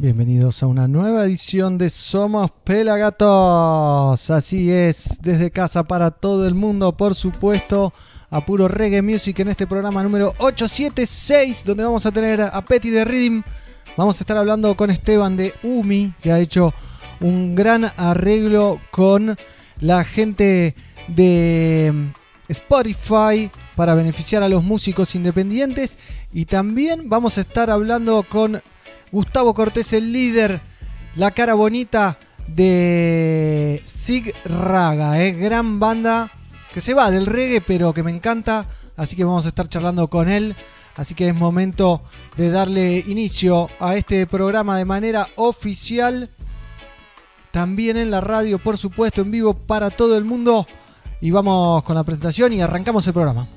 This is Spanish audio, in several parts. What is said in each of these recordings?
Bienvenidos a una nueva edición de Somos Pelagatos. Así es, desde casa para todo el mundo, por supuesto, a puro reggae music en este programa número 876, donde vamos a tener a Petty de Rhythm. Vamos a estar hablando con Esteban de Umi, que ha hecho un gran arreglo con la gente de Spotify para beneficiar a los músicos independientes. Y también vamos a estar hablando con Gustavo Cortés, el líder, la cara bonita de Sig Raga, ¿eh? gran banda que se va del reggae, pero que me encanta. Así que vamos a estar charlando con él. Así que es momento de darle inicio a este programa de manera oficial. También en la radio, por supuesto, en vivo para todo el mundo. Y vamos con la presentación y arrancamos el programa.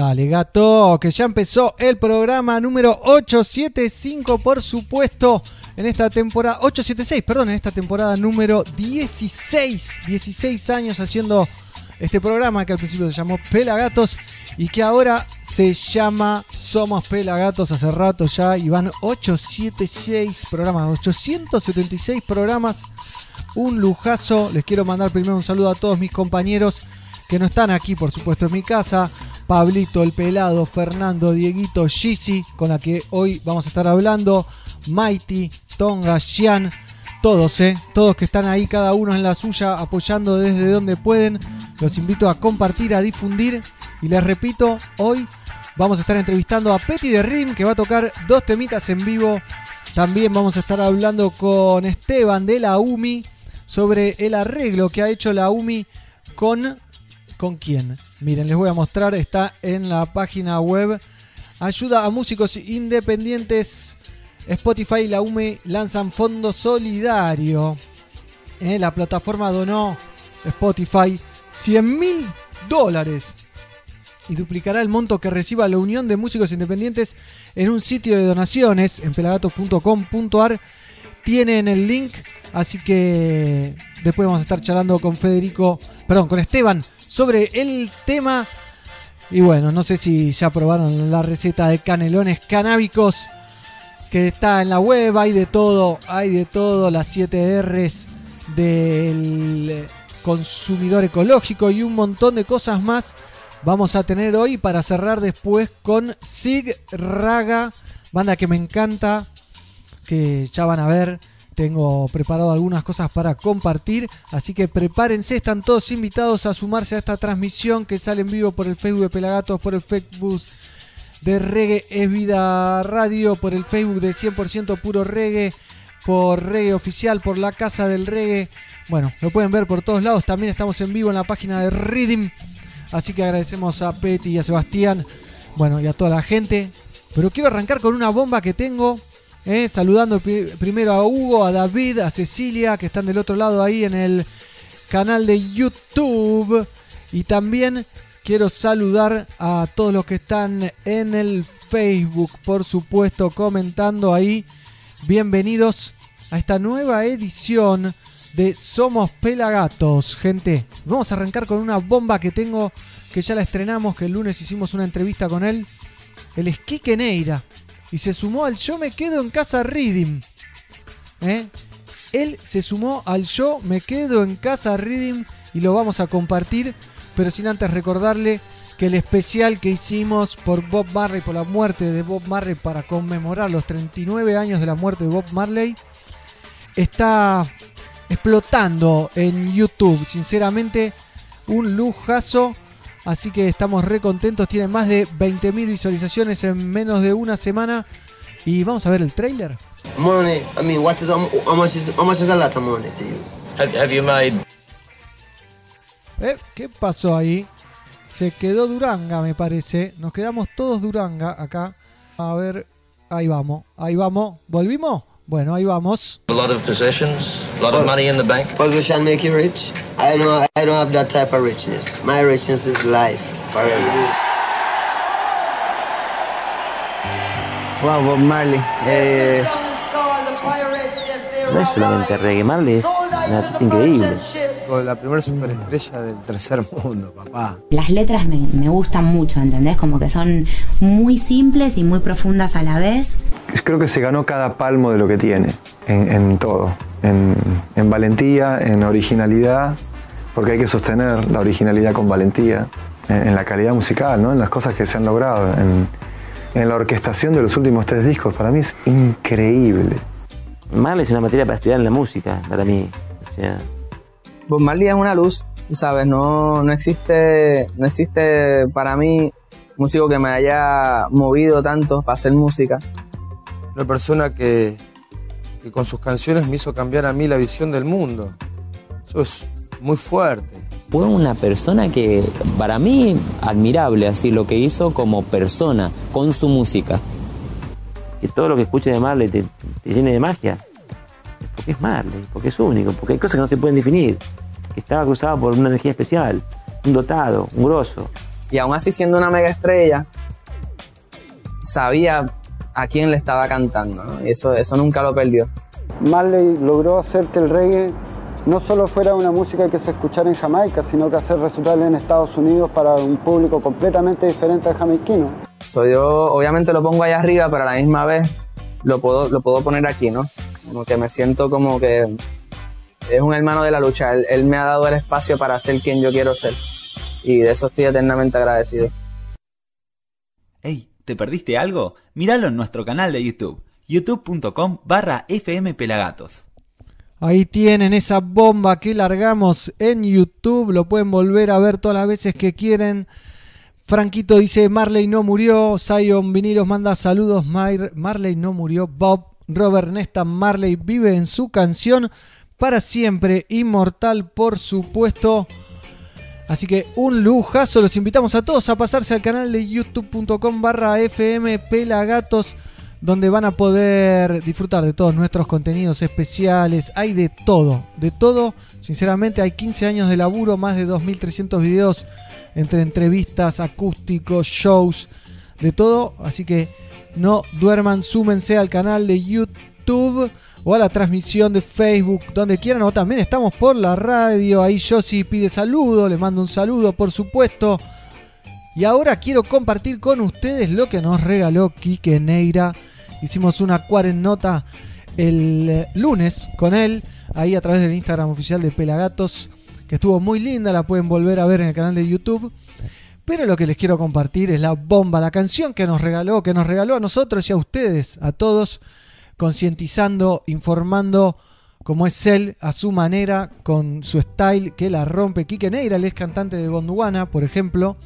Dale, gato, que ya empezó el programa número 875, por supuesto, en esta temporada, 876, perdón, en esta temporada número 16, 16 años haciendo este programa que al principio se llamó Pelagatos y que ahora se llama Somos Pelagatos. Hace rato ya y van 876 programas, 876 programas, un lujazo, les quiero mandar primero un saludo a todos mis compañeros que no están aquí, por supuesto, en mi casa. Pablito, el pelado, Fernando, Dieguito, Gizzy, con la que hoy vamos a estar hablando. Mighty, Tonga, Xian, todos, ¿eh? Todos que están ahí, cada uno en la suya, apoyando desde donde pueden. Los invito a compartir, a difundir. Y les repito, hoy vamos a estar entrevistando a Petty de Rim, que va a tocar dos temitas en vivo. También vamos a estar hablando con Esteban de la UMI sobre el arreglo que ha hecho la UMI con ¿Con quién? Miren, les voy a mostrar, está en la página web. Ayuda a músicos independientes. Spotify y la UME lanzan fondo solidario. Eh, la plataforma donó Spotify 100 mil dólares y duplicará el monto que reciba la Unión de Músicos Independientes en un sitio de donaciones en pelagatos.com.ar. Tienen el link, así que después vamos a estar charlando con Federico, perdón, con Esteban sobre el tema. Y bueno, no sé si ya probaron la receta de canelones canábicos que está en la web. Hay de todo, hay de todo. Las 7 R's del consumidor ecológico y un montón de cosas más vamos a tener hoy para cerrar después con Sig Raga, banda que me encanta, que ya van a ver tengo preparado algunas cosas para compartir, así que prepárense, están todos invitados a sumarse a esta transmisión que sale en vivo por el Facebook de Pelagatos, por el Facebook de Reggae es Vida Radio, por el Facebook de 100% Puro Reggae, por Reggae Oficial, por la Casa del Reggae. Bueno, lo pueden ver por todos lados. También estamos en vivo en la página de Reading. Así que agradecemos a Petty y a Sebastián. Bueno, y a toda la gente. Pero quiero arrancar con una bomba que tengo eh, saludando primero a Hugo, a David, a Cecilia, que están del otro lado ahí en el canal de YouTube. Y también quiero saludar a todos los que están en el Facebook, por supuesto, comentando ahí. Bienvenidos a esta nueva edición de Somos Pelagatos, gente. Vamos a arrancar con una bomba que tengo, que ya la estrenamos, que el lunes hicimos una entrevista con él. El Esquique Neira y se sumó al Yo Me Quedo en Casa Reading. ¿Eh? Él se sumó al Yo Me Quedo en Casa Reading y lo vamos a compartir, pero sin antes recordarle que el especial que hicimos por Bob Marley, por la muerte de Bob Marley para conmemorar los 39 años de la muerte de Bob Marley, está explotando en YouTube. Sinceramente, un lujazo. Así que estamos re contentos. Tiene más de 20.000 visualizaciones en menos de una semana. Y vamos a ver el trailer. Money, I mean, what is how much is how much is a lot of money to you? Have, have you made Eh, ¿Qué pasó ahí? Se quedó Duranga, me parece. Nos quedamos todos Duranga acá. A ver, ahí vamos, ahí vamos. ¿Volvimos? Bueno, ahí vamos. a lot of possessions, a lot of money in the bank? Position make you rich? I don't I don't have that type of richness. My richness is life forever. Wow, Bob Marley. Eh, No es solamente reggae, Marley es una artista increíble. la primera superestrella del tercer mundo, papá. Las letras me, me gustan mucho, ¿entendés? Como que son muy simples y muy profundas a la vez. Creo que se ganó cada palmo de lo que tiene, en, en todo. En, en valentía, en originalidad, porque hay que sostener la originalidad con valentía, en, en la calidad musical, ¿no? en las cosas que se han logrado, en, en la orquestación de los últimos tres discos. Para mí es increíble. Marley es una materia para estudiar en la música, para mí. O sea, Bob Marley es una luz, ¿sabes? No, no existe, no existe para mí músico que me haya movido tanto para hacer música. Una persona que, que con sus canciones me hizo cambiar a mí la visión del mundo. Eso es muy fuerte. Fue una persona que, para mí, admirable, así lo que hizo como persona, con su música. que todo lo que escuches de Marley te, te llene de magia. Porque es Marley, porque es único, porque hay cosas que no se pueden definir. Que estaba cruzado por una energía especial, un dotado, un grosso. Y aún así siendo una mega estrella, sabía a quién le estaba cantando, ¿no? Y eso, eso nunca lo perdió. Marley logró hacer que el reggae no solo fuera una música que se escuchara en Jamaica, sino que hacer resonar en Estados Unidos para un público completamente diferente al jamaiquino. So, yo obviamente lo pongo ahí arriba, pero a la misma vez lo puedo, lo puedo poner aquí, ¿no? Como que me siento como que es un hermano de la lucha. Él, él me ha dado el espacio para ser quien yo quiero ser. Y de eso estoy eternamente agradecido. Hey, ¿te perdiste algo? Míralo en nuestro canal de YouTube, youtube.com barra fmpelagatos. Ahí tienen esa bomba que largamos en YouTube. Lo pueden volver a ver todas las veces que quieren. Franquito dice, Marley no murió. Zion Vinilos manda saludos. Mar- Marley no murió. Bob Robert Nesta Marley vive en su canción para siempre. Inmortal, por supuesto. Así que un lujazo. Los invitamos a todos a pasarse al canal de youtube.com barra FM Pelagatos donde van a poder disfrutar de todos nuestros contenidos especiales. Hay de todo, de todo. Sinceramente hay 15 años de laburo, más de 2.300 videos entre entrevistas, acústicos, shows, de todo. Así que no duerman, súmense al canal de YouTube o a la transmisión de Facebook, donde quieran. O también estamos por la radio. Ahí Josie pide saludo, le mando un saludo, por supuesto. Y ahora quiero compartir con ustedes lo que nos regaló Quique Neira. Hicimos una cuarentota el eh, lunes con él, ahí a través del Instagram oficial de Pelagatos, que estuvo muy linda, la pueden volver a ver en el canal de YouTube. Pero lo que les quiero compartir es la bomba, la canción que nos regaló, que nos regaló a nosotros y a ustedes, a todos, concientizando, informando como es él, a su manera, con su style, que la rompe. Quique Neira, él es cantante de Gondwana, por ejemplo.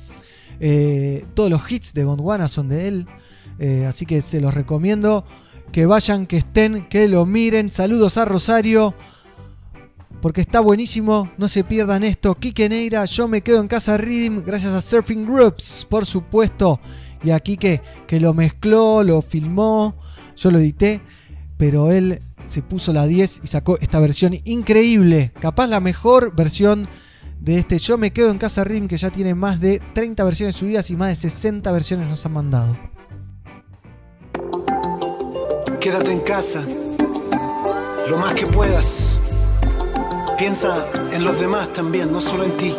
Eh, todos los hits de Gondwana son de él. Eh, así que se los recomiendo. Que vayan, que estén, que lo miren. Saludos a Rosario. Porque está buenísimo. No se pierdan esto. Quique Neira, yo me quedo en casa Rhythm. Gracias a Surfing Groups, por supuesto. Y a Quique, que lo mezcló, lo filmó. Yo lo edité. Pero él se puso la 10 y sacó esta versión increíble. Capaz la mejor versión de este Yo me quedo en casa Rhythm. Que ya tiene más de 30 versiones subidas y más de 60 versiones nos han mandado. Quédate en casa, lo más que puedas. Piensa en los demás también, no solo en ti.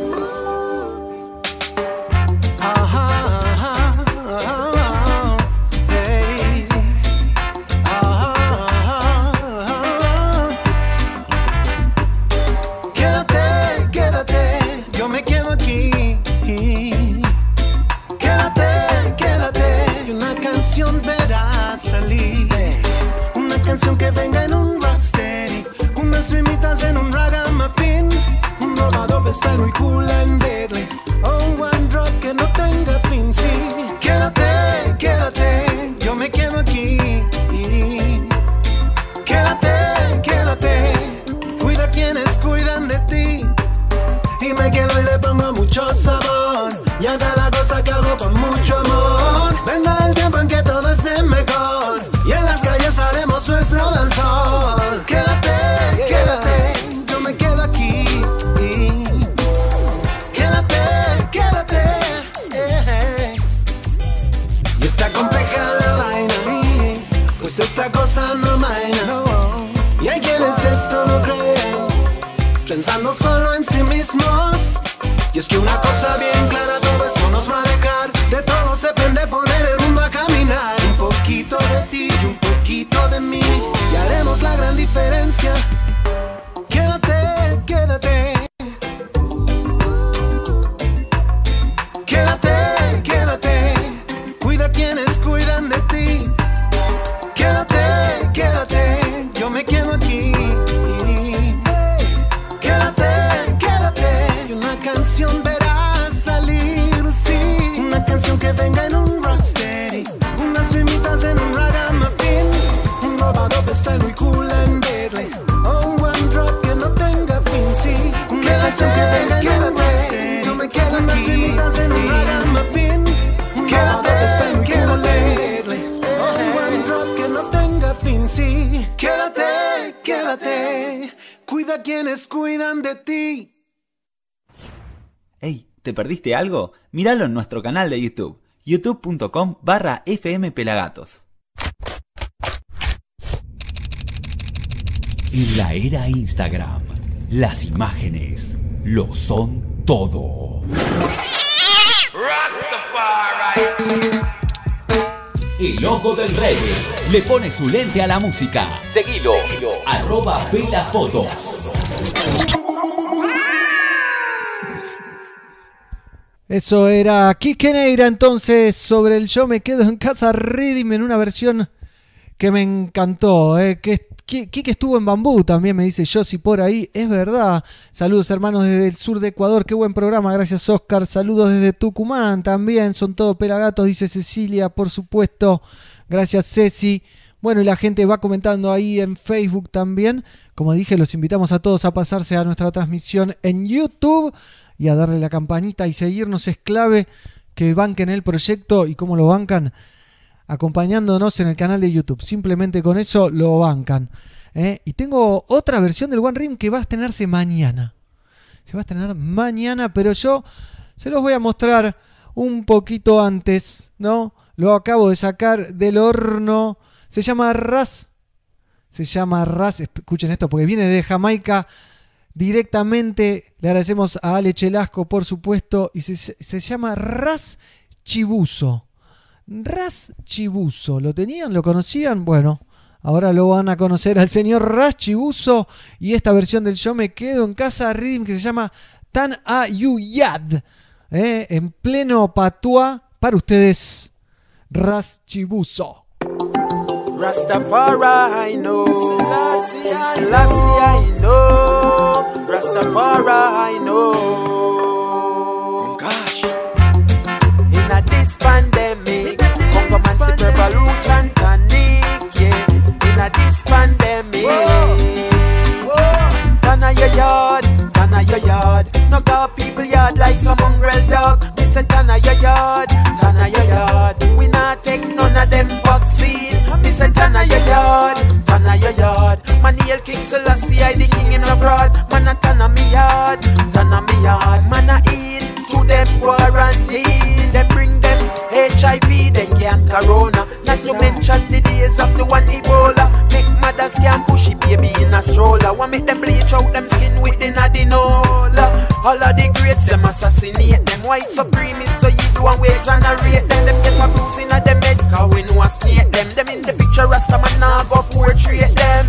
Canción que venga en un rocksteady. Unas rimitas en un ragamuffin. Un robado cool and deadly. O un one drop que no tenga fin, sí. Quédate, quédate, yo me quedo aquí. Quédate, quédate, cuida quienes cuidan de ti. Y me quedo y le pongo mucho sabor. Y a esto no creen, pensando solo en sí mismos. Y es que una cosa bien clara, todo esto nos va a dejar. De todos depende poner el mundo a caminar. Un poquito de ti y un poquito de mí. Y haremos la gran diferencia. Cuida quienes cuidan de ti. Hey, ¿te perdiste algo? Míralo en nuestro canal de YouTube, youtube.com barra fmpelagatos. En la era Instagram, las imágenes lo son todo. El ojo del rey le pone su lente a la música. Seguilo, arroba pelafotos. Eso era Kike Neira entonces sobre el Yo me quedo en casa Reading en una versión que me encantó. Eh. Que, Ki- Kike estuvo en Bambú también, me dice Josi por ahí. Es verdad. Saludos hermanos desde el sur de Ecuador. Qué buen programa. Gracias Oscar. Saludos desde Tucumán también. Son todos pelagatos, dice Cecilia, por supuesto. Gracias Ceci. Bueno, y la gente va comentando ahí en Facebook también. Como dije, los invitamos a todos a pasarse a nuestra transmisión en YouTube y a darle la campanita y seguirnos. Es clave que banquen el proyecto y cómo lo bancan acompañándonos en el canal de YouTube. Simplemente con eso lo bancan. ¿eh? Y tengo otra versión del One Rim que va a estrenarse mañana. Se va a estrenar mañana, pero yo se los voy a mostrar un poquito antes, ¿no? Lo acabo de sacar del horno. Se llama Ras. Se llama Ras. Escuchen esto porque viene de Jamaica directamente. Le agradecemos a Ale Chelasco, por supuesto. Y se, se llama Ras Chibuso. Ras Chibuso. ¿Lo tenían? ¿Lo conocían? Bueno, ahora lo van a conocer al señor Ras Chibuso y esta versión del Yo Me Quedo en Casa Rhythm que se llama Tan Ayuyad. ¿eh? En pleno patua para ustedes, Ras Chibuso. Rastafari, I know. Selassie, I know. Rastafari, I know. Pandemic, Congo man see purple roots and tonic, yeah. In a this pandemic, turn on your yard, turn on your yard. No got people yard like some mongrel dog. Me say turn on your yard, turn on your yard. We not take none of them vaccine. Me say turn on your yard, turn on your yard. Man hail King Selassie, I the king in abroad. Man a turn on me yard, turn on me yard. Man a eat to them quarantine. They bring them HIV, then can corona. Not to mention the days of the one Ebola. Make mothers can push it baby in a stroller. Want make them bleach out them skin with the adenola. All of the greats them assassinate them white supremacists. So you do and wait and rate them. Them get a bruise in a them head. Cause we know a snake them. Them in the picture Rasta man now go portrait them.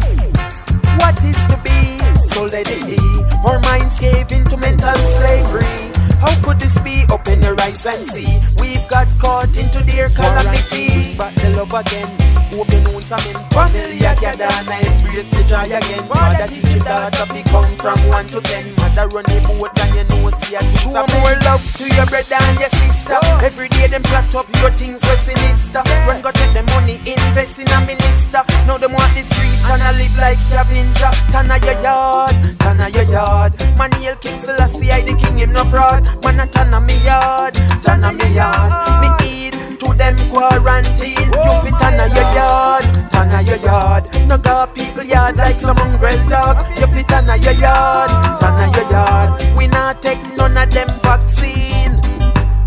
What is to be? So let it be. Our minds gave into mental slavery. How could this be? Open you eyes and see. We've got caught into their calamity. But the love again. You know some in family gather and I embrace the joy again. Father teach your daughter to come from one to ten. Mother run the boat and you know see a kiss. Show more love to your brother and your sister. Every day them plot up your things so sinister. Run go take the money, invest in a minister. Now them want the streets and I live like scavenger. Turn a your yard, turn a your yard. Man King Selassie, I the king him no fraud. Man a turn a me yard, turn a me yard. Me eat to them quarantine. You fit turn a your yard, turn a your yard. No got people yard like some mongrel dog. You fit turn a your yard, turn a your yard. We not take none of them vaccine.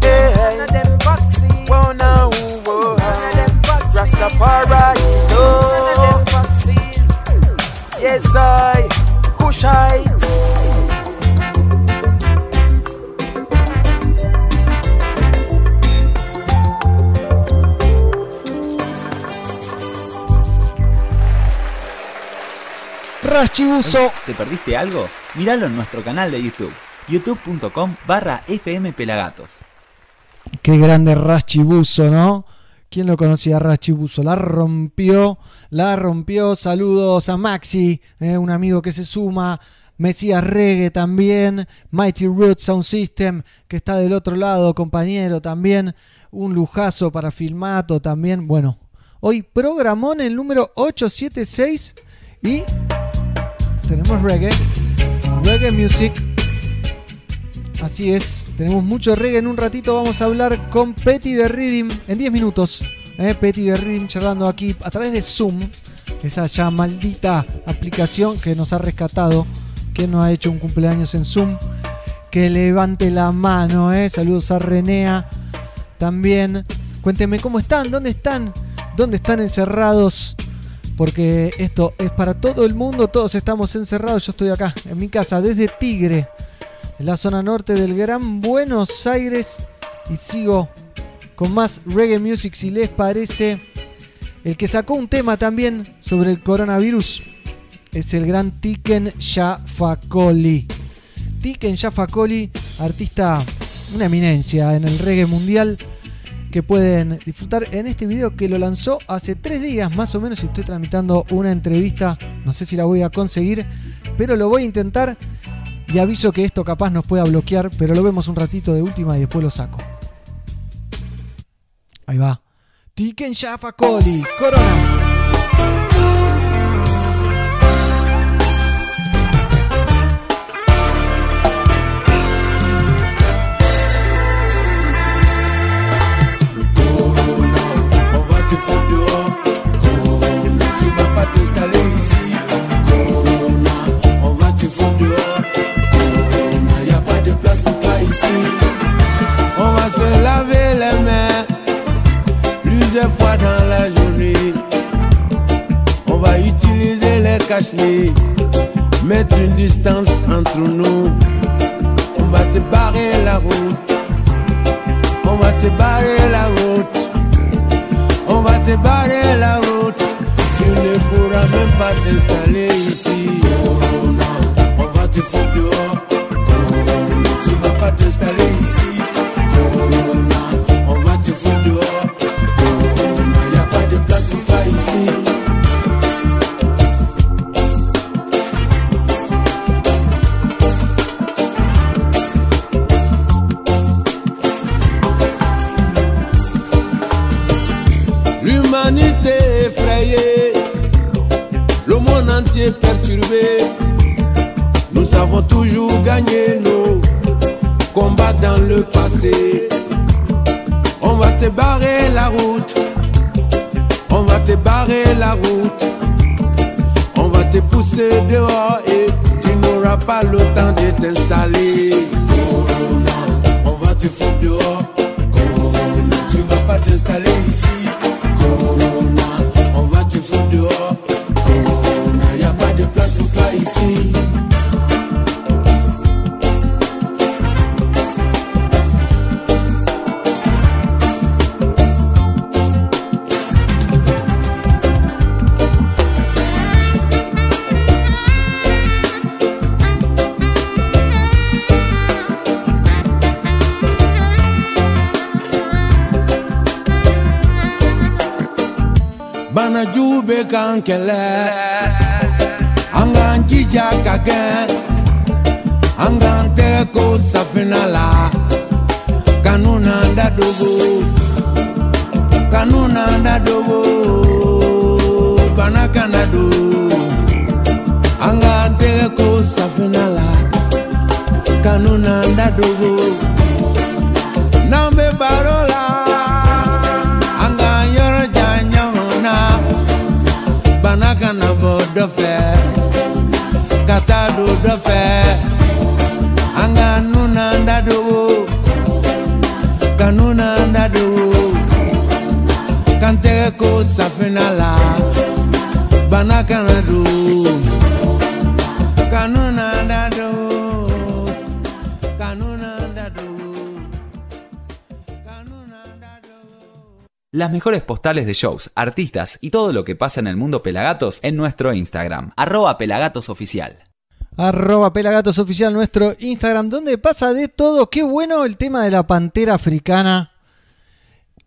Hey, none of them vaccine. Whoa, no, whoa. Rastafari, no. Yes, I. Kushites. Raschibuso. ¿Te perdiste algo? Míralo en nuestro canal de YouTube, youtube.com barra fmpelagatos. Qué grande Raschibuso, ¿no? ¿Quién lo conocía a Raschibuso? La rompió, la rompió. Saludos a Maxi, eh, un amigo que se suma. Mesías Reggae también. Mighty Roots Sound System, que está del otro lado, compañero también. Un lujazo para Filmato también. Bueno, hoy programón el número 876 y tenemos reggae. Reggae music. Así es, tenemos mucho reggae. En un ratito vamos a hablar con Petty de Rhythm en 10 minutos. ¿eh? Petty de Rhythm charlando aquí a través de Zoom. Esa ya maldita aplicación que nos ha rescatado. Que no ha hecho un cumpleaños en Zoom. Que levante la mano. ¿eh? Saludos a Renea. También. Cuéntenme cómo están, dónde están, dónde están encerrados. Porque esto es para todo el mundo. Todos estamos encerrados. Yo estoy acá en mi casa desde Tigre en la zona norte del Gran Buenos Aires y sigo con más reggae music si les parece. El que sacó un tema también sobre el coronavirus es el gran Tiken Shafakoli. Tiken Shafakoli, artista, una eminencia en el reggae mundial que pueden disfrutar en este video que lo lanzó hace tres días más o menos y estoy tramitando una entrevista, no sé si la voy a conseguir, pero lo voy a intentar y aviso que esto capaz nos pueda bloquear, pero lo vemos un ratito de última y después lo saco. Ahí va. Tiken Shafakoli, Corona. Te foutre dehors. Corona, tu vas pas t'installer ici. Corona, on va te foutre dehors. Corona, y a pas de place pour toi ici. On va se laver les mains plusieurs fois dans la journée. On va utiliser les cache mettre une distance entre nous. On va te barrer la route. On va te barrer la route. Te barrer la route. Tu ne pourras même pas t'installer ici. Corona, on va te foutre dehors. Corona, tu vas pas t'installer barrer la route, on va te barrer la route, on va te pousser dehors et tu n'auras pas le temps de t'installer. Corona, on va te foutre dehors. Corona, tu vas pas t'installer ici. Corona, on va te foutre dehors. Corona, y a pas de place pour toi ici. Jugu bɛ kan kɛlɛ an k'an jija ka kɛ an k'an tɛgɛ ko safinɛ la kanu n'an da dogo kanu n'an da dogo bana kana don an k'an tɛgɛ ko safinɛ la kanu n'an da dogo bana kana bɔ dɔ fɛ ka taa don dɔ fɛ an k'an nu n'an da dogo ko safinɛ la bana kana Las mejores postales de shows, artistas y todo lo que pasa en el mundo Pelagatos en nuestro Instagram, arroba pelagatosoficial. Arroba Pelagatos Oficial, nuestro Instagram, donde pasa de todo. Qué bueno el tema de la pantera africana.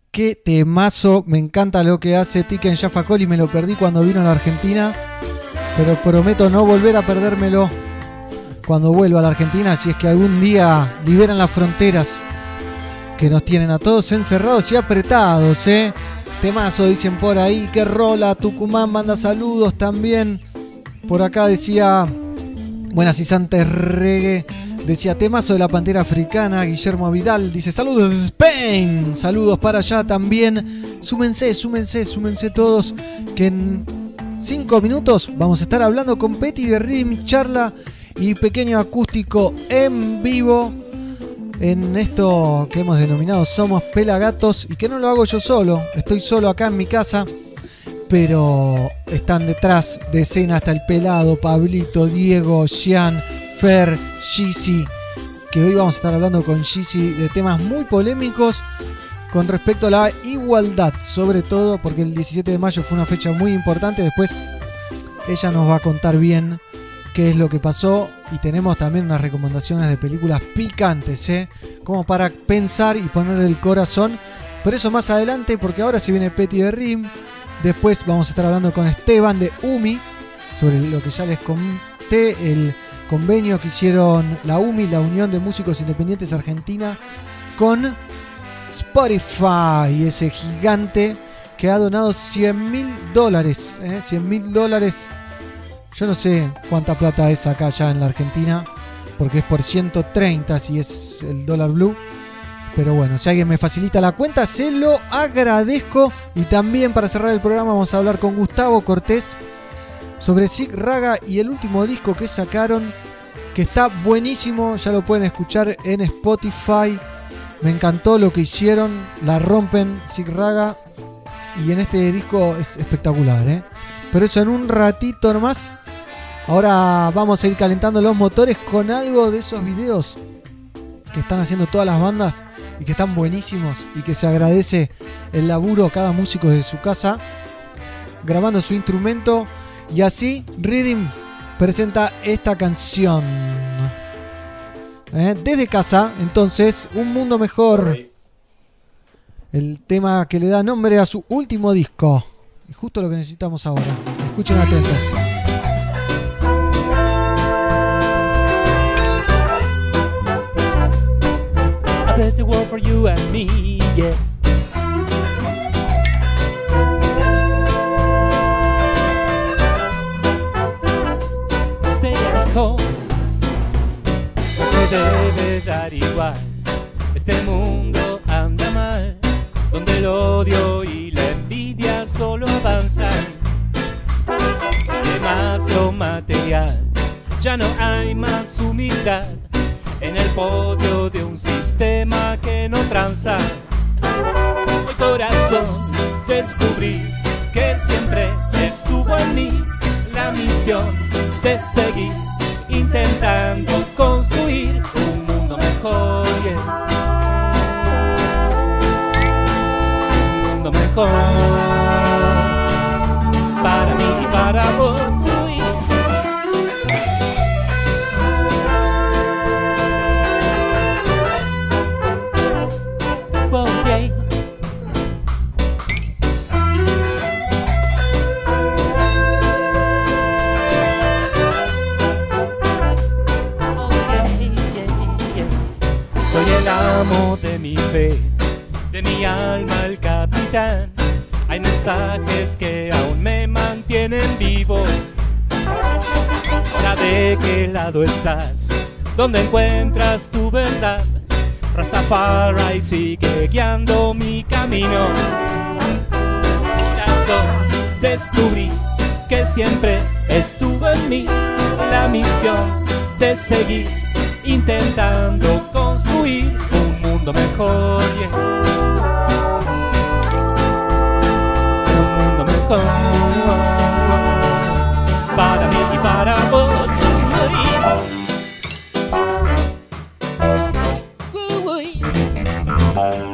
Qué temazo. Me encanta lo que hace Tiken Jaffa y me lo perdí cuando vino a la Argentina. Pero prometo no volver a perdérmelo cuando vuelva a la Argentina. Si es que algún día liberan las fronteras que nos tienen a todos encerrados y apretados, ¿eh? Temazo, dicen por ahí. Que rola. Tucumán manda saludos también. Por acá decía. Buenas y santas reggae. Decía temazo de la pantera africana. Guillermo Vidal dice saludos desde Spain. Saludos para allá también. Súmense, súmense, súmense todos. Que en cinco minutos vamos a estar hablando con Petty de Rhythm Charla y pequeño acústico en vivo en esto que hemos denominado Somos Pelagatos y que no lo hago yo solo, estoy solo acá en mi casa, pero están detrás de escena hasta el pelado, Pablito, Diego, Jean, Fer, Gizzy, que hoy vamos a estar hablando con Gizzy de temas muy polémicos con respecto a la igualdad, sobre todo porque el 17 de mayo fue una fecha muy importante, después ella nos va a contar bien qué es lo que pasó y tenemos también unas recomendaciones de películas picantes, ¿eh? como para pensar y ponerle el corazón. Pero eso más adelante, porque ahora se viene Petty de Rim. Después vamos a estar hablando con Esteban de UMI sobre lo que ya les conté, el convenio que hicieron la UMI, la Unión de Músicos Independientes Argentina, con Spotify, ese gigante que ha donado 100 mil dólares. ¿eh? 100 mil dólares yo no sé cuánta plata es acá ya en la Argentina, porque es por 130 si es el dólar blue. Pero bueno, si alguien me facilita la cuenta, se lo agradezco. Y también para cerrar el programa vamos a hablar con Gustavo Cortés sobre Sig Raga y el último disco que sacaron, que está buenísimo, ya lo pueden escuchar en Spotify. Me encantó lo que hicieron, la rompen Sig Raga y en este disco es espectacular, ¿eh? Pero eso en un ratito nomás. Ahora vamos a ir calentando los motores con algo de esos videos que están haciendo todas las bandas y que están buenísimos y que se agradece el laburo a cada músico de su casa grabando su instrumento. Y así Rhythm presenta esta canción. ¿Eh? desde casa entonces un mundo mejor. El tema que le da nombre a su último disco. Y justo lo que necesitamos ahora. Escuchen atento a better world for you and me, yes. Stay at home, te debe dar igual. Este mundo anda mal, donde el odio y la envidia solo avanzan. Demasiado material, ya no hay más humildad en el podio de un sistema que no tranza. Hoy corazón descubrí que siempre estuvo en mí la misión de seguir intentando construir un mundo mejor. Un mundo mejor para mí y para vos. Amo de mi fe, de mi alma el capitán. Hay mensajes que aún me mantienen vivo. Ahora de qué lado estás, dónde encuentras tu verdad. Rastafari sigue guiando mi camino. Corazón, descubrí que siempre estuvo en mí la misión de seguir intentando construir mundo mejor. yeah. Un mundo mejor para mí y para vos. Uy, uy.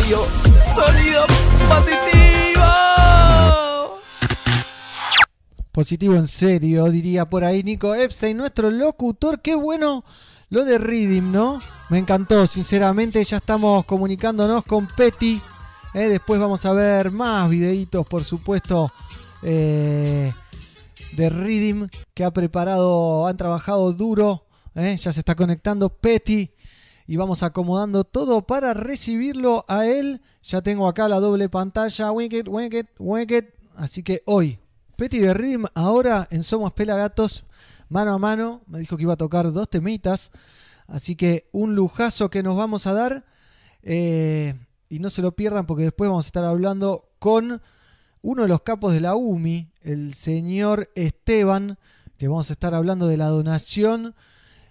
Sonido positivo. Positivo en serio, diría por ahí Nico Epstein, nuestro locutor. Qué bueno lo de Rhythm, ¿no? Me encantó, sinceramente. Ya estamos comunicándonos con Petty. ¿eh? Después vamos a ver más videitos, por supuesto, eh, de Rhythm que ha preparado, han trabajado duro. ¿eh? Ya se está conectando Petty. Y vamos acomodando todo para recibirlo a él. Ya tengo acá la doble pantalla. Wicked, wicked, wicked. Así que hoy, Petty de Rhythm, ahora en Somos Pelagatos, mano a mano. Me dijo que iba a tocar dos temitas. Así que un lujazo que nos vamos a dar. Eh, y no se lo pierdan porque después vamos a estar hablando con uno de los capos de la UMI, el señor Esteban, que vamos a estar hablando de la donación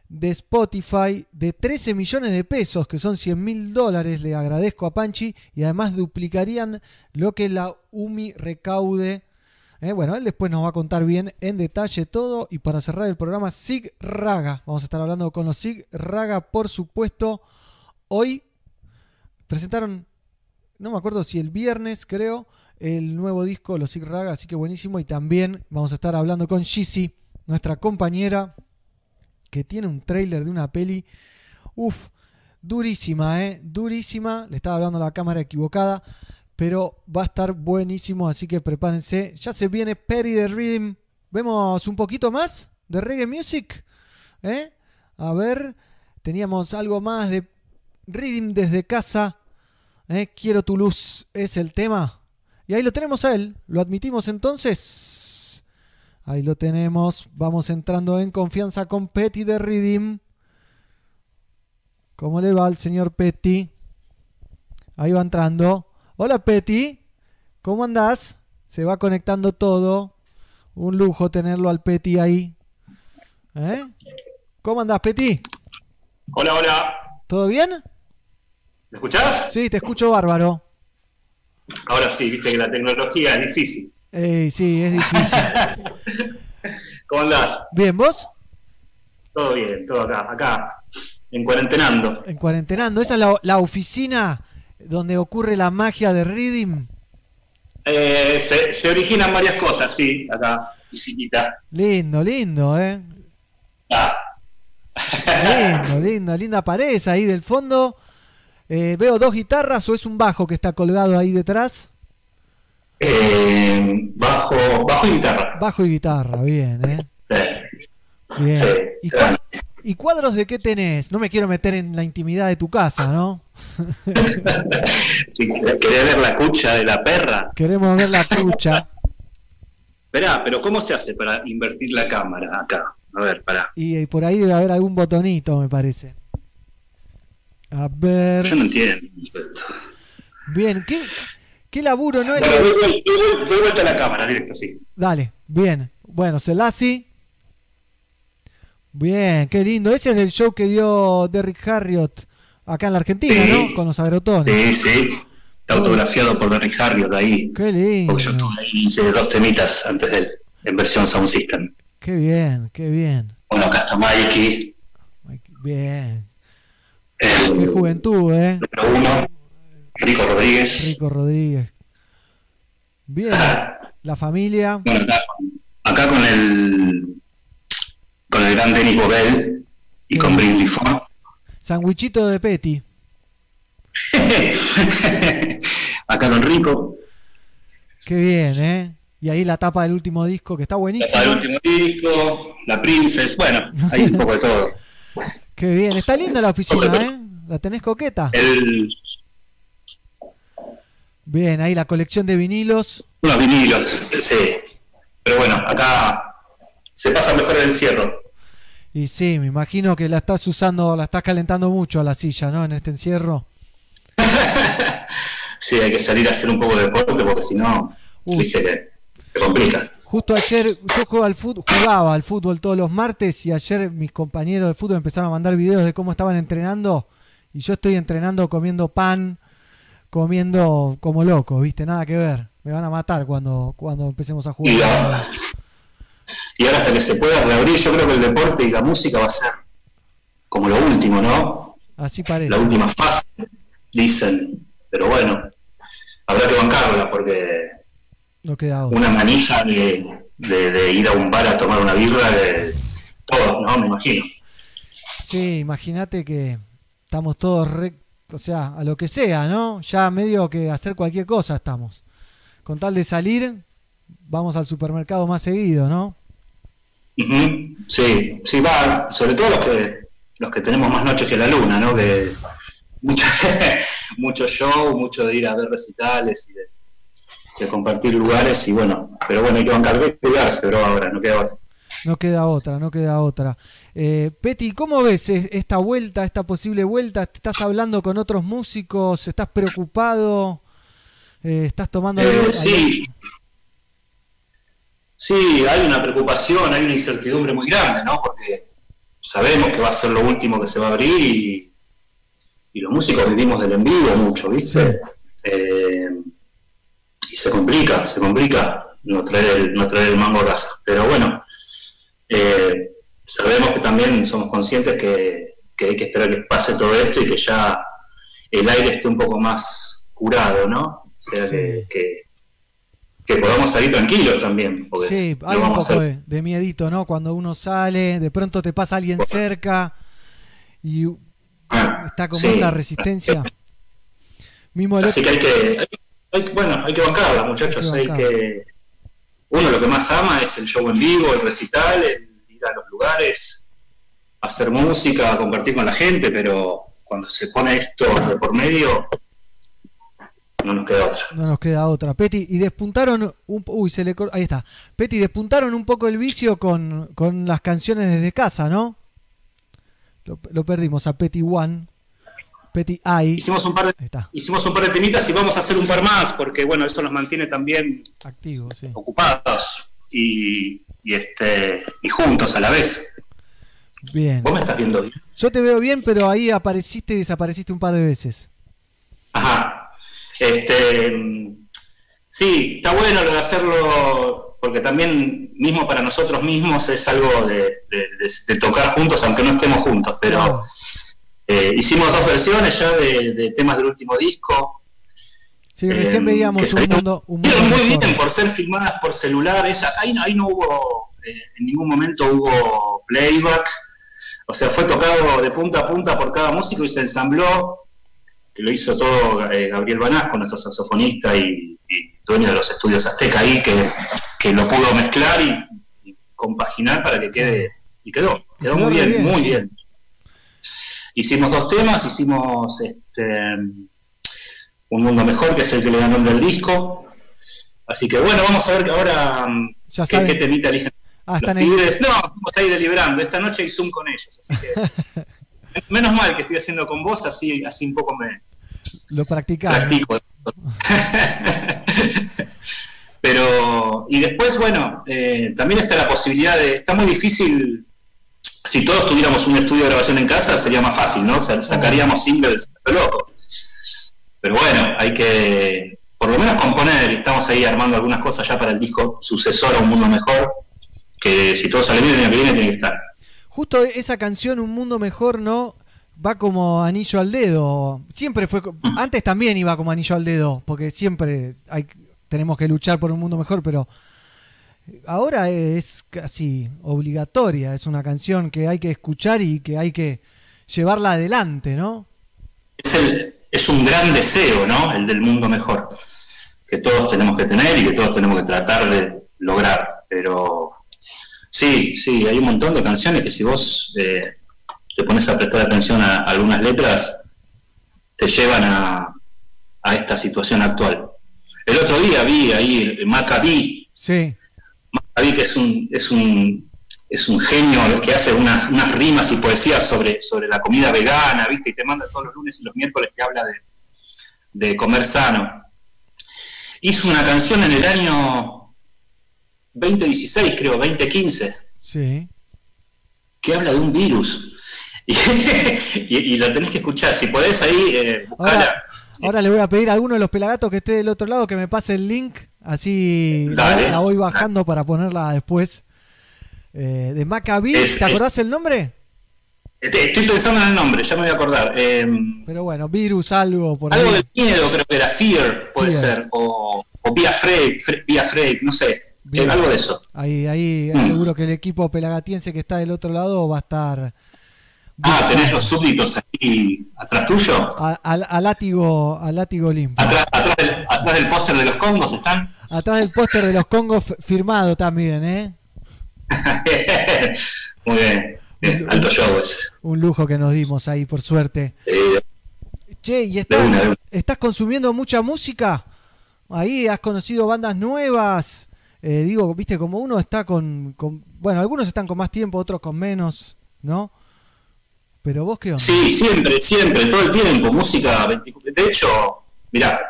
de Spotify de 13 millones de pesos, que son 100 mil dólares. Le agradezco a Panchi y además duplicarían lo que la UMI recaude. Eh, bueno, él después nos va a contar bien en detalle todo. Y para cerrar el programa, Sig Raga. Vamos a estar hablando con los Sig Raga, por supuesto. Hoy presentaron, no me acuerdo si el viernes, creo, el nuevo disco, los Sig Raga, así que buenísimo. Y también vamos a estar hablando con Shizzy, nuestra compañera que tiene un trailer de una peli. Uf, durísima, ¿eh? Durísima. Le estaba hablando a la cámara equivocada. Pero va a estar buenísimo, así que prepárense. Ya se viene Perry de Rhythm. ¿Vemos un poquito más de reggae music? ¿Eh? A ver, teníamos algo más de Rhythm desde casa. ¿Eh? Quiero tu luz es el tema. Y ahí lo tenemos a él. ¿Lo admitimos entonces? Ahí lo tenemos. Vamos entrando en confianza con Petty de Redeem. ¿Cómo le va al señor Petty? Ahí va entrando. Hola Petty. ¿Cómo andás? Se va conectando todo. Un lujo tenerlo al Petty ahí. ¿Eh? ¿Cómo andás, Petty? Hola, hola. ¿Todo bien? ¿Me escuchás? Sí, te escucho bárbaro. Ahora sí, viste que la tecnología es difícil. Ey, sí, es difícil. ¿Cómo andás? ¿Bien, vos? Todo bien, todo acá, acá, en cuarentenando. En cuarentenando. ¿Esa es la, la oficina donde ocurre la magia de Reading? Eh, se, se originan varias cosas, sí, acá, chiquita. Lindo, lindo, ¿eh? Ah, Lindo, lindo, linda pared ahí del fondo. Eh, ¿Veo dos guitarras o es un bajo que está colgado ahí detrás? Eh, bajo, bajo y guitarra. Bajo y guitarra, bien, ¿eh? Bien. Sí, ¿Y, cua- y cuadros de qué tenés? No me quiero meter en la intimidad de tu casa, ¿no? Si querés ver la cucha de la perra. Queremos ver la cucha. Esperá, pero ¿cómo se hace para invertir la cámara acá? A ver, pará. Y, y por ahí debe haber algún botonito, me parece. A ver. Yo no entiendo esto. Bien, ¿qué, qué laburo, no? El Bueno, de- doy, doy- doy- vuelta a la cámara, directo, sí. Dale, bien. Bueno, Selassie. Bien, qué lindo. Ese es del show que dio Derrick Harriot acá en la Argentina, Sí. ¿no? Con los agrotones. Sí, sí. Está autografiado por Derrick Harriot ahí. Qué lindo. Porque yo estuve ahí, hice dos temitas antes de él, en versión Sound System. Qué bien, qué bien. Bueno, acá está Mikey, Bien. el Qué juventud, ¿eh? número uno, Rico Rodríguez. Rico Rodríguez. Bien. La familia. Bueno, acá, acá con el con el gran Denis Bobel y con Brindley Ford. Sandwichito de Petty. acá con Rico. Qué bien, ¿eh? Y ahí la tapa del último disco que está buenísimo. Está el último disco, La Princess, bueno, hay un poco de todo. Qué bien. Está linda la oficina, ¿eh? ¿La tenés coqueta? El, Bien, ahí la colección de vinilos. unos vinilos, sí. Pero bueno, acá se pasa mejor el encierro. Y sí, me imagino que la estás usando, la estás calentando mucho a la silla, ¿no? En este encierro. Sí, hay que salir a hacer un poco de deporte porque si no, viste que te complica. Justo ayer yo jugaba al fútbol, jugaba al fútbol todos los martes y ayer mis compañeros de fútbol empezaron a mandar videos de cómo estaban entrenando y yo estoy entrenando comiendo pan, comiendo como loco, ¿viste? Nada que ver. Me van a matar cuando, cuando empecemos a Y, jugar. ahora- y ahora hasta que se pueda reabrir, yo creo que el deporte y la música va a ser como lo último, ¿no? Así parece. La última fase, dicen. Pero bueno, habrá que bancarla porque No queda una manija de, de- de ir a un bar a tomar una birra, de todo, ¿no? Me imagino. Sí, imagínate que estamos todos, re- o sea, a lo que sea, ¿no? Ya medio que hacer cualquier cosa estamos. Con tal de salir, vamos al supermercado más seguido, ¿no? Sí, sí, va, sobre todo los que los que tenemos más noches que la luna, ¿no? Que mucho, mucho show, mucho de ir a ver recitales y de, de compartir lugares y bueno, pero bueno, hay que bancar, que cuidarse, pero ahora no queda otra. No queda otra, no queda otra. Eh, Peti, ¿cómo ves es- esta vuelta, esta posible vuelta? ¿Estás hablando con otros músicos? ¿Estás preocupado? Eh, ¿Estás tomando... Eh, sí, sí, hay una preocupación, hay una incertidumbre muy grande, ¿no? Porque sabemos que va a ser lo último que se va a abrir y, y los músicos vivimos del en vivo mucho, ¿viste? Eh, y se complica, se complica no traer el, no traer el mango a casa. Pero bueno, eh, sabemos que también somos conscientes que, que hay que esperar que pase todo esto y que ya el aire esté un poco más curado, ¿no? O sea, que, que, que podamos salir tranquilos también. Porque Sí, hay un poco de, de miedito, ¿no? Cuando uno sale, de pronto te pasa alguien cerca y está como sí. esa resistencia. Mismo Así que hay que, hay- hay bueno, hay que bancarla, muchachos. Hay Hay que que, uno lo que más ama es el show en vivo, el recital, el ir a los lugares, hacer música, compartir con la gente, pero cuando se pone esto de por medio, no nos queda otra. No nos queda otra. Peti, y despuntaron un uy, se le ahí está. Peti, despuntaron un poco el vicio con, con las canciones desde casa, ¿no? Lo, lo perdimos a Peti One. Peti I. Hicimos un par de, hicimos un par de temitas y vamos a hacer un par más, porque bueno, eso nos mantiene también Activo, sí. ocupados y, y este y juntos a la vez. Bien. ¿Vos me estás viendo bien? Yo te veo bien, pero ahí apareciste y desapareciste un par de veces. Ajá. Este, sí, está bueno lo de hacerlo, porque también mismo para nosotros mismos es algo de, de- de- de tocar juntos, aunque no estemos juntos, pero eh, hicimos dos versiones ya de, de temas del último disco. Sí, recién eh, veíamos un mundo, un mundo salieron muy mejor. bien por ser filmadas por celular. esa- ahí, ahí no hubo, eh, en ningún momento hubo playback. O sea, fue tocado de punta a punta por cada músico y se ensambló, que lo hizo todo eh, Gabriel Banasco, nuestro saxofonista y, y dueño de los estudios Azteca ahí, que, que lo pudo mezclar y, y compaginar para que quede, y quedó, quedó muy bien, bien, muy bien. Hicimos dos temas, hicimos este Un Mundo Mejor, que es el que le da nombre al disco. Así que bueno, vamos a ver ahora mm, Ya qué, qué temita eligen Ah, los están ahí. pibes. No, vamos a ir deliberando. Esta noche hay Zoom con ellos, así que menos mal que estoy haciendo con vos, así, así un poco me Lo practicamos. practico. Pero, y, después, bueno, eh, también está la posibilidad de. Está muy difícil. Si todos tuviéramos un estudio de grabación en casa, sería más fácil, ¿no? Sa- Sacaríamos singles loco. Pero bueno, hay que por lo menos componer. y Estamos ahí armando algunas cosas ya para el disco sucesor a Un Mundo Mejor. Que si todo sale bien el año que viene, tiene que estar. Justo esa canción, Un Mundo Mejor, ¿no? Va como anillo al dedo. Siempre fue. co- Antes también iba como anillo al dedo, porque siempre hay, tenemos que luchar por un mundo mejor, pero ahora es casi obligatoria. Es una canción que hay que escuchar y que hay que llevarla adelante, ¿no? es, el- es un gran deseo, ¿no? El del mundo mejor, que todos tenemos que tener y que todos tenemos que tratar de lograr. Pero sí, sí, hay un montón de canciones que si vos eh, te pones a prestar atención a algunas letras, te llevan a, a esta situación actual. El otro día vi ahí Maccabi, Sí. Maccabi que es un, es un, es un genio que hace unas, unas rimas y poesías sobre, sobre la comida vegana, ¿viste? Y te manda todos los lunes y los miércoles que habla de, de comer sano. Hizo una canción en el año 2016, creo, 2015, Sí. que habla de un virus. Y, y- y lo tenés que escuchar. Si podés ahí, eh, buscala. Ahora, ahora le voy a pedir a alguno de los pelagatos que esté del otro lado que me pase el link, así Dale. la voy bajando para ponerla después. Eh, de Maccabi, Es- ¿te acordás el nombre? Este, Estoy pensando en el nombre, ya me voy a acordar. Eh, Pero bueno, virus, algo por algo del miedo, creo que era Fear, puede Fear. ser. O, o Be Afraid, Fre- Be Afraid, no sé. Eh, algo de eso. Ahí, ahí Mm. seguro que el equipo pelagatiense que está del otro lado va a estar Ah, tenés los súbditos ahí atrás tuyo. a, a- a látigo, a látigo limpio. Atrás, atrás del, atrás del póster de los Congos están. Atrás del póster de los Congos firmado también, ¿eh? Muy bien. Bien, alto show ese. Un lujo que nos dimos ahí, por suerte. Eh, Che, ¿y estás, una, de una. estás consumiendo mucha música? Ahí has conocido bandas nuevas. Eh, digo, viste, como uno está con, con- Bueno, algunos están con más tiempo, otros con menos, ¿no? Pero vos qué onda? Sí, siempre, siempre, todo el tiempo. Música 24. De hecho, mirá.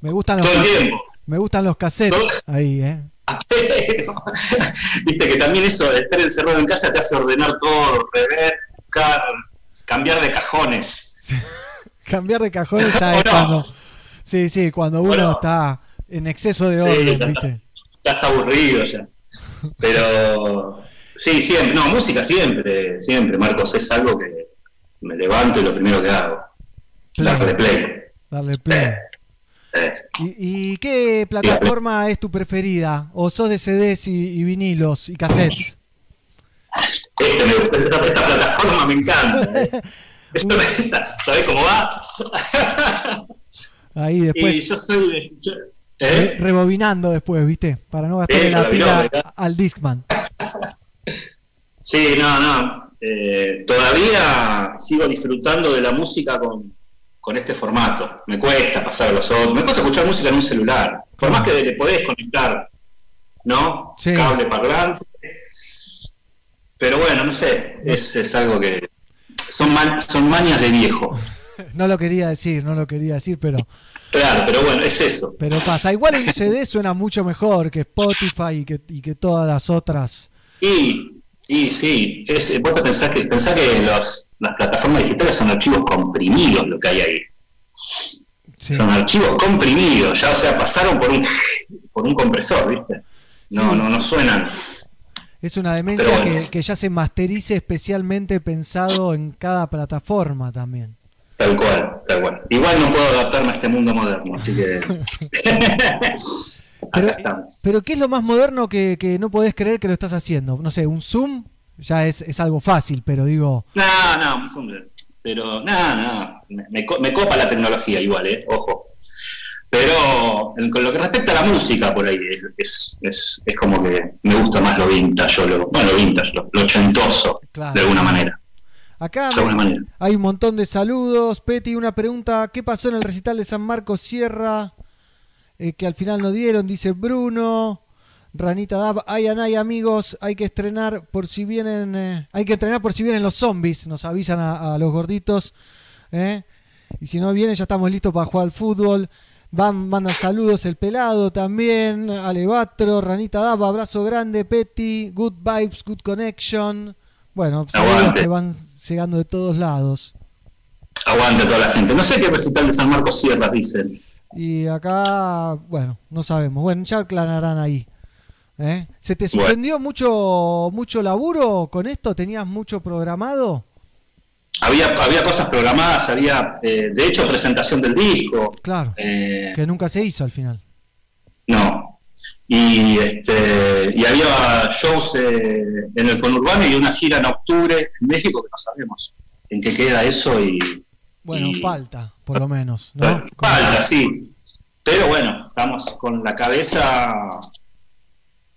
Me gustan los, Todo el tiempo. me gustan los cassettes ahí, ¿eh? Viste que también eso de estar encerrado en casa te hace ordenar todo, rever, buscar, cambiar de cajones. Cambiar de cajones ya es cuando. Sí, sí, cuando uno está en exceso de Sí, orden, ¿viste? Estás aburrido ya. Pero sí, siempre, no, música siempre, siempre, Marcos, es algo que me levanto y lo primero que hago. Darle play. Darle play. Eh, ¿Y, y qué plataforma es tu preferida? ¿O sos de CDs y, y vinilos y cassettes? Este esta, esta plataforma me encanta. Esto me- ¿Sabés cómo va? Ahí y después. yo soy de- yo- re- ¿eh? rebobinando después, ¿viste? Para no gastarle Sí, la pila al Discman. Sí, no, no. Eh, todavía sigo disfrutando de la música con, con este formato. Me cuesta pasar a los otros. Me cuesta escuchar música en un celular. Por más que le podés conectar, ¿no? Sí. Cable parlante. Pero bueno, no sé. Es, es algo que. Son, man- son mañas de viejo. No lo quería decir, no lo quería decir, pero, Claro, pero bueno, es eso. pero pasa. Igual un CD suena mucho mejor que Spotify y que, y que todas las otras. Y, y sí, es, vos te pensás que, pensás que los, las plataformas digitales son archivos comprimidos lo que hay ahí. Son archivos comprimidos, ya, o sea, pasaron por un, por un compresor, ¿viste? No, no, no suenan. Es una demencia bueno. que, que ya se masterice especialmente pensado en cada plataforma también. Tal cual, tal cual. Igual no puedo adaptarme a este mundo moderno, así que. Pero, Acá estamos. pero ¿qué es lo más moderno que, que no podés creer que lo estás haciendo? No sé, un Zoom ya es, es algo fácil, pero digo, No, no, un- pero nada, nada. Me, me co- me copa la tecnología igual, ¿eh? Ojo. Pero en- con lo que respecta a la música, por ahí, es, es, es, como que me gusta más lo vintage, o lo, bueno, lo vintage, lo, lo ochentoso, Claro. de alguna manera. acá hay un montón de saludos. Peti, una pregunta, ¿qué pasó en el recital de San Marcos Sierra? Eh, que al final no dieron, dice Bruno. Ranita Dab, ay, ay, amigos, hay que estrenar por si vienen, eh, hay que entrenar por si vienen los zombies, nos avisan a, a los gorditos, ¿eh? y si no vienen ya estamos listos para jugar al fútbol. Van, mandan saludos el pelado también, Alevatro, Ranita Dab, abrazo grande, Petty, good vibes, good connection. Bueno, saludos que van llegando de todos lados. Aguante toda la gente. No sé qué recital de San Marcos Sierras dicen. Y acá, bueno, no sabemos. Bueno, ya aclararán ahí. ¿eh? ¿Se te suspendió mucho, mucho laburo con esto? ¿Tenías mucho programado? Había, había cosas programadas, había, eh, de hecho, presentación del disco. Claro. eh, Que nunca se hizo al final. no. Y, este, y había shows eh, en el conurbano y una gira en octubre en México que no sabemos en qué queda eso y Bueno, Y- falta, por lo menos, ¿no? Bueno, falta, sí. Pero bueno, estamos con la cabeza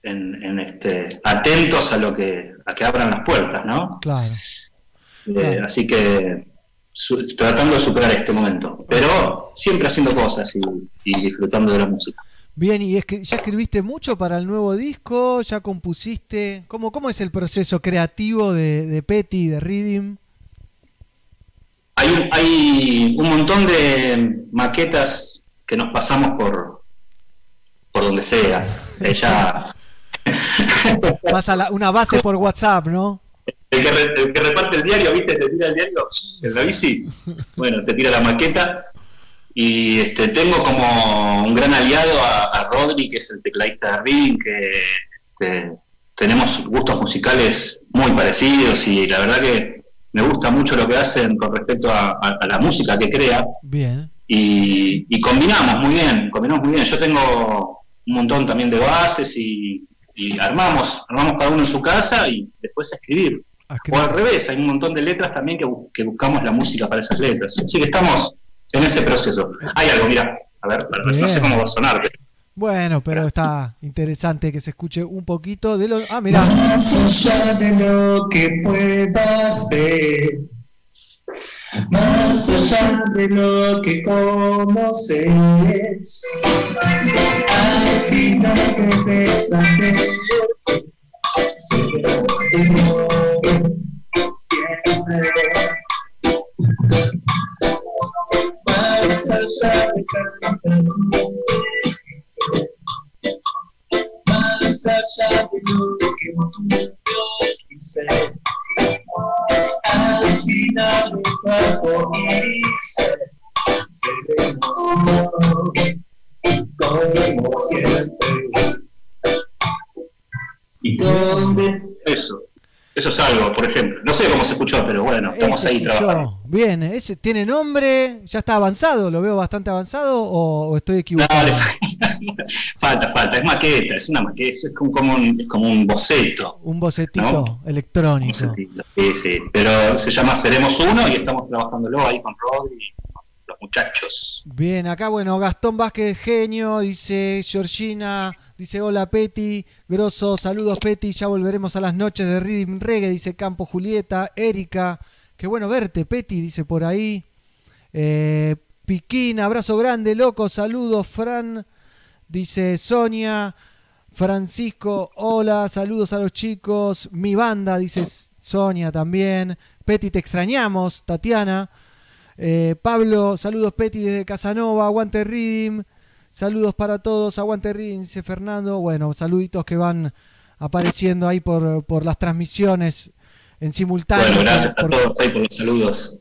en, en este, atentos a lo que a que abran las puertas, ¿no? Claro. Eh, Claro. Así que su- tratando de superar este momento, pero siempre haciendo cosas y, y disfrutando de la música. Bien, ¿y es que ya escribiste mucho para el nuevo disco? ¿Ya compusiste? ¿Cómo, cómo es el proceso creativo de, de Petty, de Rhythm? Hay un, hay un montón de maquetas que nos pasamos por por donde sea. Ella, Pasa la- una base por WhatsApp, ¿no? el, que re- el que reparte el diario, ¿viste? Te tira el diario en la bici. Bueno, te tira la maqueta. Y este, tengo como un gran aliado a, a Rodri, que es el tecladista de Reading, que este, tenemos gustos musicales muy parecidos y la verdad que me gusta mucho lo que hacen con respecto a, a- a la música que crea. Bien. y, y combinamos muy bien, combinamos muy bien. Yo tengo un montón también de bases y, y armamos, armamos cada uno en su casa y después a escribir. O al revés, hay un montón de letras también que, bu- que buscamos la música para esas letras. Así que estamos en ese proceso. Hay algo, mira, a ver, no sé cómo va a sonar. pero- Bueno, pero está interesante que se escuche un poquito de lo... Ah, mira. Más allá de lo que puedas ver, más allá de lo que conoces, al final te tu novio siempre. Más allá de tantas más allá de lo que yo quise. Al final de arco iris, seremos como siempre. ¿Y dónde? Eso, eso es algo, por ejemplo. No sé cómo se escuchó, pero bueno, estamos Ese ahí escuchó. trabajando. Bien, ese tiene nombre, ya está avanzado, lo veo bastante avanzado o, o estoy equivocado. Falta, falta, es maqueta, es una maqueta, es como, como un, es como un boceto. Un bocetito ¿No? electrónico. bocetito, Sí, sí, pero se llama Seremos Uno y estamos trabajándolo ahí con Rodri muchachos. Bien, acá bueno, Gastón Vázquez, genio, dice Georgina, dice hola Peti, grosso, saludos Peti, ya volveremos a las noches de Rhythm Reggae, dice Campo Julieta, Erika, qué bueno verte Peti, dice por ahí. Eh, Piquín, abrazo grande, loco, saludos Fran, dice Sonia, Francisco, hola, saludos a los chicos, mi banda, dice Sonia también, Peti, te extrañamos, Tatiana. Eh, Pablo, saludos Peti desde Casanova, aguante Reading, saludos para todos, aguante Reading, dice Fernando. Bueno, saluditos que van apareciendo ahí por, por las transmisiones en simultáneo. Bueno, gracias a Por- todos ahí por los saludos.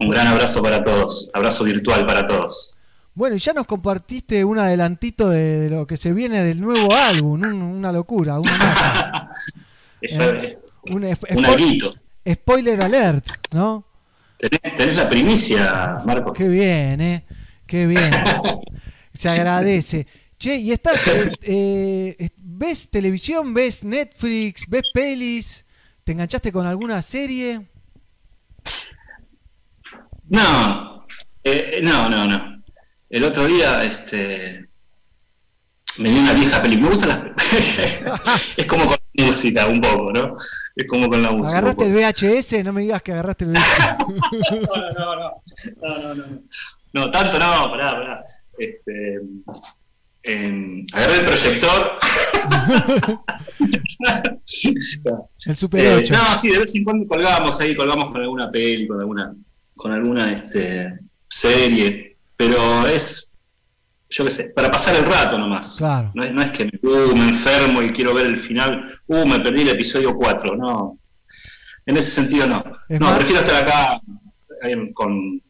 Un gran abrazo para todos, abrazo virtual para todos. Bueno, y ya nos compartiste un adelantito de, de lo que se viene del nuevo álbum, un- una locura, una masa. Esa- Eh, un, un spoiler alert, ¿no? Tenés, tenés la primicia, Marcos. Qué bien, ¿eh? Qué bien. Se agradece. Che, ¿y estás, eh, eh, ves televisión, ves Netflix, ves pelis? ¿Te enganchaste con alguna serie? No, eh, no, no, no. El otro día, este, me vi una vieja película. Me gustan las. es como con música, un poco, ¿no? Es como con la música. ¿Agarraste el. VHS? No me digas que agarraste el VHS. no, no, no, no, no, no, no. No, tanto no, pará, pará. Este, eh, agarré el proyector. El Super Eh, 8. no, sí, de vez en cuando colgamos ahí, colgamos con alguna peli, con alguna, con alguna este, serie, pero es, yo qué sé, para pasar el rato nomás. Claro. No es, no es que uh, me enfermo y quiero ver el final, uh, me perdí el episodio 4, no. En ese sentido no. Es no, más- prefiero estar acá eh, con,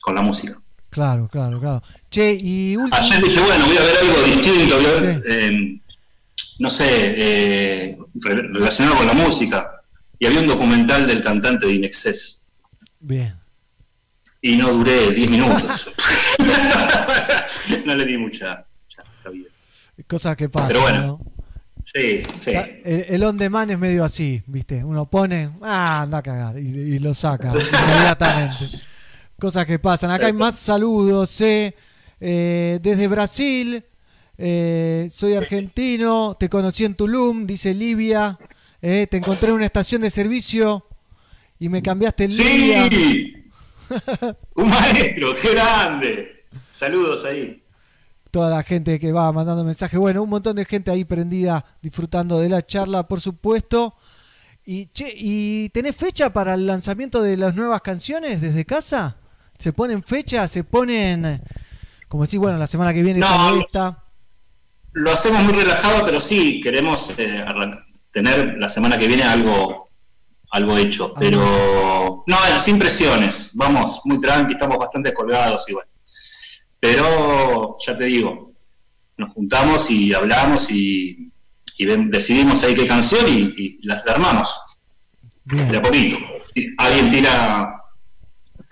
con la música. Claro, claro, claro. Che, y último. Ayer dije, bueno, voy a ver algo distinto, voy a ver, eh, no sé, eh, re- relacionado con la música. Y había un documental del cantante de Inexcess. Bien. Y no duré 10 minutos. no le di mucha, mucha. Cosas que pasan. Pero bueno, ¿no? Sí, sí. El, el on demand es medio así, ¿viste? Uno pone, ah, anda a cagar, y, y lo saca inmediatamente. Cosas que pasan. Acá hay más saludos, ¿eh? Eh, desde Brasil, eh, soy argentino, te conocí en Tulum, dice Livia, eh, te encontré en una estación de servicio y me cambiaste el. ¡Sí! Un maestro, qué grande. Saludos ahí. toda la gente que va mandando mensajes. Bueno, un montón de gente ahí prendida disfrutando de la charla, por supuesto. Y, che, ¿y tenés fecha para el lanzamiento de las nuevas canciones desde casa? ¿Se ponen fecha? ¿Se ponen, como decís, bueno, la semana que viene No, esta? Lo hacemos muy relajado, pero sí, queremos eh, tener la semana que viene algo, algo hecho. Pero no, sin presiones. Vamos, muy tranqui, estamos bastante colgados igual. Pero ya te digo, nos juntamos y hablamos y, decidimos ahí qué canción y, y las la armamos. De a poquito. Alguien tira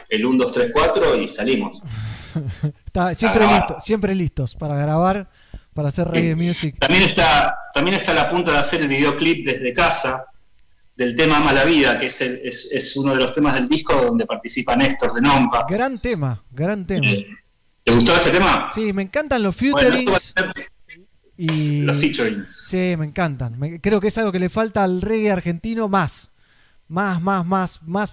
el 1, 2, 3, 4 y salimos. Está siempre listo, siempre listos para grabar, para hacer reggae music. También está, también está a la punta de hacer el videoclip desde casa del tema Mala Vida, que es, el- es, es uno de los temas del disco donde participa Néstor de Nompa. Gran tema, gran tema. ¿Te gustó ese tema? Sí, me encantan los featurings. y los featurings. Sí, me encantan. Me- creo que es algo que le falta al reggae argentino más. Más, más, más, más,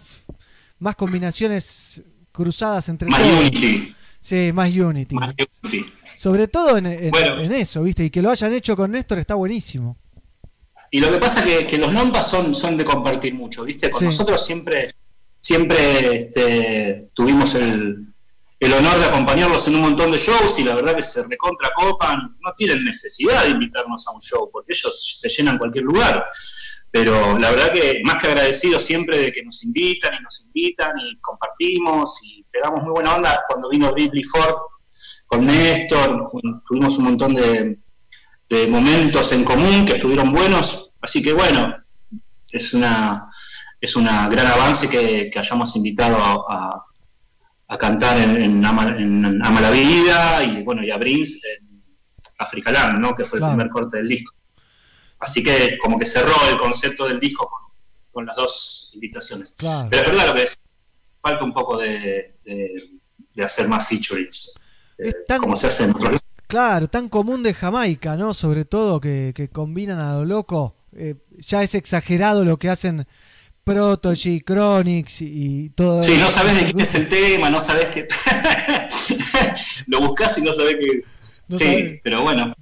más combinaciones cruzadas entre Más todos. unity. Sí, más unity. Más unity. Sobre todo en, en- Bueno. en eso, ¿viste? Y que lo hayan hecho con Néstor está buenísimo. Y lo que pasa es que, que los Nompas son, son de compartir mucho, ¿viste? Con Sí. nosotros siempre, siempre este, tuvimos el, el honor de acompañarlos en un montón de shows y la verdad que se recontra copan. No tienen necesidad de invitarnos a un show, porque ellos te llenan cualquier lugar. Pero la verdad que más que agradecidos siempre de que nos invitan y nos invitan y compartimos y pegamos muy buena onda cuando vino Ridley Ford con Néstor, tuvimos un montón de, momentos en común que estuvieron buenos, así que bueno, es una es una gran avance que, hayamos invitado a- a cantar en, en Ama, en Ama la Vida y bueno y a Prince en Africa Land, ¿no? que fue el primer corte del disco. Así que como que cerró el concepto del disco con, con las dos invitaciones. Claro. Pero es verdad lo que es, falta un poco de, de- de hacer más featurings, eh, como se hace en otros Claro, tan común de Jamaica, ¿no? Sobre todo que, que combinan a lo loco. Eh, ya es exagerado lo que hacen Protogy, Chronix y, y todo Sí, no sabes de quién es el tema, no sabes que. lo buscas y no sabes que. No sí, pero bueno.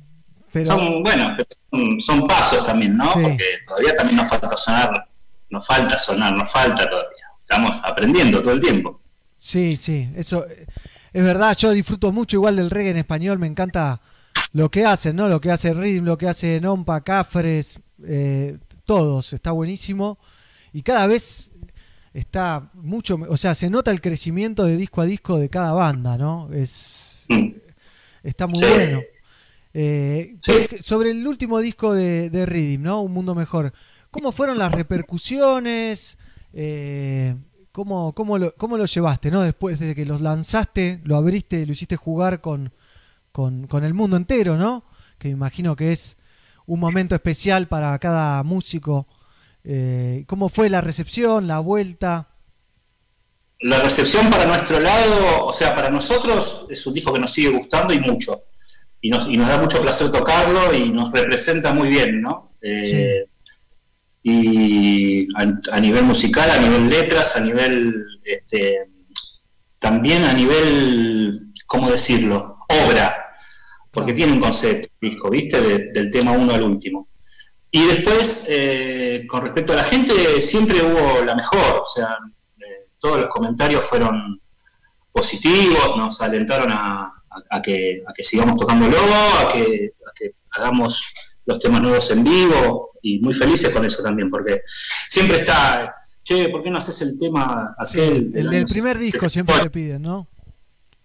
Pero- Son, bueno, son, son pasos también, ¿no? Sí. Porque todavía también nos falta sonar, nos falta sonar, nos falta todavía. Estamos aprendiendo todo el tiempo. Sí, sí, eso eh, es verdad. Yo disfruto mucho igual del reggae en español. Me encanta lo que hacen, ¿no? Lo que hace Rhythm, lo que hace Nompa, Cafres, eh, todos. Está buenísimo. Y cada vez está mucho, o sea, se nota el crecimiento de disco a disco de cada banda, ¿no? Es está muy Sí. bueno. Eh, sobre el último disco de, de Rhythm, ¿no? Un mundo mejor. ¿Cómo fueron las repercusiones? Eh, ¿cómo, cómo, lo, ¿Cómo lo llevaste, no? Después de que los lanzaste, lo abriste, lo hiciste jugar con, con, con el mundo entero, ¿no? Que me imagino que es un momento especial para cada músico. Eh, ¿Cómo fue la recepción, la vuelta? La recepción para nuestro lado, o sea, para nosotros es un disco que nos sigue gustando y mucho. Y nos, y nos da mucho placer tocarlo y nos representa muy bien, ¿no? Eh, Y a, a nivel musical, a nivel letras, a nivel. Este, también a nivel. ¿Cómo decirlo? Obra. porque tiene un concepto, disco, ¿viste? De- del tema uno al último. Y después, eh, con respecto a la gente, siempre hubo la mejor, o sea, eh, todos los comentarios fueron positivos, nos alentaron a, a- a que, a que sigamos tocándolo, a que, a que hagamos los temas nuevos en vivo, y muy felices con eso también, porque siempre está, che, ¿por qué no haces el tema aquel? El del primer disco siempre te piden, ¿no?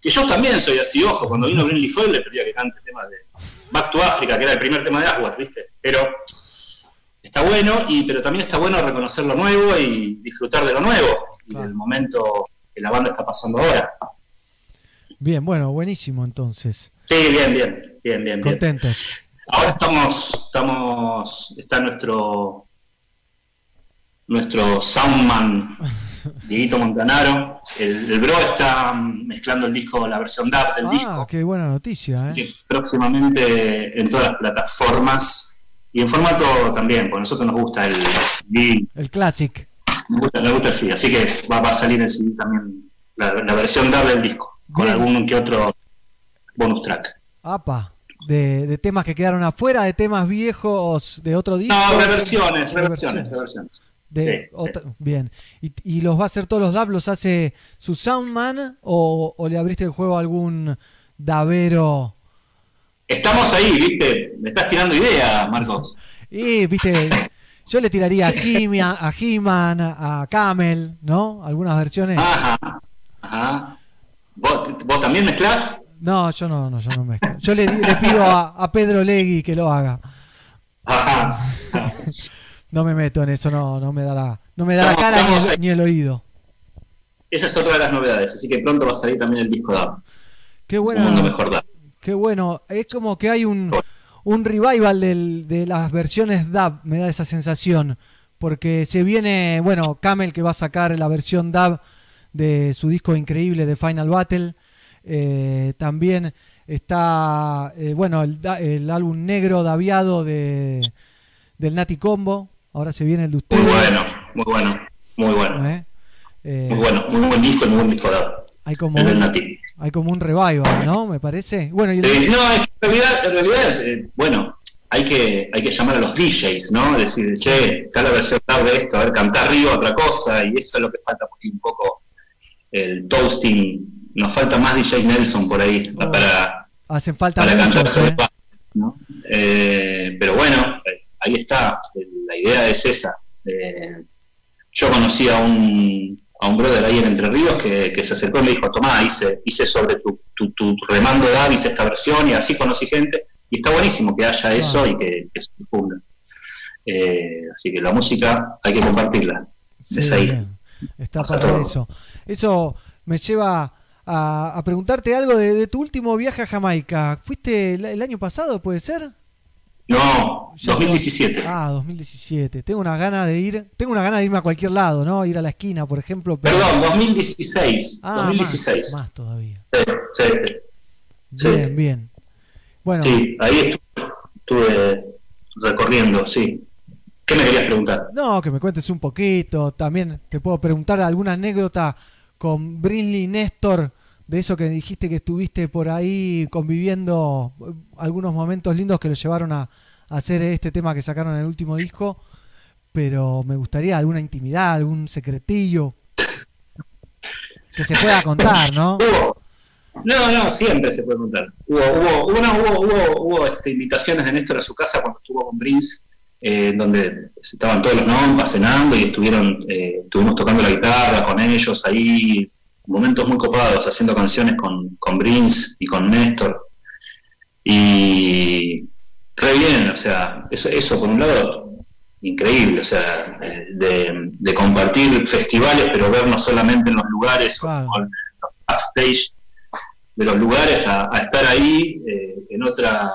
Que yo también soy así, ojo, cuando vino Brinley Foyle le pedía que cante temas de Back to Africa, que era el primer tema de Aswad, ¿viste? Pero está bueno, y, pero también está bueno reconocer lo nuevo y disfrutar de lo nuevo y del momento que la banda está pasando ahora. Bien, bueno, buenísimo entonces. Sí, bien, bien, bien, bien. bien. Contentos. Ahora estamos, estamos, está nuestro nuestro soundman Dieguito Montanaro. El, el bro está mezclando el disco, la versión DAB del disco. Ah, qué buena noticia, ¿eh? que próximamente en todas las plataformas y en formato también, porque a nosotros nos gusta el CD, El Classic. nos gusta, nos gusta el CD, así que va, va a salir el CD también, la, la versión DAB del disco, con algún que otro bonus track. Apa. De, de temas que quedaron afuera, de temas viejos de otro disco. No, reversiones, reversiones, reversiones. De Sí, otra- Bien. ¿Y, y los va a hacer todos los dab? ¿Los hace su Soundman? ¿O, o le abriste el juego a algún dabero? Estamos ahí, viste, me estás tirando ideas, Marcos. Y, viste, yo le tiraría a He- a He-Man, a Camel, ¿no? Algunas versiones. Ajá, ajá. ¿Vos, vos también mezclás? No, yo no, no, yo no mezclo. Yo le, pido a, a Pedro Legui que lo haga. No me meto en eso, no, no me da la, no me da la cara ni el, ni el oído. Esa es otra de las novedades, así que pronto va a salir también el disco DAB. Qué Un mundo bueno, mejor DAB. Qué bueno. Es como que hay un, un revival del- de las versiones DAB, me da esa sensación. Porque se viene, bueno, Camel que va a sacar la versión DAB de su disco increíble de Final Battle. Eh, también está, eh, bueno, el, álbum negro daviado de, del Nati Combo. Ahora se viene el de ustedes. Muy bueno, muy bueno, muy bueno. ¿eh? Eh, Muy bueno, muy buen disco muy buen disco DAB. hay como El del Nati. Hay como un revival, ¿no? Me parece. Bueno, y el- Eh, no, en realidad, en realidad eh, bueno, hay que, hay que llamar a los DJs, ¿no? Decir, che, está la versión DAB de esto, a ver, cantar arriba otra cosa, y eso es lo que falta, porque un poco el toasting, nos falta más DJ Nelson por ahí, para, hacen falta para cantar sobre ¿eh? ¿no? Eh, pero bueno, eh, ahí está, la idea es esa. Yo conocí a un, a un brother ahí en Entre Ríos que, que se acercó y me dijo, tomá, hice, hice sobre tu, tu, tu remando DAB, hice esta versión y así conocí gente. Y está buenísimo que haya eso y que, que se difunda. Eh, así que la música hay que compartirla. es ahí. bien. Está Pasa para todo. eso. Eso me lleva a, a preguntarte algo de, de tu último viaje a Jamaica. ¿Fuiste el, el año pasado, puede ser? No, Ya 2017. se va- Ah, 2017. Tengo una gana de ir. Tengo una gana de irme a cualquier lado, ¿no? Ir a la esquina, por ejemplo. pero- Perdón, 2016. Ah, 2016. Más, más todavía. Sí, sí, sí. Sí. Bien, bien. Bueno, Sí, ahí estuve, estuve recorriendo, sí. ¿Qué me querías preguntar? no, que me cuentes un poquito. También te puedo preguntar alguna anécdota con Brinley Néstor, de eso que dijiste que estuviste por ahí conviviendo eh, algunos momentos lindos que lo llevaron a, hacer este tema que sacaron en el último disco. Pero me gustaría alguna intimidad, algún secretillo que se pueda contar, ¿no? No, no, siempre se puede contar. Hubo, hubo, hubo, hubo, hubo, hubo, este, invitaciones de Néstor a su casa cuando estuvo con Prince, eh, donde estaban todos los nompas cenando y estuvieron, eh, estuvimos tocando la guitarra con ellos ahí, momentos muy copados, haciendo canciones con, con Prince y con Néstor. Y re bien, o sea, eso, eso por un lado, increíble, o sea, de, de compartir festivales, pero vernos solamente en los lugares o- o en los backstage de los lugares a, a estar ahí eh, en otra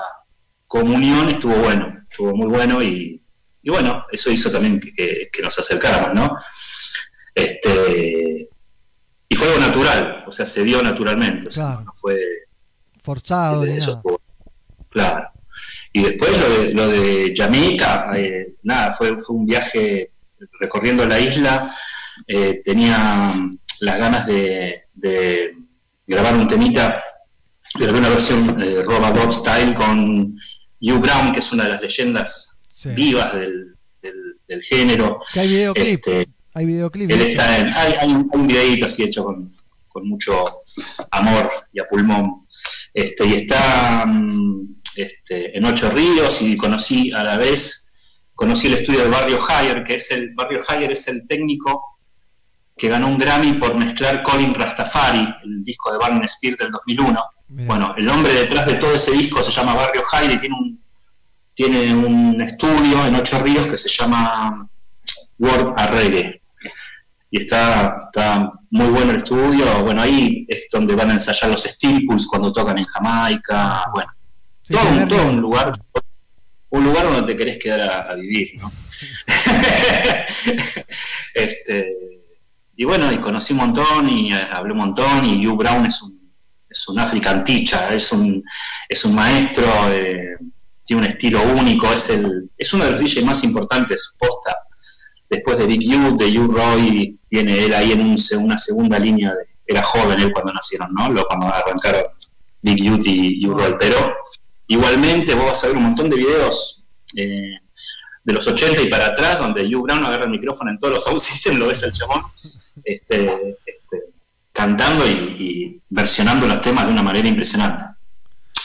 comunión estuvo bueno, estuvo muy bueno y, y bueno, eso hizo también que, que- que nos acercáramos, ¿no? Este, y fue algo natural, o sea, se dio naturalmente, o sea, Claro. no fue Forzado eso nada. claro. Y después lo de, lo de Jamaica, eh, nada, fue, fue un viaje recorriendo la isla, eh, tenía las ganas de, de grabar un temita grabé una versión eh, Roba Bob Style con Hugh Brown, que es una de las leyendas vivas del, del- del género. Que hay videoclip. Este, Hay videoclip. él de eso. está en, hay, hay un, hay un videíto así hecho con, con mucho amor y a pulmón. Este, y está mm, este, en Ocho Ríos y conocí a la vez, conocí el estudio de Barrio Higher, que es el, Barrio Higher es el técnico que ganó un Grammy por mezclar Colin Rastafari, el disco de Barney Spears del 2001. Bueno, el nombre detrás de todo ese disco se llama Barrio Higher y tiene un, tiene un estudio en Ocho Ríos que se llama World a Reggae. Y está, está muy bueno el estudio. Bueno, ahí es donde van a ensayar los Stimples cuando tocan en Jamaica. Bueno, todo, un, todo un lugar un lugar donde te querés quedar a, a vivir, ¿no? este, y bueno, y conocí un montón y eh, hablé un montón y Hugh Brown es un, es un African teacher, es un, es un maestro, eh, tiene un estilo único, es, el, es uno de los DJs más importantes posta. Después de Big U, de Hugh Roy, viene él ahí en un una segunda línea, de- era joven él cuando nacieron, ¿no? Lo, cuando arrancaron Big U y Hugh Roy, pero igualmente vos vas a ver un montón de videos eh, de los 80 y para atrás, donde Hugh Brown agarra el micrófono en todos los sound systems, lo ves al chabón este, este, cantando y, y versionando los temas de una manera impresionante.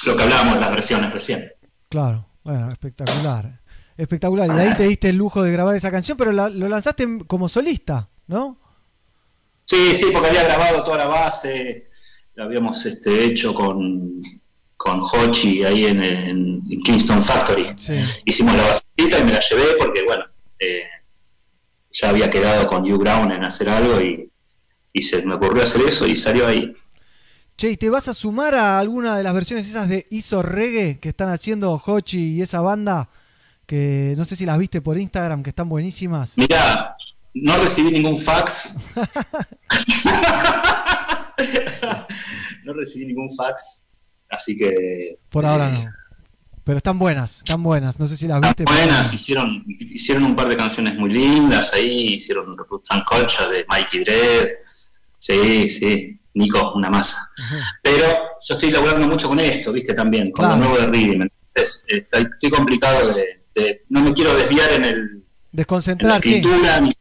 Lo que hablábamos de las versiones recién. Claro, bueno, espectacular. Espectacular. Y ahí te diste el lujo de grabar esa canción, pero la- lo lanzaste como solista, ¿no? Sí, sí, porque había grabado toda la base, lo habíamos este, hecho con, con Hochi ahí en, en- en Kingston Factory. Hicimos la basecita y me la llevé porque, bueno, eh, ya había quedado con Hugh Brown en hacer algo y, y se me ocurrió hacer eso y salió ahí. Che, ¿y te vas a sumar a alguna de las versiones esas de Iso Reggae que están haciendo Hochi y esa banda? Que no sé si las viste por Instagram, que están buenísimas. Mirá, no recibí ningún fax. no recibí ningún fax, así que Por ahora no. Pero están buenas, están buenas. No sé si las viste. pero- buenas, hicieron, hicieron un par de canciones muy lindas ahí, hicieron Roots and Culture de Mikey Dredd, sí, sí, Nico, una masa. Pero yo estoy laburando mucho con esto, viste, también, con Claro. lo nuevo de Rhythm, entonces eh, estoy, estoy complicado de, de- no me quiero desviar en, el, en la Desconcentrar, sí. ni-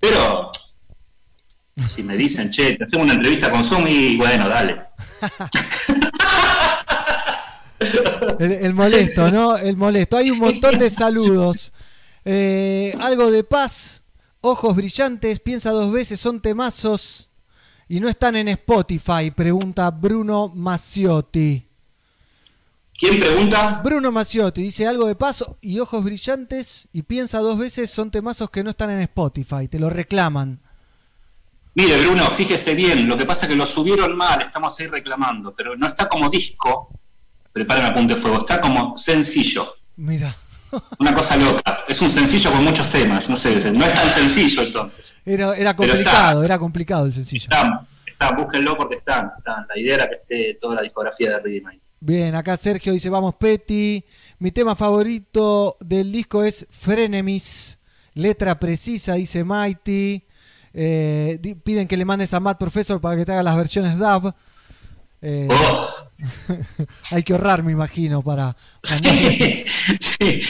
pero si me dicen, che, te hacemos una entrevista con Zoom y bueno, dale. El, el molesto, ¿no? El molesto. Hay un montón de saludos. Eh, algo de paz. Ojos brillantes. Piensa dos veces. Son temazos. Y no están en Spotify. Pregunta Bruno Maciotti. ¿Quién pregunta? Bruno Maciotti. Dice algo de paz y ojos brillantes. Y piensa dos veces. Son temazos que no están en Spotify. Te lo reclaman. Mire, Bruno, fíjese bien, lo que pasa es que lo subieron mal, estamos ahí reclamando, pero no está como disco, preparen a punto de fuego, está como sencillo, Mira. una cosa loca. Es un sencillo con muchos temas, no sé, no es tan sencillo entonces. Era, está. complicado. Era complicado el sencillo. Está, está, búsquenlo porque están, están. La idea era que esté toda la discografía de Rhythm. Bien, acá Sergio dice, vamos Petty. Mi tema favorito del disco es Frenemies. Letra precisa, dice Mighty. Eh, di- piden que le mandes a Matt Professor para que te haga las versiones DAV. Eh, hay que ahorrar, me imagino, para... sí,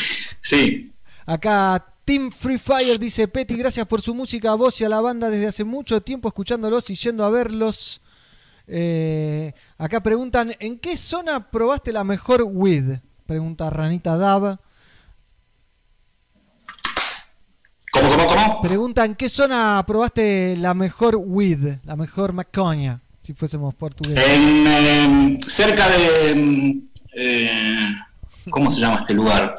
sí. Acá Team Free Fire dice, Petty, gracias por su música, a vos y a la banda desde hace mucho tiempo escuchándolos y yendo a verlos. Eh, acá preguntan, ¿en qué zona probaste la mejor weed? Pregunta Ranita Dab. ¿Cómo, cómo, cómo? Pregunta, ¿en qué zona probaste la mejor weed? La mejor maconha, si fuésemos portugueses. En, eh, cerca de... mm, eh, ¿Cómo se llama este lugar?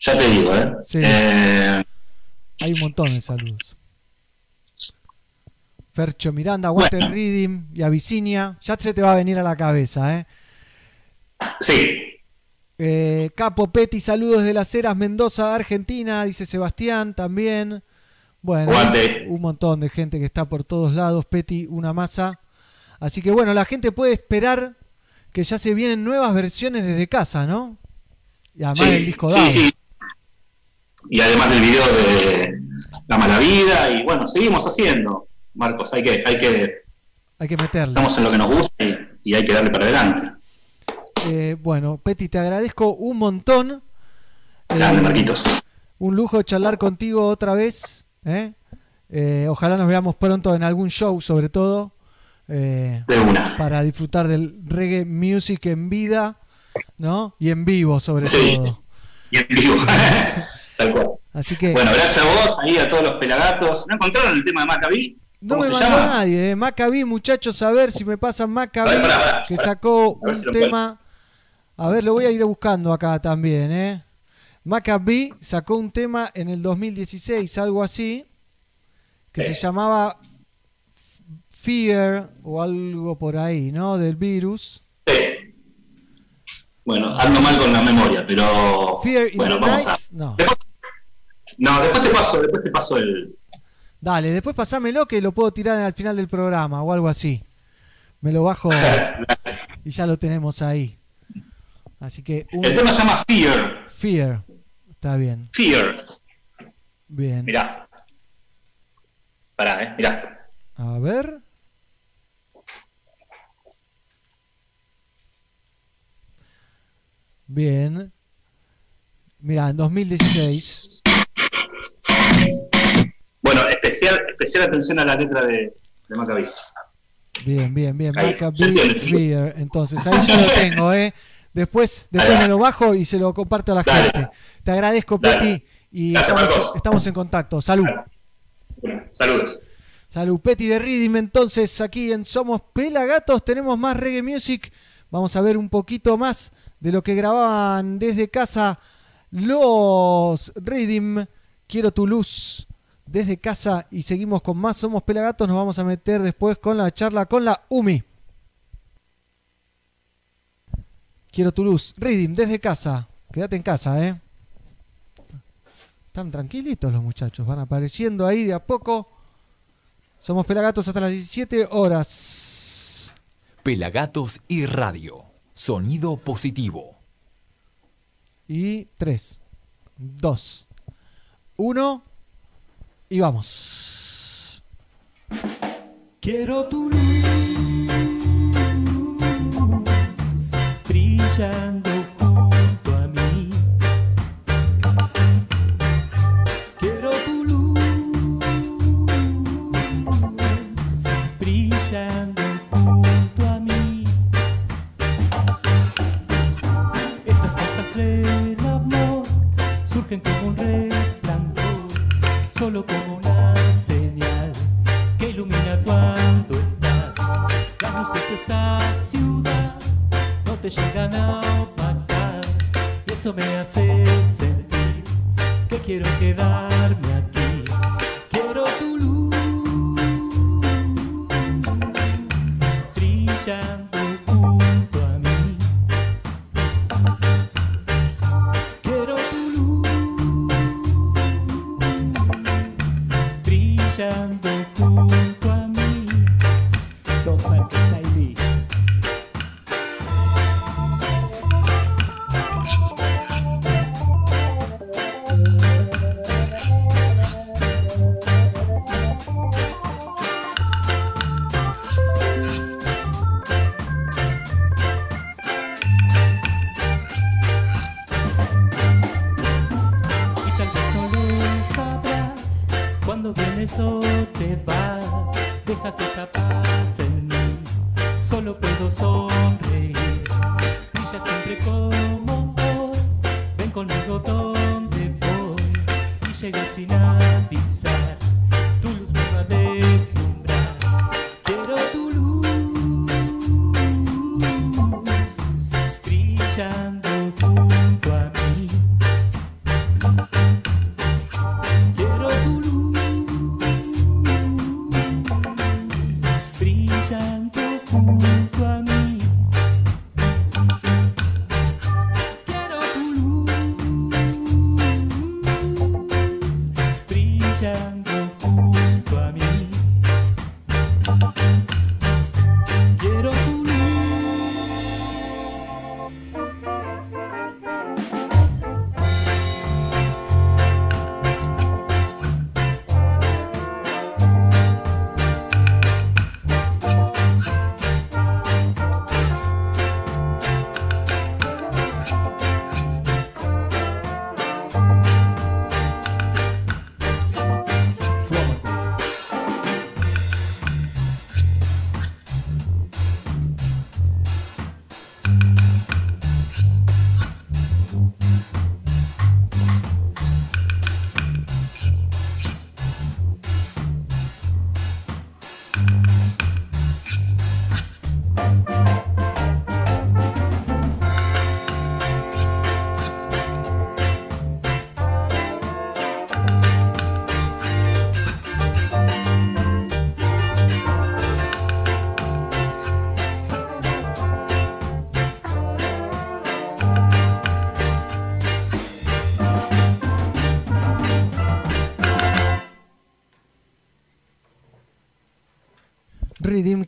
Ya te digo, ¿eh? Sí. Eh, Hay un montón de saludos. Fercho Miranda, Walter Reading y Abisinia. Ya se te va a venir a la cabeza, ¿eh? Sí. Eh, Capo Petty, saludos de las Heras, Mendoza, Argentina, dice Sebastián también. Bueno, Aguante. un montón de gente que está por todos lados. Petty, una masa. Así que bueno, la gente puede esperar que ya se vienen nuevas versiones desde casa, ¿no? Y además sí, del disco sí, dado. sí. Y además del video de La Mala Vida, y bueno, seguimos haciendo, Marcos, hay que, hay que, Hay que meterle. Estamos en lo que nos gusta y, y hay que darle para adelante. Eh, bueno, Peti, te agradezco un montón. Grande, Eh, Marquitos. Un lujo charlar contigo otra vez. ¿eh? Eh, ojalá nos veamos pronto en algún show, sobre todo. eh, De una. Para disfrutar del reggae music en vida, ¿no? Y en vivo, sobre Sí. todo. Y en vivo. Tal cual. Así que Bueno, gracias a vos, ahí a todos los pelagatos. ¿No encontraron el tema de Maccabi? No ¿Cómo me mandó llama? nadie. ¿eh? Maccabi, muchachos, a ver si me pasan Maccabi, A ver, que sacó un si tema. A ver, lo voy a ir buscando acá también, ¿eh? Maccabi sacó un tema en el 2016, algo así, que se llamaba Fear o algo por ahí, ¿no? Del virus. Bueno, ando mal con la memoria, pero. Fear bueno, vamos Night. a. No. No, después te paso, después te paso el. Dale, después pasámelo que lo puedo tirar al final del programa o algo así. Me lo bajo y ya lo tenemos ahí. Así que un- El tema se llama Fear. Fear. Está bien. Fear. Bien. Mirá. Pará, eh, mirá. A ver. Bien. Mira, en 2016. Bueno, especial, especial atención a la letra de, de Maccabi. Bien, bien, bien. Ahí, Fear. Entonces, ahí ya lo tengo, ¿eh? Después, después me lo bajo y se lo comparto a la gente. Te agradezco. Peti. Y Gracias, estamos, estamos en contacto. Salud. Saludos. Salud, Peti de Ridim. Entonces, aquí en Somos Pelagatos tenemos más reggae music. Vamos a ver un poquito más de lo que grababan desde casa los Ridim. Quiero tu luz desde casa y seguimos con más Somos Pelagatos. Nos vamos a meter después con la charla con la UMI. Quiero tu luz. Ridim desde casa. Quédate en casa, ¿eh? Están tranquilitos los muchachos. Van apareciendo ahí de a poco. Somos Pelagatos hasta las 17 horas. Pelagatos y radio. Sonido positivo. Y 3, 2, 1 y vamos. Quiero tu luz brillando llegan a y esto me hace sentir que quiero quedarme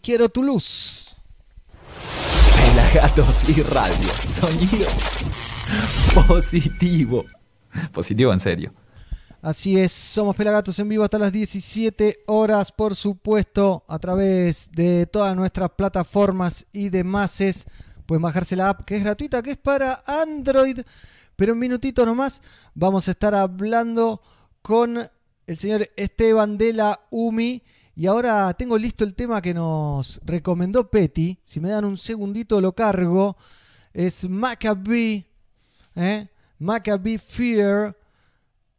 quiero tu luz. Pelagatos y radio. Sonido positivo. Positivo en serio. Así es, somos Pelagatos en vivo hasta las 17 horas, por supuesto, a través de todas nuestras plataformas y demás. Pueden bajarse la app que es gratuita, que es para Android. Pero un minutito nomás vamos a estar hablando con el señor Esteban de la UMI. Y ahora tengo listo el tema que nos recomendó Petty. Si me dan un segundito lo cargo. Es Maccabee. ¿eh? Maccabee Fear.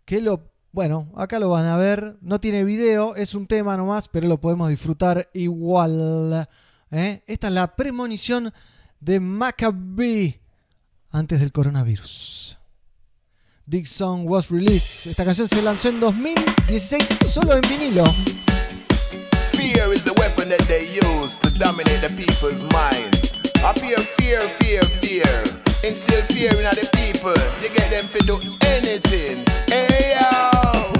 Que lo... Bueno, acá lo van a ver. No tiene video. Es un tema nomás. Pero lo podemos disfrutar igual. ¿eh? Esta es la premonición de Maccabee. Antes del coronavirus. This song was released. Esta canción se lanzó en 2016 solo en vinilo. Is the weapon that they use to dominate the people's minds. Appear fear, fear, fear. Instill fear in the people. You get them to do anything. Hey yo!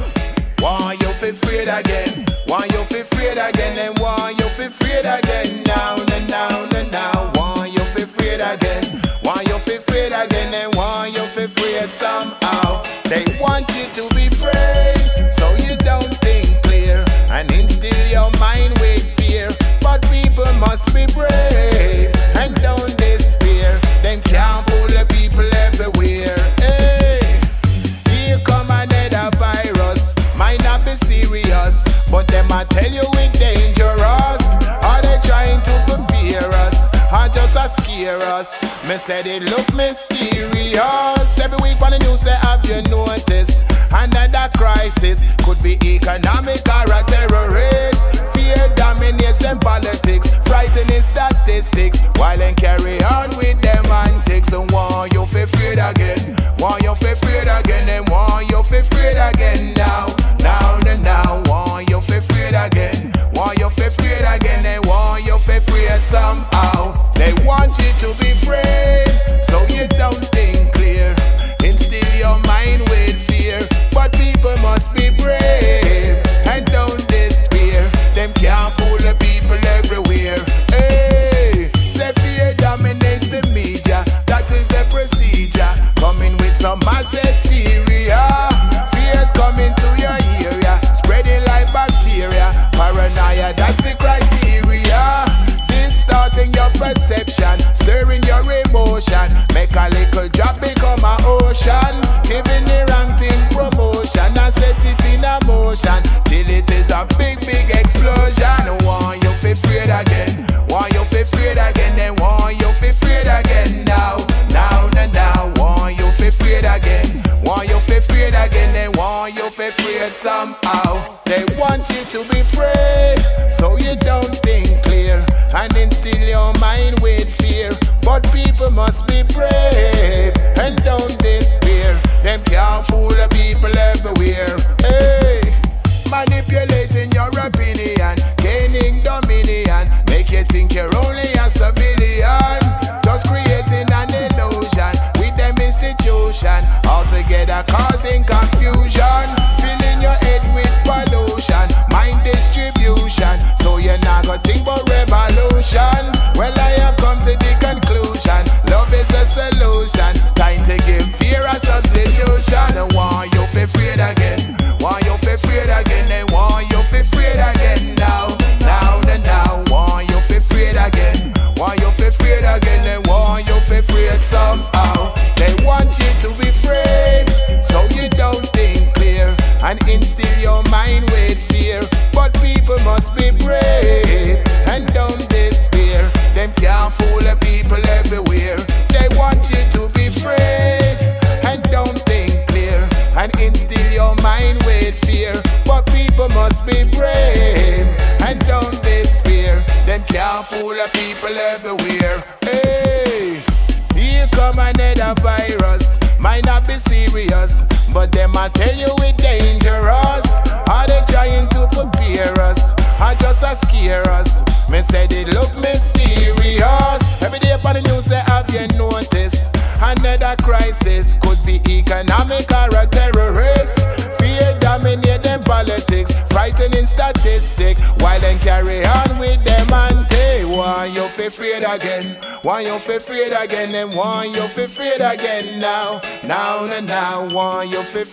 Want you feel afraid again? Why you feel afraid again? And why you feel afraid again? Now, and now, and now. Want you feel afraid again? Want you feel afraid again? And want you feel afraid somehow? Must be brave and don't despair. Them can't fool the people everywhere. Hey, here come another virus. Might not be serious, but them I tell you it's dangerous. Are they trying to prepare us? Or just a scare us? Me said it look mysterious. Every week on the news say have you noticed? Another crisis could be economic or a terrorist.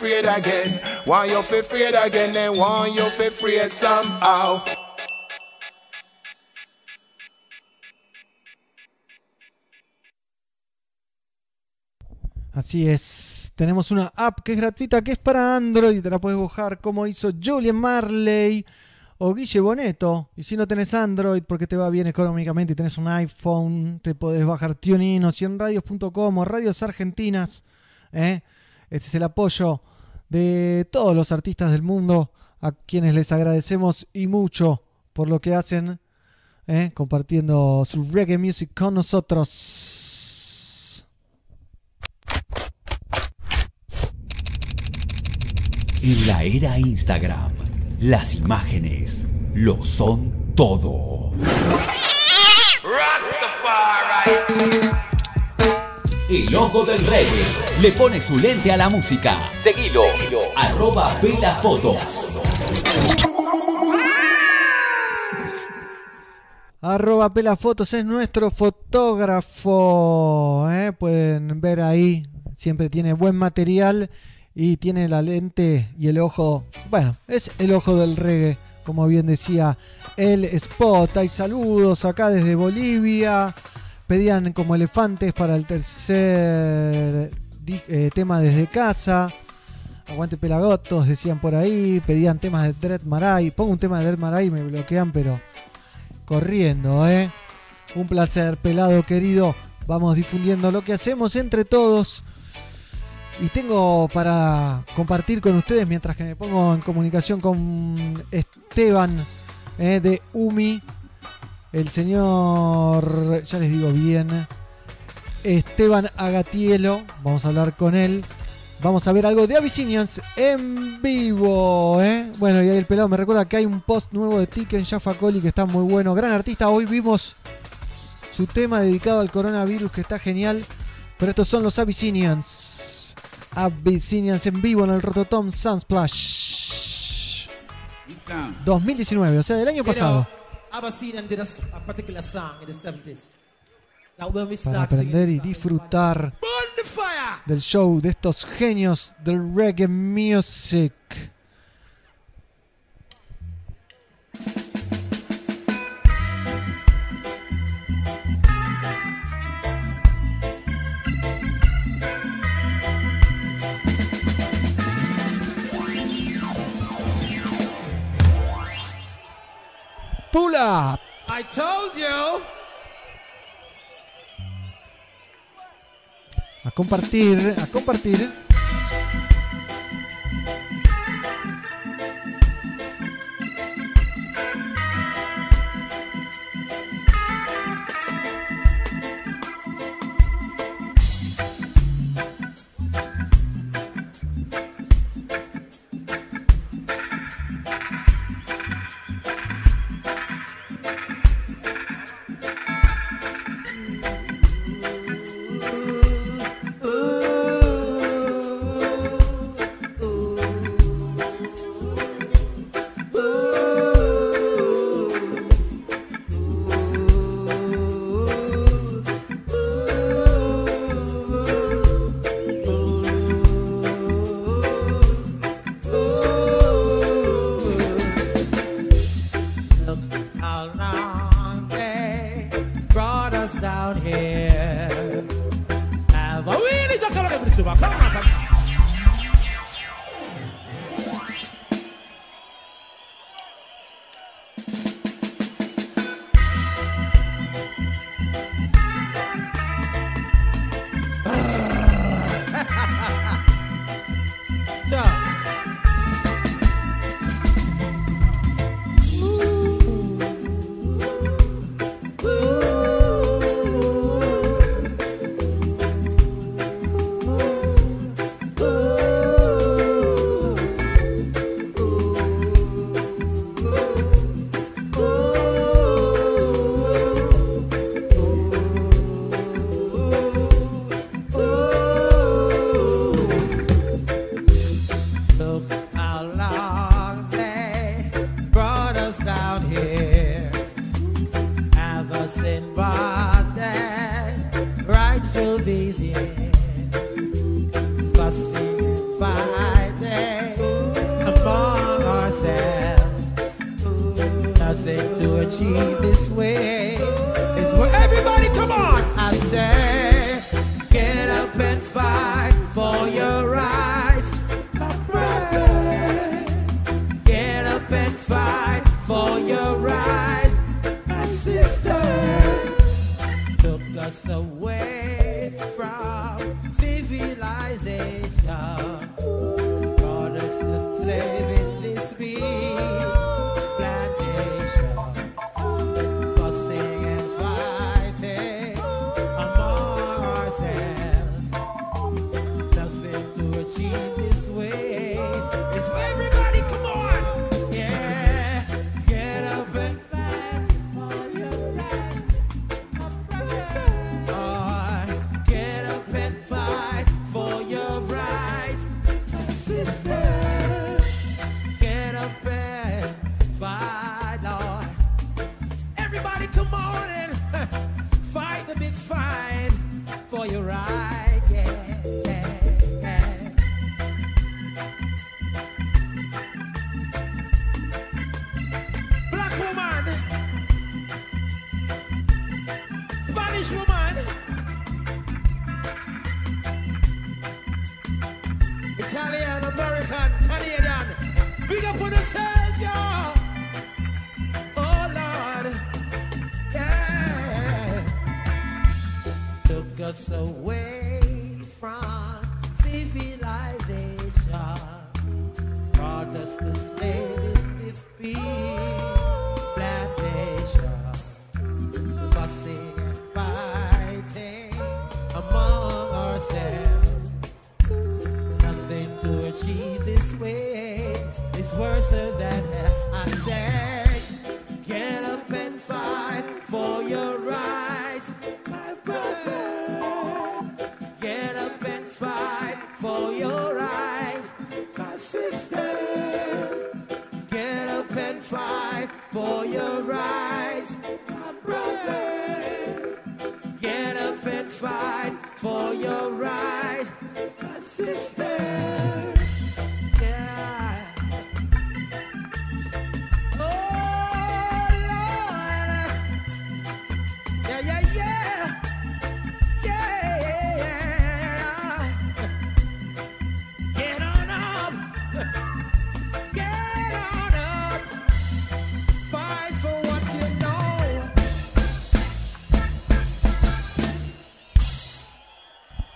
Again. Afraid again, you. Así es, tenemos una app que es gratuita, que es para Android, te la puedes bajar como hizo Julian Marley o Guille Boneto. Y si no tenés Android porque te va bien económicamente y tenés un iPhone, te podés bajar TuneIn o 100radios.com o Radios Argentinas. ¿eh? Este es el apoyo de todos los artistas del mundo, a quienes les agradecemos y mucho por lo que hacen, ¿eh? compartiendo su reggae music con nosotros. En la era Instagram, las imágenes lo son todo. El ojo del reggae le pone su lente a la música. Seguilo, arroba pelafotos. Arroba Pelafotos es nuestro fotógrafo. ¿eh? Pueden ver ahí. Siempre tiene buen material y tiene la lente y el ojo. Bueno, es el ojo del reggae, como bien decía el spot. Hay saludos acá desde Bolivia. Pedían como elefantes para el tercer eh, tema desde casa. Aguante Pelagotos, decían por ahí. Pedían temas de Dread Marai. Pongo un tema de Dread Marai y me bloquean, pero corriendo, ¿eh? Un placer, pelado querido. Vamos difundiendo lo que hacemos entre todos. Y tengo para compartir con ustedes, mientras que me pongo en comunicación con Esteban ¿eh? de UMI, el señor, ya les digo bien, Esteban Agatielo. Vamos a hablar con él. Vamos a ver algo de Abyssinians en vivo. ¿eh? Bueno, y ahí el pelado me recuerda que hay un post nuevo de Tiken Jaffa Coli que está muy bueno. Gran artista. Hoy vimos su tema dedicado al coronavirus que está genial. Pero estos son los Abyssinians. Abyssinians en vivo en el Rototom Sunsplash 2019, o sea, del año pasado. Abyssinian did a, s- a particular song in the 70s. That when we Para aprender y disfrutar del show de estos genios del reggae music. I told you. A compartir, a compartir.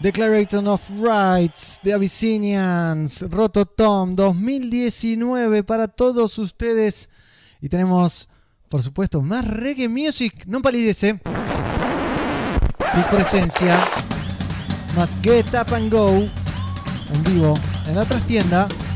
Declaration of Rights, The Abyssinians, Rototom 2019 para todos ustedes. Y tenemos, por supuesto, más reggae music. No palidece. Eh. Tu presencia. Más Get Up and Go. En vivo. En la trastienda. tienda.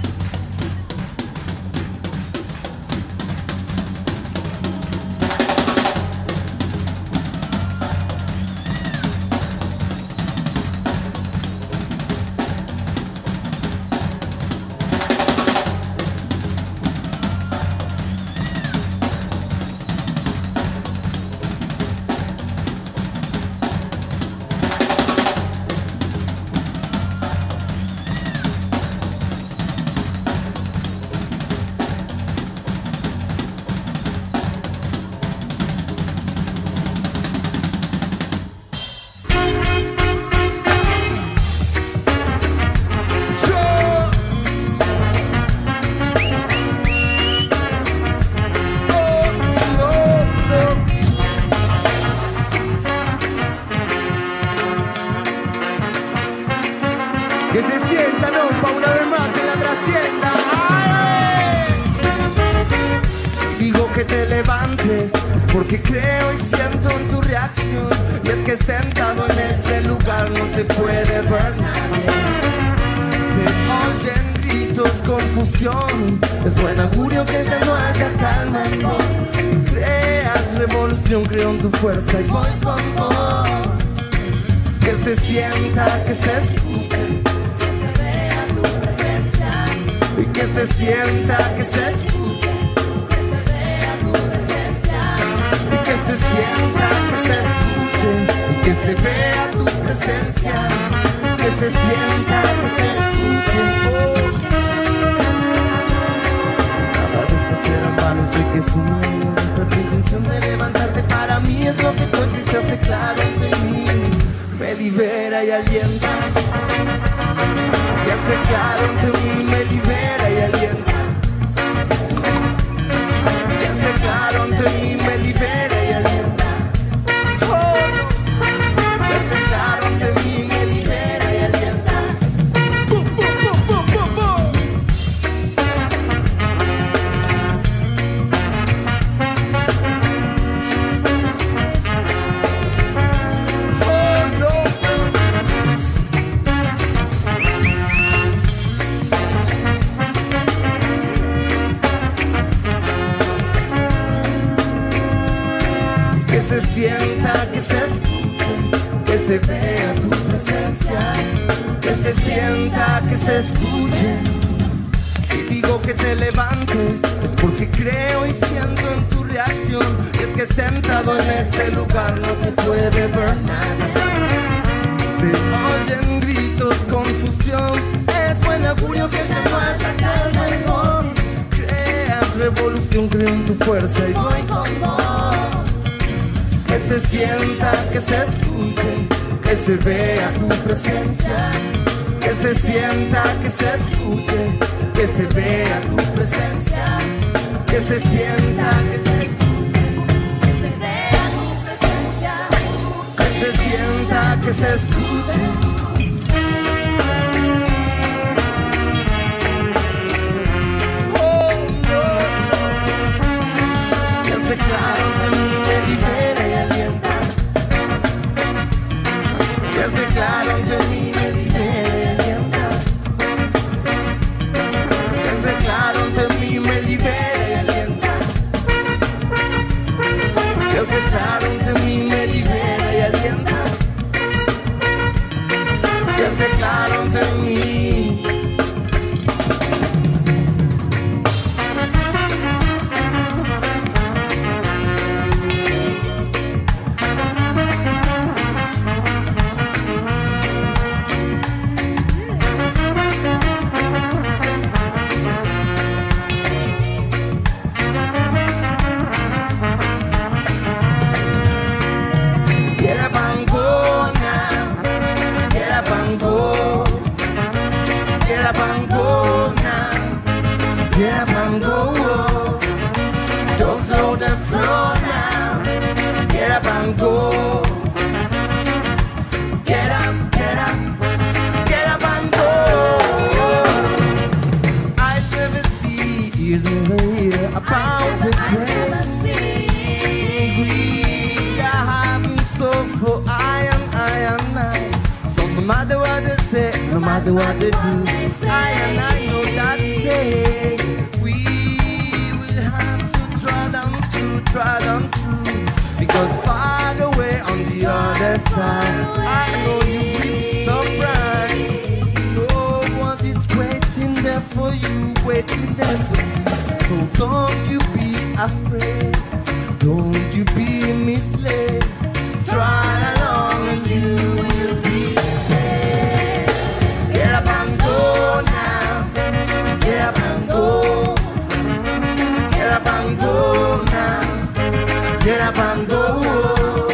Go.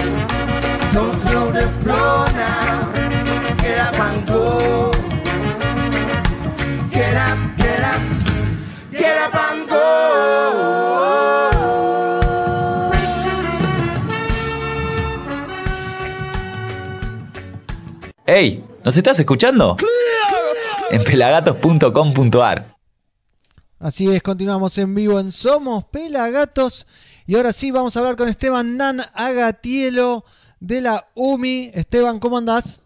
Don't slow the flow now. Get up and go. Get up, get up, get up and go. ¡Hey! ¿Nos estás escuchando? En pelagatos.com.ar. Así es, continuamos en vivo en Somos Pelagatos. Y ahora sí, vamos a hablar con Esteban Nan Agatielo de la UMI. Esteban, ¿cómo andás?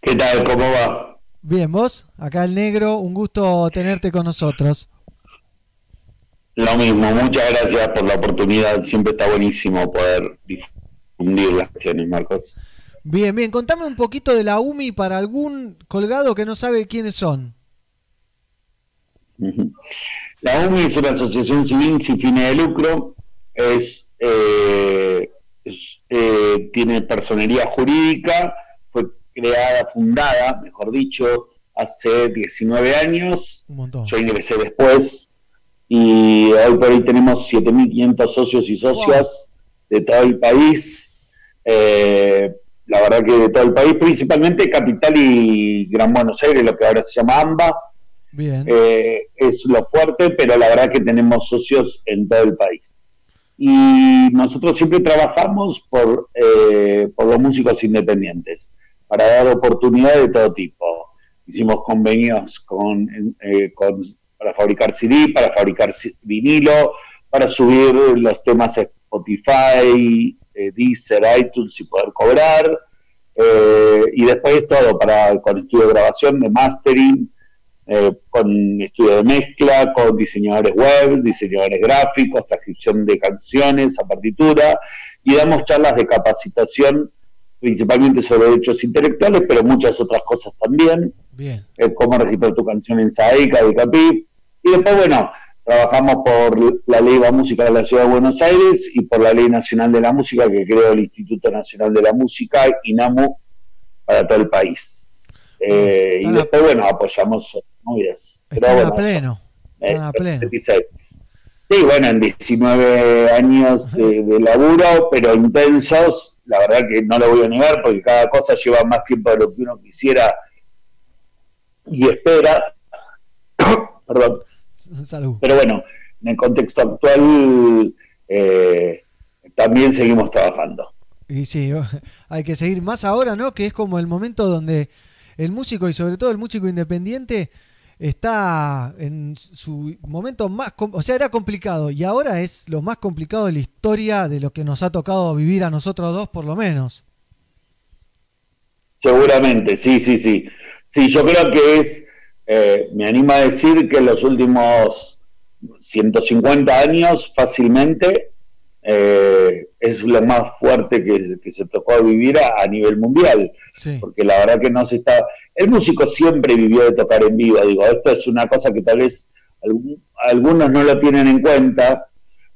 ¿Qué tal? ¿Cómo va? Bien, vos, acá el negro, un gusto tenerte con nosotros. Lo mismo, muchas gracias por la oportunidad. Siempre está buenísimo poder difundir las cuestiones, Marcos. Bien, bien, contame un poquito de la UMI para algún colgado que no sabe quiénes son. La UMI es una asociación civil sin fines de lucro, es, eh, es, eh, tiene personería jurídica, fue creada, fundada, mejor dicho, hace 19 años. Un montón. Yo ingresé después y hoy por hoy tenemos 7.500 socios y socias de todo el país. Eh, la verdad que de todo el país, principalmente Capital y Gran Buenos Aires, lo que ahora se llama AMBA, Eh, es lo fuerte, pero la verdad que tenemos socios en todo el país. Y nosotros siempre trabajamos por, eh, por los músicos independientes, para dar oportunidades de todo tipo. Hicimos convenios con, eh, para fabricar CD, para fabricar vinilo, para subir los temas a Spotify, eh, Deezer, iTunes y poder cobrar. Y después todo para con estudio de grabación, de mastering, eh, con estudio de mezcla, con diseñadores web, diseñadores gráficos, transcripción de canciones a partitura, y damos charlas de capacitación principalmente sobre derechos intelectuales, pero muchas otras cosas también, Bien. eh, cómo registrar tu canción en SAECA, de CAPIP, y después, bueno, trabajamos por la Ley de Música de la Ciudad de Buenos Aires y por la Ley Nacional de la Música que creó el Instituto Nacional de la Música, INAMU, para todo el país. Eh, y después, bueno, apoyamos movidas. Pero Están a bueno, pleno. eh, pleno. 26. Sí, bueno, en 19 años de, de laburo, pero intensos, la verdad que no lo voy a negar porque cada cosa lleva más tiempo de lo que uno quisiera y espera. Perdón. Salud. Pero bueno, en el contexto actual eh, también seguimos trabajando. Y sí, hay que seguir más ahora, ¿no? Que es como el momento donde el músico y sobre todo el músico independiente está en su momento más, o sea, era complicado y ahora es lo más complicado de la historia de lo que nos ha tocado vivir a nosotros dos, por lo menos. Seguramente, sí, sí, sí. Sí, yo creo que es, eh, me anima a decir que en los últimos 150 años fácilmente eh, es lo más fuerte que, que se tocó vivir a, a nivel mundial. Sí. Porque la verdad que no se está... El músico siempre vivió de tocar en vivo, digo, esto es una cosa que tal vez algún- algunos no lo tienen en cuenta,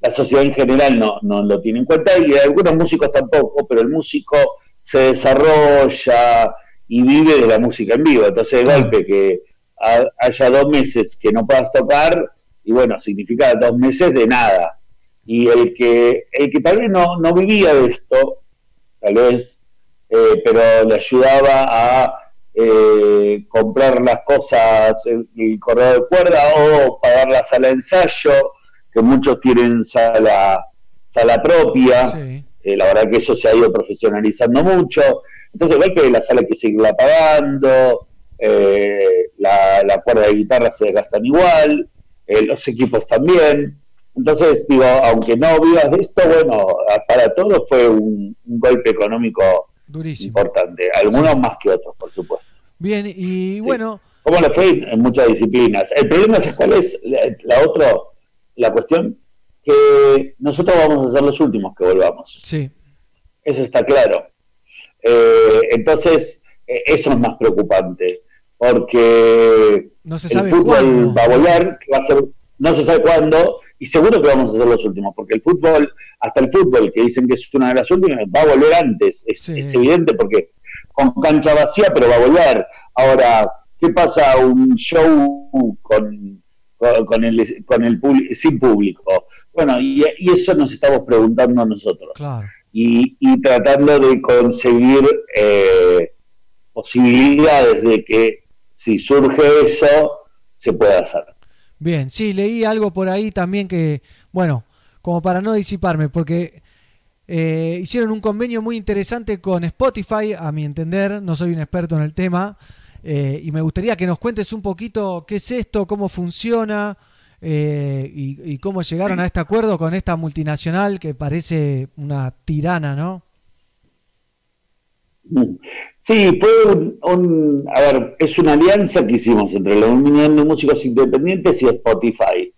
la sociedad en general no, no lo tiene en cuenta y algunos músicos tampoco, pero el músico se desarrolla y vive de la música en vivo. Entonces, de golpe que ha- haya dos meses que no puedas tocar, y bueno, significa dos meses de nada. Y el que, el que tal vez no, no vivía de esto, tal vez, eh, pero le ayudaba a eh, comprar las cosas, el, el corredor de cuerda o pagar la sala de ensayo, que muchos tienen sala, sala propia. Eh, la verdad que eso se ha ido profesionalizando mucho. Entonces, igual que la sala hay que seguirla pagando, eh, la, la cuerda de guitarra se desgastan igual, eh, los equipos también. Entonces, digo, aunque no vivas de esto, bueno, para todos fue un, un golpe económico Durísimo. importante. Algunos más que otros, por supuesto. Bien, y bueno, ¿Cómo le fue en muchas disciplinas? El problema es cuál es la, la otra, la cuestión, que nosotros vamos a ser los últimos que volvamos. Sí. Eso está claro. Eh, entonces, eh, eso es más preocupante, porque No se el fútbol cuándo. va a volver, que va a ser, no se sabe cuándo, y seguro que vamos a ser los últimos, porque el fútbol, hasta el fútbol, que dicen que es una de las últimas, va a volver antes, es, es evidente, porque con cancha vacía, pero va a volver. Ahora, ¿qué pasa un show con, con, el, con el sin público? Bueno, y, y eso nos estamos preguntando nosotros Claro. y, y tratando de conseguir eh, posibilidades de que si surge eso, se pueda hacer. Bien, sí, leí algo por ahí también que, bueno, como para no disiparme, porque eh, hicieron un convenio muy interesante con Spotify, a mi entender, no soy un experto en el tema, eh, y me gustaría que nos cuentes un poquito qué es esto, cómo funciona eh, y, y cómo llegaron a este acuerdo con esta multinacional que parece una tirana, ¿no? Sí, fue un, un- a ver, es una alianza que hicimos entre la Unión de Músicos Independientes y Spotify.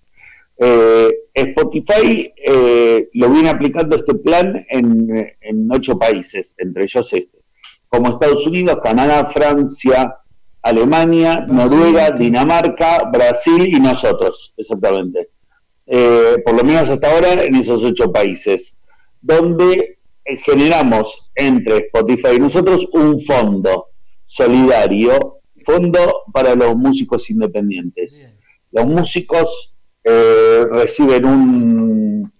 Eh, Spotify eh, lo viene aplicando este plan en, en ocho países, entre ellos este, como Estados Unidos, Canadá, Francia, Alemania, Noruega, Dinamarca, Brasil y nosotros, exactamente. Eh, por lo menos hasta ahora en esos ocho países, donde generamos entre Spotify y nosotros un fondo solidario, fondo para los músicos independientes. Los músicos eh, reciben un...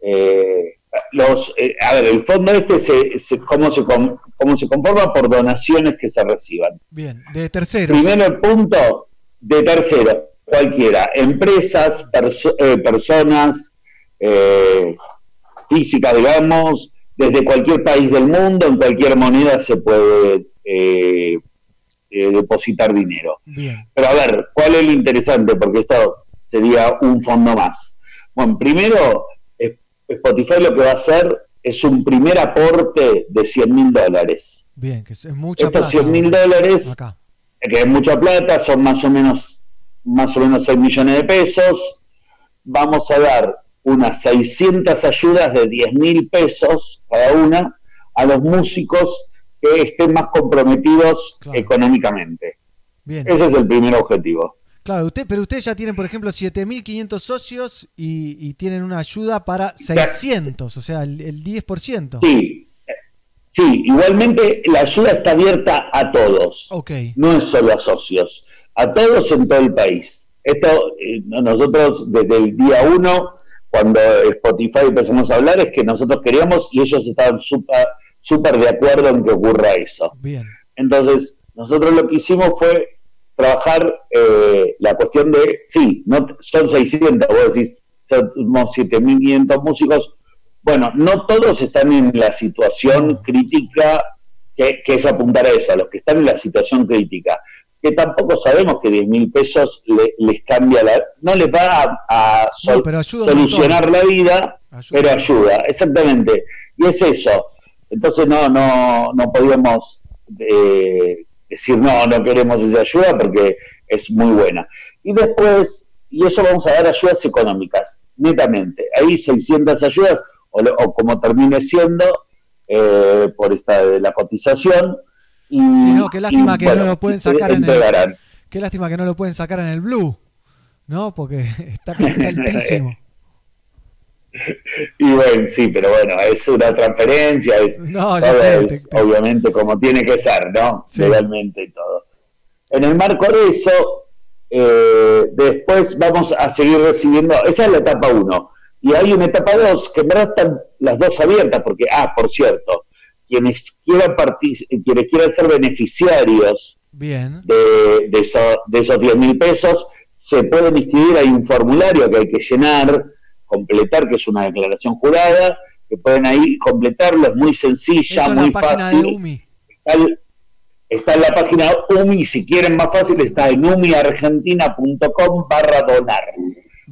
eh, los, eh, a ver, el fondo este, se, se- ¿cómo se, com- como se conforma por donaciones que se reciban. Bien, de terceros. Primero el punto de tercero, cualquiera, empresas, perso- eh, personas eh, físicas, digamos, desde cualquier país del mundo, en cualquier moneda se puede eh, eh, depositar dinero. Bien. Pero a ver, ¿cuál es lo interesante? Porque esto sería un fondo más. Bueno, primero, Spotify lo que va a hacer es un primer aporte de 100 mil dólares. Bien, que es es mucha Estos plata. 100 mil dólares, Acá. que es mucha plata, son más o menos más o menos 6 millones de pesos. Vamos a dar unas 600 ayudas de 10 mil pesos cada una a los músicos que estén más comprometidos económicamente. Bien. Ese es el primer objetivo. Claro, usted, pero ustedes ya tienen, por ejemplo, 7.500 socios y, y tienen una ayuda para 600, o sea, el, el 10%. Sí, sí, igualmente la ayuda está abierta a todos. Ok. No es solo a socios, a todos en todo el país. Esto, eh, nosotros desde el día uno, cuando Spotify empezamos a hablar, es que nosotros queríamos y ellos estaban súper súper de acuerdo en que ocurra eso. Bien. Entonces, nosotros lo que hicimos fue trabajar eh, la cuestión de, sí, no son 600, vos decís, somos 7.500 músicos. Bueno, no todos están en la situación crítica que, que es apuntar a eso, a los que están en la situación crítica, que tampoco sabemos que 10 mil pesos le- les cambia la... No les va a, sol- No, solucionar la vida, pero ayuda, exactamente. Y es eso. Entonces no, no, no podíamos eh, decir no, no queremos esa ayuda porque es muy buena. Y después, y eso vamos a dar ayudas económicas, netamente. Ahí 600 ayudas, o, o como termine siendo, eh, por esta de la cotización. Y, Sí, no, qué lástima y, que bueno, no lo pueden sacar en el. Qué lástima que no lo pueden sacar en el Blue, ¿no? Porque está, está altísimo. Y bueno, sí, pero bueno, es una transferencia, es, No, ya todo sé, es obviamente como tiene que ser, ¿no? Sí. Legalmente y todo. En el marco de eso, eh, después vamos a seguir recibiendo, esa es la etapa 1, y hay una etapa 2, que en verdad están las dos abiertas, porque, ah, por cierto, quienes quieran, partic- quienes quieran ser beneficiarios Bien. de, de, eso- de esos 10 mil pesos, se pueden inscribir, hay un formulario que hay que llenar, completar, que es una declaración jurada, que pueden ahí completarlo, es muy sencilla, muy fácil. está en la página UMI, si quieren más fácil, está en umiargentina.com barra donar.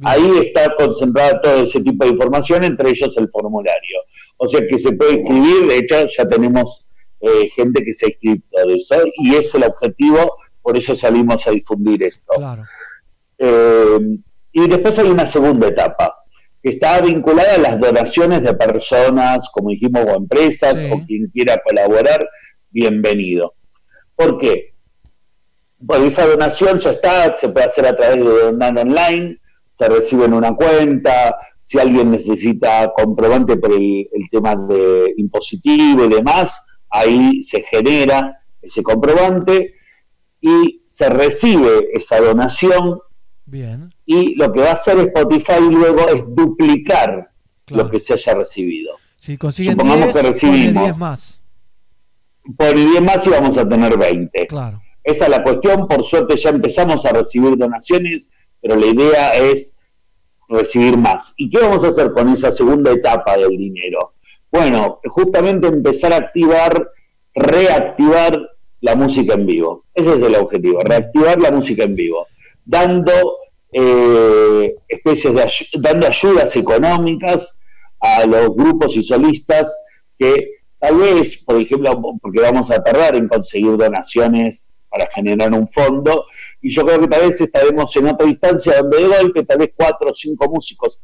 Ahí está concentrada todo ese tipo de información, entre ellos el formulario. O sea que se puede inscribir, de hecho ya tenemos eh, gente que se ha inscrito de eso, y es el objetivo, por eso salimos a difundir esto. Claro. Eh, y después hay una segunda etapa, que está vinculada a las donaciones de personas, como dijimos, o empresas, Sí. o quien quiera colaborar, bienvenido. ¿Por qué? Porque esa donación ya está, se puede hacer a través de Donar Online, se recibe en una cuenta, si alguien necesita comprobante por el, el tema de impositivo y demás, ahí se genera ese comprobante y se recibe esa donación Bien. y lo que va a hacer Spotify luego es duplicar lo que se haya recibido. Si consiguen Supongamos 10, que recibimos. 10 más. Por 10 más y vamos a tener 20. Claro. Esa es la cuestión, por suerte ya empezamos a recibir donaciones, pero la idea es recibir más. ¿Y qué vamos a hacer con esa segunda etapa del dinero? Bueno, justamente empezar a activar, reactivar la música en vivo. Ese es el objetivo, reactivar la música en vivo, dando eh, especies de dando ayudas económicas a los grupos y solistas que tal vez, por ejemplo, porque vamos a tardar en conseguir donaciones para generar un fondo, y yo creo que tal vez estaremos en otra distancia donde de golpe tal vez cuatro o cinco músicos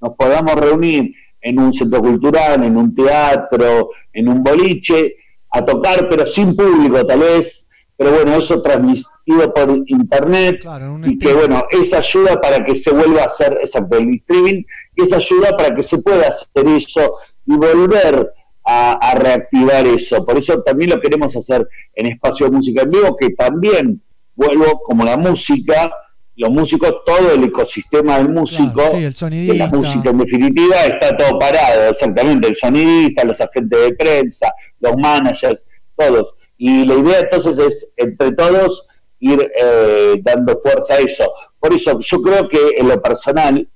nos podamos reunir en un centro cultural, en un teatro, en un boliche, a tocar, pero sin público tal vez, pero bueno, eso transmitido por internet, y que bueno, esa ayuda para que se vuelva a hacer exacto, el streaming, y esa ayuda para que se pueda hacer eso y volver a, a reactivar eso. Por eso también lo queremos hacer en Espacio de Música en Vivo, que también, vuelvo, como la música, los músicos, todo el ecosistema del músico, Claro, sí, el de la sonidista. música en definitiva, está todo parado, exactamente, el sonidista, los agentes de prensa, los managers, todos. Y la idea entonces es, entre todos, ir eh, dando fuerza a eso. Por eso yo creo que en lo personal,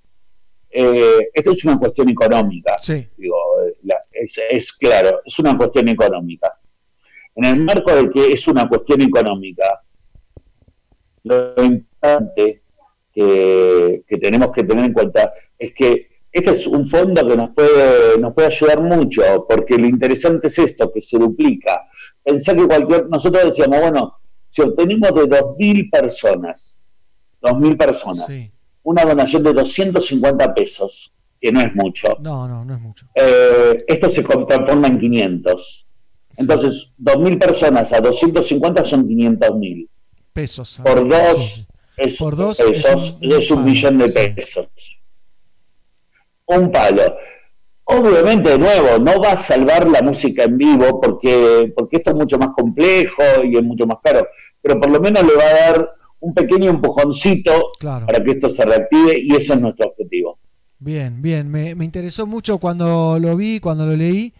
eh, esto es una cuestión económica. Digo, la- es, es claro, es una cuestión económica. En el marco de que es una cuestión económica, lo importante que, que tenemos que tener en cuenta es que este es un fondo que nos puede, nos puede ayudar mucho, porque lo interesante es esto, que se duplica. Pensá que cualquier, nosotros decíamos, bueno, si obtenemos de 2.000 personas, 2.000 personas, una donación de 250 pesos, que no es mucho, No, no, no es mucho. eh, esto se transforma en 500. Entonces, 2.000 personas a 250 son 500.000. Pesos. Por dos, es, Por dos pesos, es es un- millón de pesos. Un palo. Obviamente, de nuevo, no va a salvar la música en vivo porque, porque esto es mucho más complejo y es mucho más caro, pero por lo menos le va a dar un pequeño empujoncito para que esto se reactive y ese es nuestro objetivo. Bien, bien. Me, me interesó mucho cuando lo vi, cuando lo leí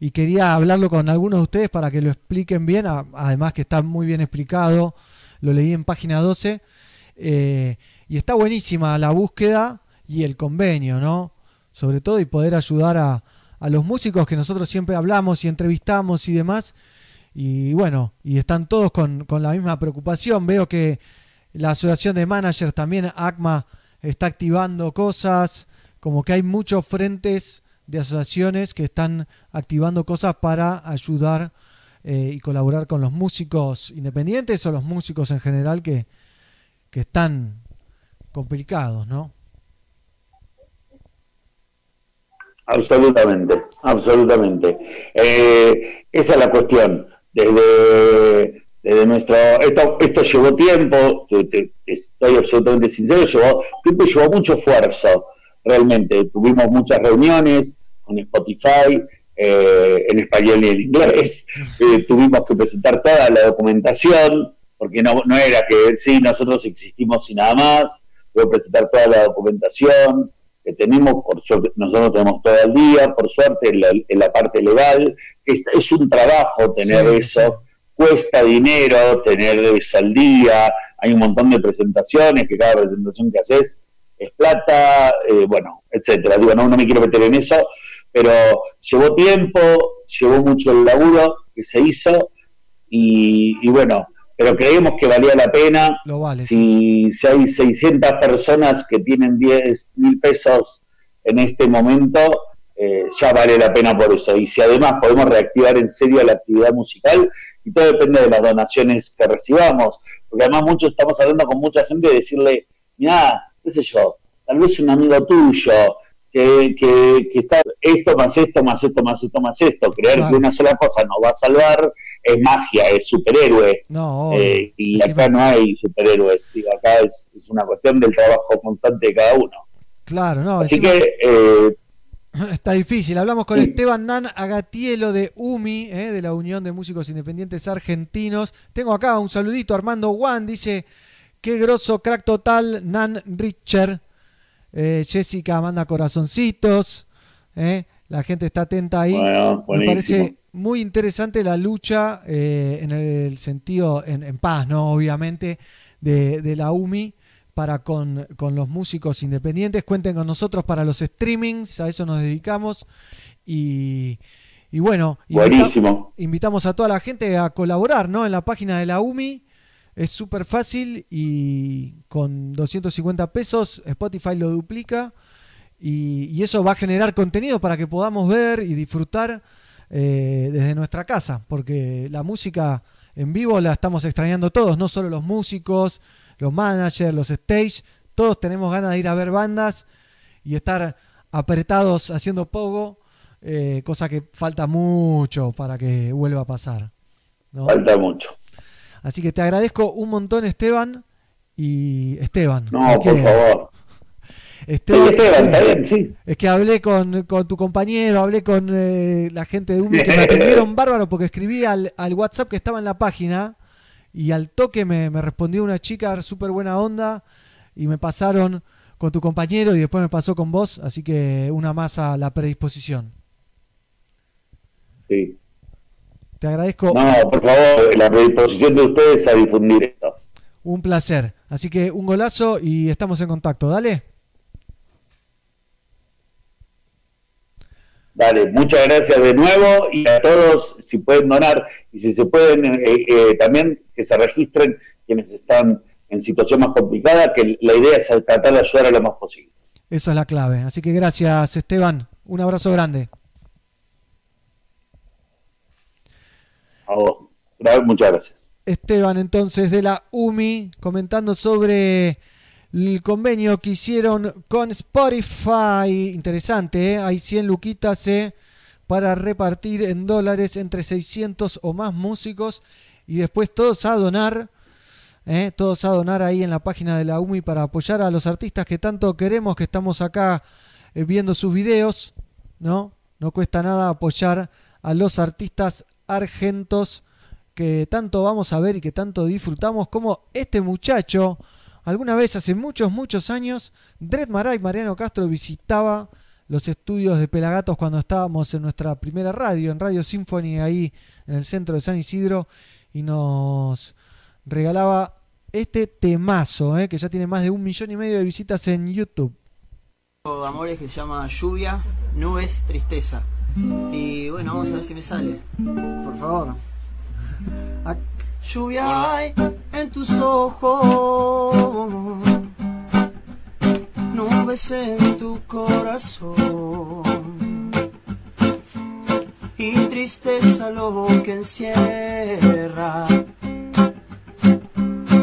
y quería hablarlo con algunos de ustedes para que lo expliquen bien. Además que está muy bien explicado. Lo leí en página 12. eh, y está buenísima la búsqueda y el convenio, ¿no? Sobre todo y poder ayudar a, a los músicos que nosotros siempre hablamos y entrevistamos y demás. Y bueno, y están todos con, con la misma preocupación. Veo que la asociación de managers también, ACMA, está activando cosas, como que hay muchos frentes de asociaciones que están activando cosas para ayudar eh, y colaborar con los músicos independientes o los músicos en general que, que están complicados, ¿no? Absolutamente, absolutamente. Eh, esa es la cuestión. Desde, desde nuestro. Esto, esto llevó tiempo, te- estoy absolutamente sincero, llevó tiempo llevó mucho esfuerzo, realmente. Tuvimos muchas reuniones con Spotify, eh, en español y en inglés. Eh, tuvimos que presentar toda la documentación, porque no, no era que sí, nosotros existimos y nada más. Tuve que presentar toda la documentación que tenemos, por suerte, nosotros tenemos todo el día, por suerte, en la, en la parte legal, es, es un trabajo tener Sí, eso, cuesta dinero tener eso al día, hay un montón de presentaciones, que cada presentación que haces es plata, eh, bueno, etcétera. Digo, no, no me quiero meter en eso, pero llevó tiempo, llevó mucho el laburo que se hizo, y, y bueno, pero creemos que valía la pena. Lo vale. Si, si hay 600 personas que tienen 10 mil pesos en este momento, eh, ya vale la pena por eso. Y si además podemos reactivar en serio la actividad musical, y todo depende de las donaciones que recibamos, porque además mucho estamos hablando con mucha gente de decirle, mira, qué sé yo, tal vez un amigo tuyo, que, que, que está esto más esto, más esto, más esto, más esto, creer Claro. que una sola cosa nos va a salvar es magia, es superhéroe. No, Eh, y acá no hay superhéroes, digo, acá es, es una cuestión del trabajo constante de cada uno. Claro, no. Así encima- que eh, Está difícil. Hablamos con Sí. Esteban Nan Agatielo de UMI, eh, de la Unión de Músicos Independientes Argentinos. Tengo acá un saludito. Armando Juan dice: Qué grosso, crack total, Nan Richer. Eh, Jessica manda corazoncitos. eh. La gente está atenta ahí. Bueno, Me parece muy interesante la lucha eh, en el sentido, en, en paz, ¿no? Obviamente, de, de la UMI para con, con los músicos independientes. Cuenten con nosotros para los streamings, a eso nos dedicamos. Y, y bueno, invita- Buenísimo. invitamos a toda la gente a colaborar ¿no? en la página de la UMI. Es súper fácil y con 250 pesos Spotify lo duplica y, y eso va a generar contenido para que podamos ver y disfrutar eh, desde nuestra casa, porque la música en vivo la estamos extrañando todos, no solo los músicos, los managers, los stage, todos tenemos ganas de ir a ver bandas y estar apretados haciendo pogo, eh, cosa que falta mucho para que vuelva a pasar. falta mucho. Así que te agradezco un montón, Esteban. Y Esteban. No, por queda. favor. Esteban, Sí, Esteban, está bien, sí. Es que hablé con, con tu compañero, hablé con eh, la gente de UMI que me atendieron bárbaro porque escribí al, al WhatsApp que estaba en la página y al toque me, me respondió una chica súper buena onda y me pasaron con tu compañero y después me pasó con vos, así que una más a la predisposición. Sí. Te agradezco. No, por favor, la predisposición de ustedes a difundir esto. Un placer. Así que un golazo y estamos en contacto. Dale. Dale, muchas gracias de nuevo y a todos, si pueden donar y si se pueden, eh, eh, también que se registren quienes están en situación más complicada, que la idea es tratar de ayudar a lo más posible. Esa es la clave. Así que gracias, Esteban. Un abrazo grande. A vos. Muchas gracias. Esteban, entonces, de la UMI, comentando sobre el convenio que hicieron con Spotify. Interesante, ¿eh? Hay 100 luquitas ¿eh? para repartir en dólares entre 600 o más músicos y después todos a donar. ¿eh? Todos a donar ahí en la página de la UMI para apoyar a los artistas que tanto queremos, que estamos acá viendo sus videos, ¿no? No cuesta nada apoyar a los artistas argentos que tanto vamos a ver y que tanto disfrutamos, como este muchacho, alguna vez hace muchos, muchos años, Dred Maray, Mariano Castro visitaba los estudios de Pelagatos cuando estábamos en nuestra primera radio, en Radio Symphony, ahí en el centro de San Isidro, y nos regalaba este temazo, ¿eh? que ya tiene más de un millón y medio de visitas en YouTube. Amores que se llama Lluvia, Nubes, Tristeza. Y bueno, vamos a ver si me sale. Por favor. Lluvia hay en tus ojos, nubes en tu corazón y tristeza lo que encierra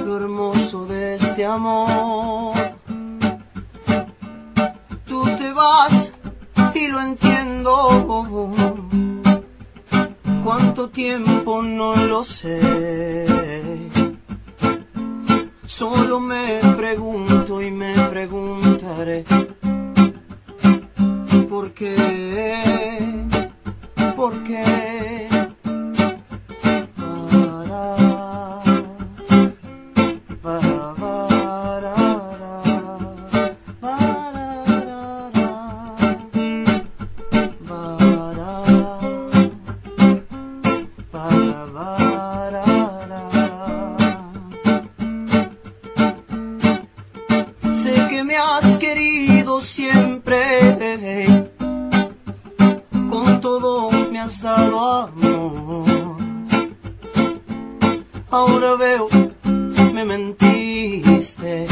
lo hermoso de este amor. Tú te vas y lo entiendo. Cuánto tiempo no lo sé. Solo me pregunto y me preguntaré. ¿Por qué? ¿Por qué? Has dado amor. Ahora veo, me mentiste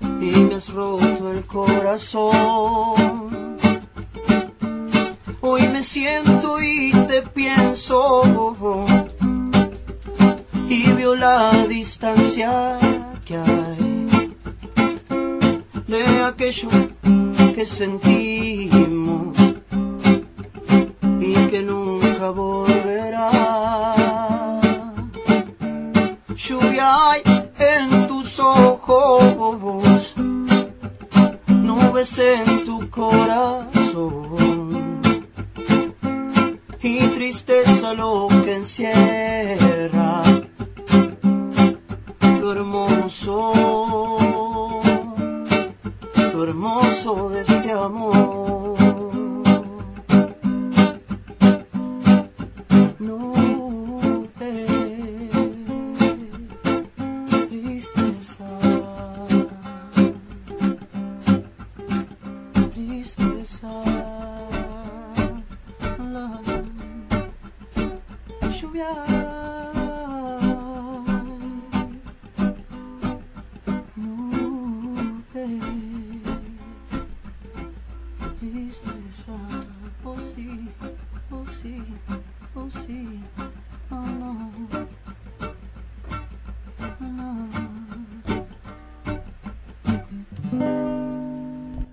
y me has roto el corazón. Hoy me siento y te pienso y veo la distancia que hay de aquello que sentimos que nunca volverá. Lluvia hay en tus ojos, nubes en tu corazón y tristeza lo que encierra lo hermoso, lo hermoso de este amor. Nube, tristeza, tristeza, la lluvia. Nube, tristeza, oh sí, oh sí, oh sí, oh no, no.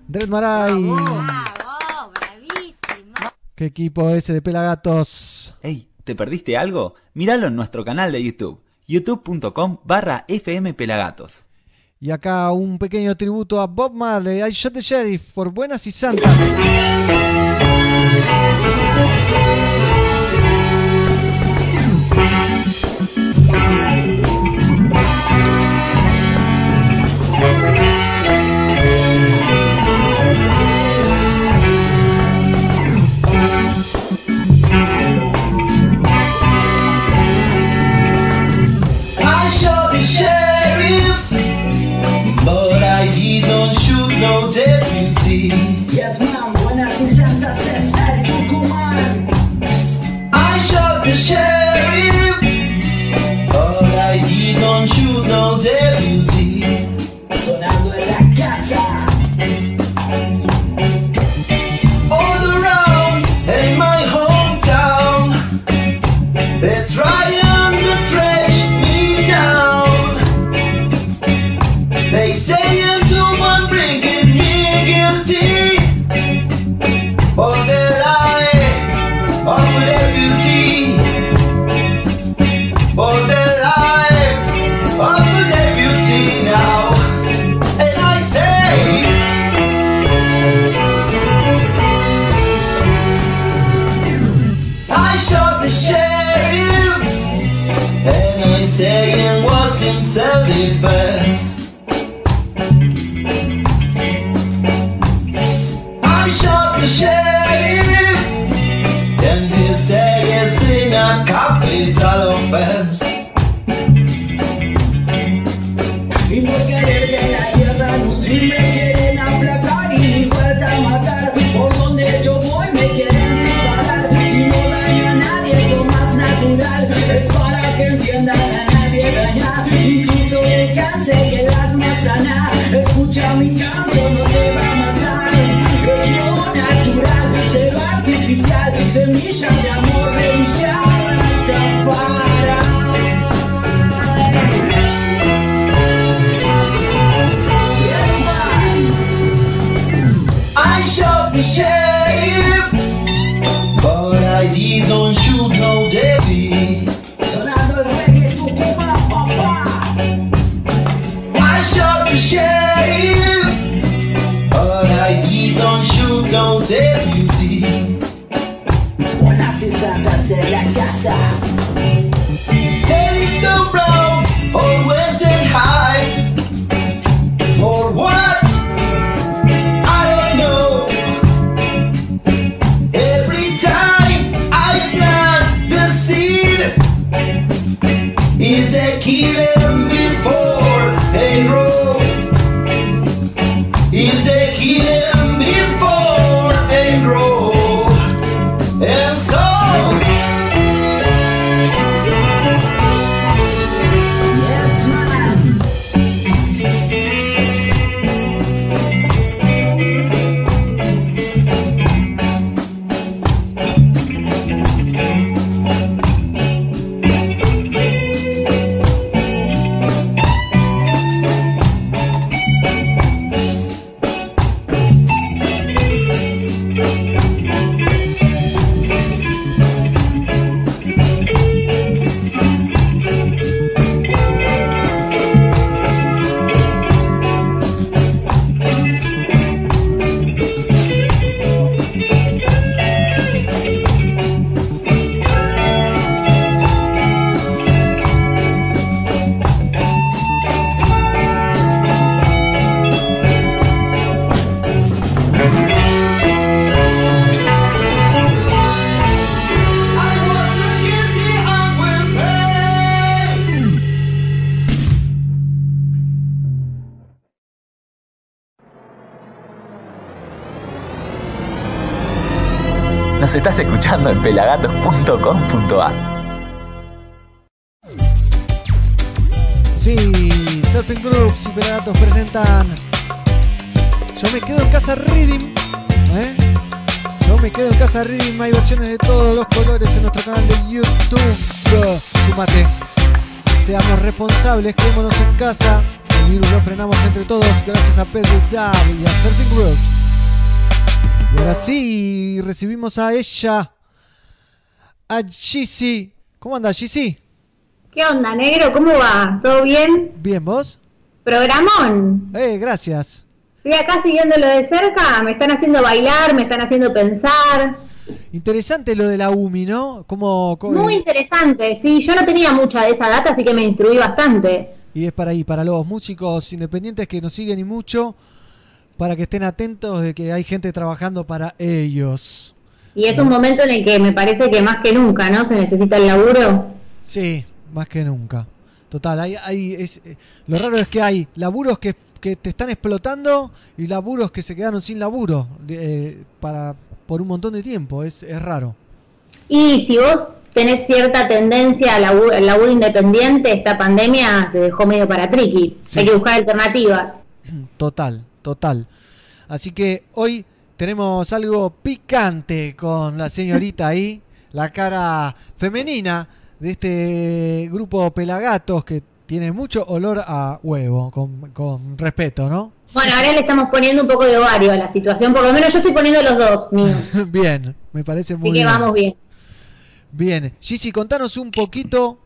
Dred Maray. Qué equipo ese de Pelagatos. Ey, ¿te perdiste algo? Míralo en nuestro canal de YouTube, youtube.com barra fmpelagatos. Y acá un pequeño tributo a Bob Marley, I Shot the Sheriff, por buenas y santas. Yes, capital en pelagatos.com.ar. Sí, Surfing Groups y Pelagatos presentan Yo me quedo en casa Reading. ¿eh? Yo me quedo en casa Reading. Hay versiones de todos los colores en nuestro canal de YouTube. Súmate. Seamos responsables, quedémonos en casa. El virus lo frenamos entre todos gracias a Pedro Dab y a Surfing Groups. Y ahora sí, recibimos a ella, a Gizzy. ¿Cómo anda Gizzy? ¿Qué onda, negro? ¿Cómo va? ¿Todo bien? Bien, ¿vos? Programón. Eh, gracias. Estoy acá siguiéndolo de cerca, me están haciendo bailar, me están haciendo pensar. Interesante lo de la UMI, ¿no? Como, como- Muy interesante, sí, yo no tenía mucha de esa data, así que me instruí bastante. y es para ahí, para los músicos independientes que nos siguen y mucho, para que estén atentos de que hay gente trabajando para ellos. Y es un momento en el que me parece que más que nunca, ¿no? Se necesita el laburo. Sí, más que nunca. Total, hay, hay, es, eh, lo raro es que hay laburos que, que te están explotando y laburos que se quedaron sin laburo eh, para por un montón de tiempo. Es, es raro. Y si vos tenés cierta tendencia al laburo, al laburo independiente, esta pandemia te dejó medio para triqui. Sí. Hay que buscar alternativas. Total, total. Así que hoy tenemos algo picante con la señorita ahí, la cara femenina de este grupo Pelagatos que tiene mucho olor a huevo, con, con respeto, ¿no? Bueno, ahora le estamos poniendo un poco de ovario a la situación, por lo menos yo estoy poniendo los dos míos. bien, me parece muy Así que bien. vamos bien. Bien, Gigi, contanos un poquito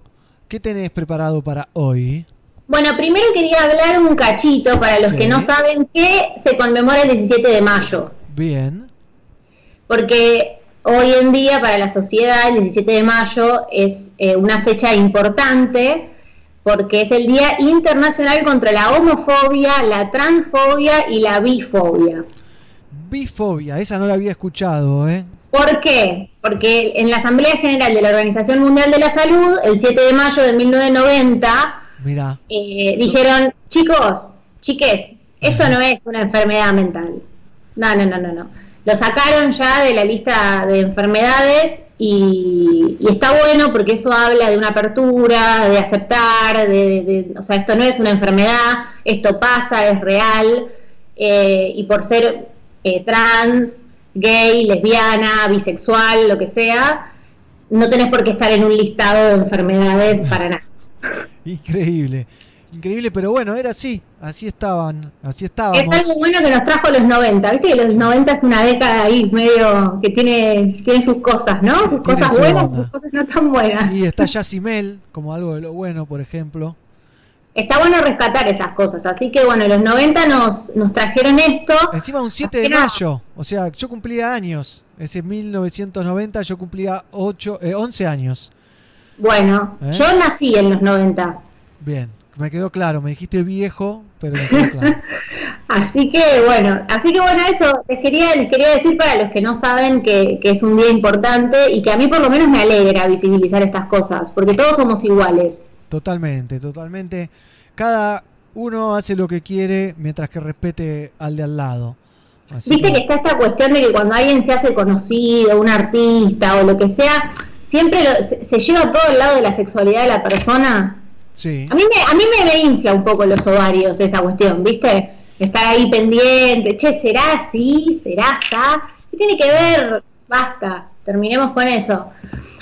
qué tenés preparado para hoy. Bueno, primero quería hablar un cachito para los Sí. que no saben que se conmemora el 17 de mayo. Bien, porque hoy en día para la sociedad el 17 de mayo es eh, una fecha importante porque es el Día Internacional contra la Homofobia, la Transfobia y la Bifobia. bifobia, esa no la había escuchado, ¿eh? ¿Por qué? Porque en la Asamblea General de la Organización Mundial de la Salud, el 7 de mayo de 1990, Mira, eh, dijeron, chicos, chiques, esto no es una enfermedad mental. No, no, no, no, no. Lo sacaron ya de la lista de enfermedades y, está bueno porque eso habla de una apertura, de aceptar, de, de- o sea, esto no es una enfermedad, esto pasa, es real, eh, y por ser eh, trans, gay, lesbiana, bisexual, lo que sea, no tenés por qué estar en un listado de enfermedades para nada. increíble. Increíble, pero bueno, era así, así estaban, así Es estábamos. algo bueno que nos trajo los 90. Viste que los 90 es una década ahí medio que tiene, tiene sus cosas, ¿no? Sus cosas su buenas y onda. sus cosas no tan buenas. Y está Yacimel, como algo de lo bueno, por ejemplo. Está bueno rescatar esas cosas. Así que bueno, los 90 nos, nos trajeron esto. Encima un 7 de mayo, o sea, yo cumplía años. Ese 1990 yo cumplía 8, eh, 11 años. Bueno, ¿Eh? yo nací en los 90. Bien, me quedó claro, me dijiste viejo, pero me quedó claro. Así que bueno, así que bueno, eso les quería, les quería decir para los que no saben que, que es un día importante y que a mí por lo menos me alegra visibilizar estas cosas, porque todos somos iguales. Totalmente, totalmente. Cada uno hace lo que quiere mientras que respete al de al lado. Así Viste que está esta cuestión de que cuando alguien se hace conocido, un artista o lo que sea, siempre lo- se, se lleva todo el lado de la sexualidad de la persona. A mí me, a mí me, me infla un poco los ovarios esa cuestión, ¿viste? Estar ahí pendiente, che, ¿será así? ¿Será está? ¿Qué tiene que ver? Basta, terminemos con eso.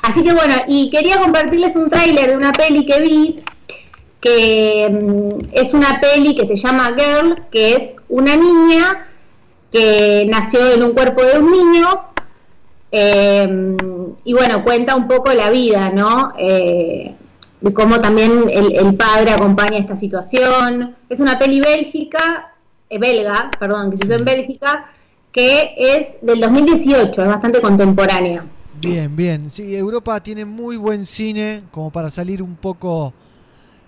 Así que bueno, y quería compartirles un tráiler de una peli que vi, que mm, es una peli que se llama Girl, que es una niña que nació en un cuerpo de un niño eh, y bueno, cuenta un poco la vida, ¿no? Eh, de cómo también el, el padre acompaña esta situación. Es una peli bélgica, eh, belga, perdón, que se hizo en Bélgica, que es del 2018, es bastante contemporánea. Bien, bien. Sí, Europa tiene muy buen cine como para salir un poco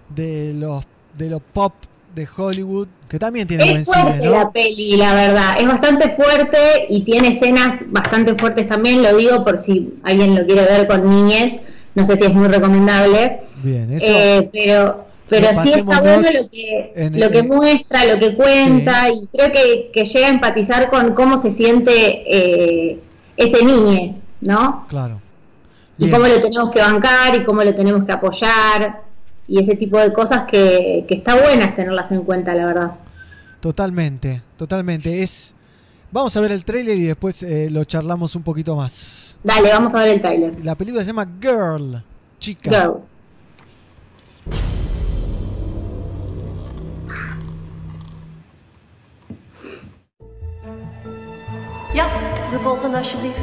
de los de los pop de Hollywood, que también tiene buen Es fuerte cine, ¿no? la peli, la verdad. Es bastante fuerte y tiene escenas bastante fuertes también. Lo digo por si alguien lo quiere ver con niñez. No sé si es muy recomendable. Bien, eso. Eh, pero pero sí está bueno lo que, lo que muestra, lo que cuenta y creo que, que llega a empatizar con cómo se siente eh, ese niño, ¿no? Claro. Y cómo lo tenemos que bancar y cómo lo tenemos que apoyar y ese tipo de cosas que, que está buenas tenerlas en cuenta, la verdad. Totalmente, totalmente. Es Vamos a ver el tráiler y después eh, lo charlamos un poquito más. Dale, vamos a ver el tráiler. La película se llama Girl, chica. Girl. Ja, de volgende alsjeblieft.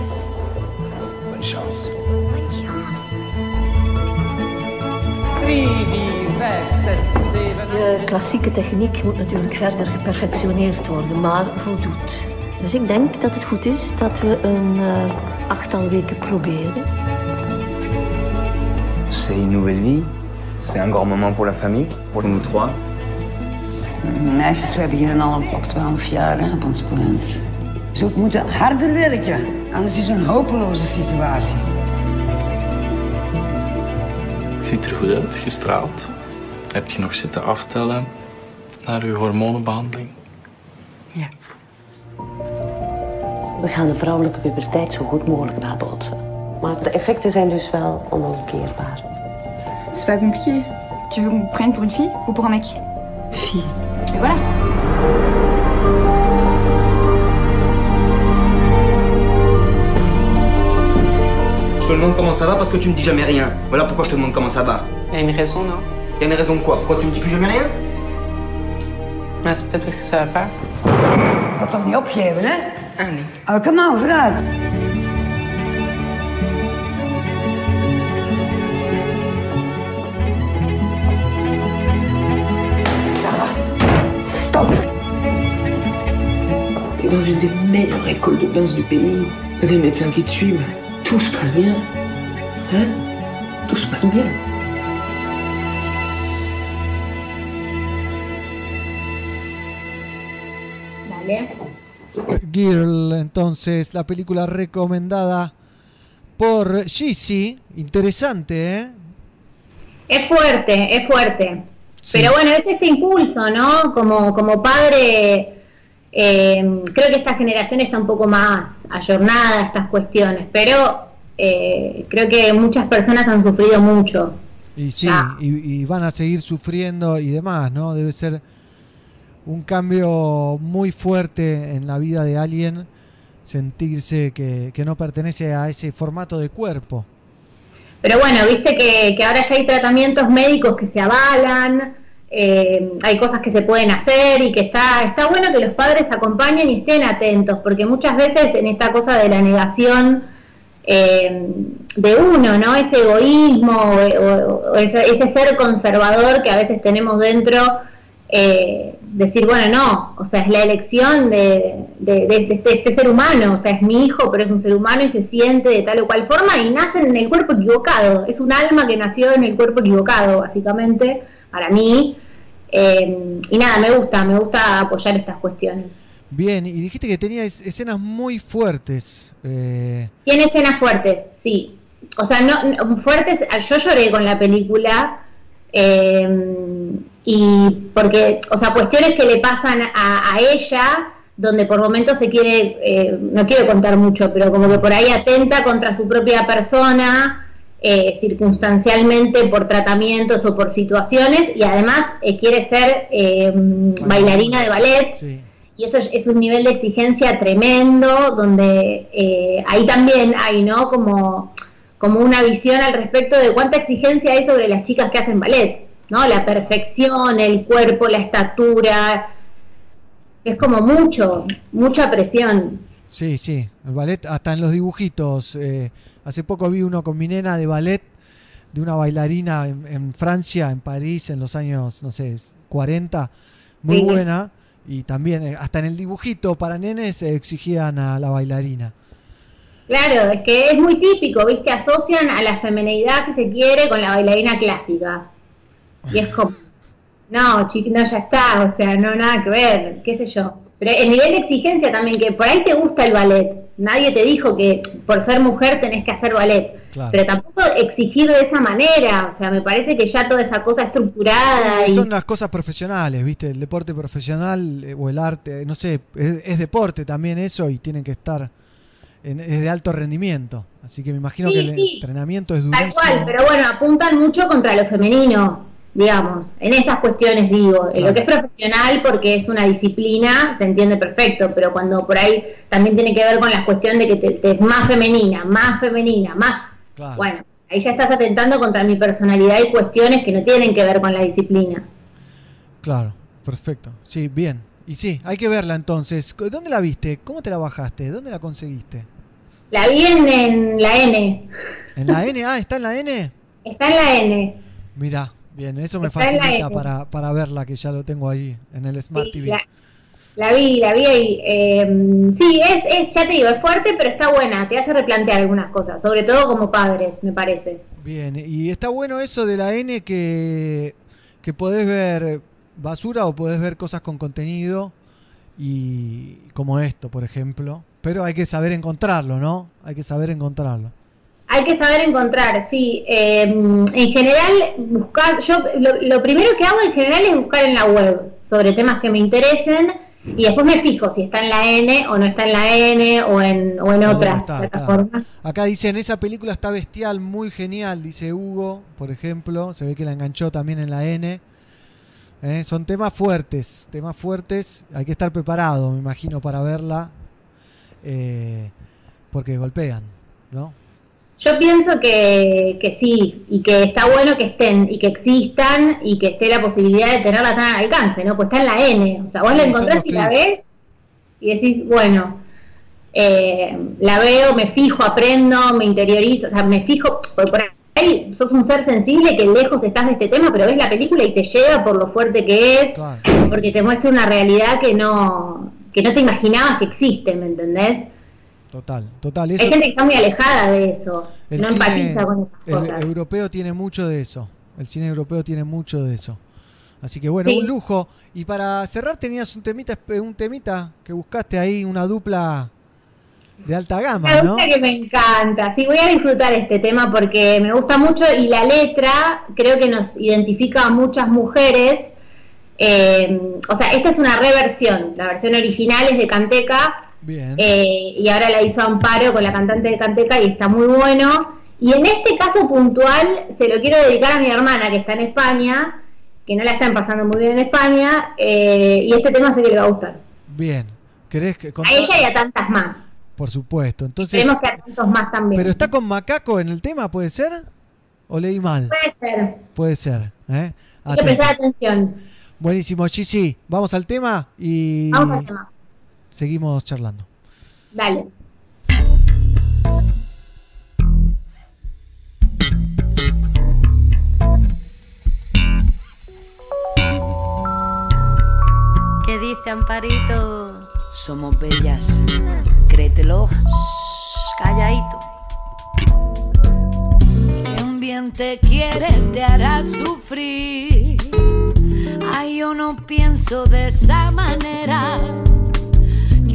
Bonne chance. 3, 4, 5, 6, 7... De klassieke techniek moet natuurlijk verder geperfectioneerd worden, maar voldoet. Dus ik denk dat het goed is dat we een eh, achttal weken proberen. C'est une nouvelle vie. C'est un grand moment pour la famille, pour nous trois. Meisjes, we hebben hier al een pak 12 jaar hè, op ons plant. Je zult moeten harder werken, anders is het een hopeloze situatie. Je ziet er goed uit, gestraald. Heb je nog zitten aftellen? naar uw hormonenbehandeling? We gaan de vrouwelijke puberteit zo goed mogelijk nabootsen. Maar de effecten zijn dus wel onomkeerbaar. C'est pas compliqué. Tu veux qu'on me prenne pour une fille ou pour un mec Fille. Et voilà. Je te demande comment ça va parce que tu me dis jamais rien. Voilà pourquoi je te demande comment ça va. Il y a une raison, non? Y a une raison de quoi? Pourquoi tu me dis plus jamais rien? Ah, c'est peut-être parce que ça va pas. Ga toch niet opgeven, hè? Ah, nee. Oh, kom aan, vooruit. T'es dans une des meilleures écoles de danse du pays. T'as des médecins qui te suivent. Se passe bien. Tout se passe bien. Dale. Girl, entonces, la película recomendada por Gizzy. Interesante, ¿eh? Es fuerte, es fuerte. Pero bueno, es este impulso, ¿no? Como, como padre, eh, creo que esta generación está un poco más ayornada a estas cuestiones, pero eh, creo que muchas personas han sufrido mucho. Y sí, Ah. y, y van a seguir sufriendo y demás, ¿no? Debe ser un cambio muy fuerte en la vida de alguien sentirse que, que no pertenece a ese formato de cuerpo. Pero bueno, viste que, que ahora ya hay tratamientos médicos que se avalan, eh, hay cosas que se pueden hacer y que está, está bueno que los padres acompañen y estén atentos, porque muchas veces en esta cosa de la negación eh, de uno, ¿no? Ese egoísmo o, ese, ser conservador que a veces tenemos dentro, eh, decir, bueno, no, o sea, es la elección de, de- este, este ser humano, o sea, es mi hijo, pero es un ser humano y se siente de tal o cual forma y nace en el cuerpo equivocado, es un alma que nació en el cuerpo equivocado, básicamente, para mí. Eh, y nada, me gusta, me gusta apoyar estas cuestiones. Bien, y dijiste que tenía es- escenas muy fuertes. eh, Tiene escenas fuertes, sí. O sea, no, no- fuertes. Yo lloré con la película. eh, y porque, o sea, cuestiones que le pasan a, a ella, donde por momentos se quiere, eh, no quiero contar mucho, pero como que por ahí atenta contra su propia persona, eh, circunstancialmente por tratamientos o por situaciones, y además eh, quiere ser eh, bailarina de ballet. Y eso es, un nivel de exigencia tremendo, donde eh, ahí también hay, ¿no? Como, como una visión al respecto de cuánta exigencia hay sobre las chicas que hacen ballet, ¿no? La perfección, el cuerpo, la estatura. Es como mucho, mucha presión. Sí, sí, el ballet, hasta en los dibujitos. eh, hace poco vi uno con mi nena de ballet, de una bailarina en, en Francia, en París, en los años, no sé, 40, muy Sí. buena. Y también, eh, hasta en el dibujito para nenes eh, exigían a la bailarina. Claro, es que es muy típico, ¿viste? Asocian a la femenidad, si se quiere, con la bailarina clásica. Y es como, no, no, ya está, o sea, no, nada que ver, qué sé yo. Pero el nivel de exigencia también, que por ahí te gusta el ballet. Nadie te dijo que por ser mujer tenés que hacer ballet. Claro. Pero tampoco exigir de esa manera, o sea, me parece que ya toda esa cosa estructurada y... Son las cosas profesionales, ¿viste? El deporte profesional eh, o el arte, no sé, es, es deporte también eso y tienen que estar en, es de alto rendimiento. Así que me imagino Sí, que el sí. entrenamiento es Tal durísimo. cual, pero bueno, apuntan mucho contra lo femenino, digamos, en esas cuestiones digo, en lo que es profesional porque es una disciplina, se entiende perfecto, pero cuando por ahí también tiene que ver con la cuestión de que te, te es más femenina, más femenina, más... Bueno, ahí ya estás atentando contra mi personalidad y cuestiones que no tienen que ver con la disciplina. Claro, perfecto. Sí, bien. Y sí, hay que verla entonces. ¿Dónde la viste? ¿Cómo te la bajaste? ¿Dónde la conseguiste? La vi en, en la N, ¿En la N? Ah, ¿está en la N? está en la N. Mira, bien, eso me Está facilita N. para, para verla, que ya lo tengo ahí en el Smart Sí, TV. la, la vi, la vi ahí. Eh, sí, es, es, ya te digo, es fuerte, pero está buena, te hace replantear algunas cosas, sobre todo como padres, me parece. Bien, y está bueno eso de la N que, que podés ver basura o podés ver cosas con contenido y como esto, por ejemplo. Pero hay que saber encontrarlo, ¿no? Hay que saber encontrarlo. Hay que saber encontrar, sí. Eh, en general, buscar, yo lo, lo primero que hago en general es buscar en la web. sobre temas que me interesen y después me fijo si está en la N o no está en la N o en, o en otras Está, está. plataformas. Acá dicen, esa película está bestial, muy genial, dice Hugo, por ejemplo. Se ve que la enganchó también en la N. Eh, son temas fuertes, temas fuertes. Hay que estar preparado, me imagino, para verla. eh, porque golpean, ¿no? Yo pienso que, que sí, y que está bueno que estén, y que existan, y que esté la posibilidad de tenerla tan al alcance, ¿no? Pues está en la N, o sea, vos Sí, la encontrás y la ves, y decís, bueno, eh, la veo, me fijo, aprendo, me interiorizo, o sea, me fijo, porque por ahí sos un ser sensible que lejos estás de este tema, pero ves la película y te llega por lo fuerte que es, porque te muestra una realidad que no, que no te imaginabas que existe, ¿me entendés? Total, total. Eso, Hay gente que está muy alejada de eso, el no cine- empatiza con esas el cosas. europeo tiene mucho de eso. El cine europeo tiene mucho de eso. Así que bueno, Sí. un lujo. Y para cerrar tenías un temita, un temita que buscaste ahí, una dupla de alta gama, Me ¿no? que me encanta. Sí, voy a disfrutar este tema porque me gusta mucho y la letra creo que nos identifica a muchas mujeres. Eh, o sea, esta es una reversión. La versión original es de Canteca Bien. eh, y ahora la hizo Amparo con la cantante de Canteca y está muy bueno. Y en este caso puntual se lo quiero dedicar a mi hermana que está en España, que no la están pasando muy bien en España, eh, y este tema sé que le va a gustar. Bien. ¿Querés que A contar? ella y a tantas más. Por supuesto. Entonces, Esperemos que a tantos más también. pero está con Macaco en el tema, ¿puede ser? ¿O leí mal? Puede ser. Puede ser. ¿eh? Hay que prestar atención. Buenísimo, Gigi. Vamos al tema y Vamos al tema. Seguimos charlando. Dale. ¿Qué dice Amparito? Somos bellas, créetelo. Calladito. Quien bien te quiere te hará sufrir. Ay, yo no pienso de esa manera.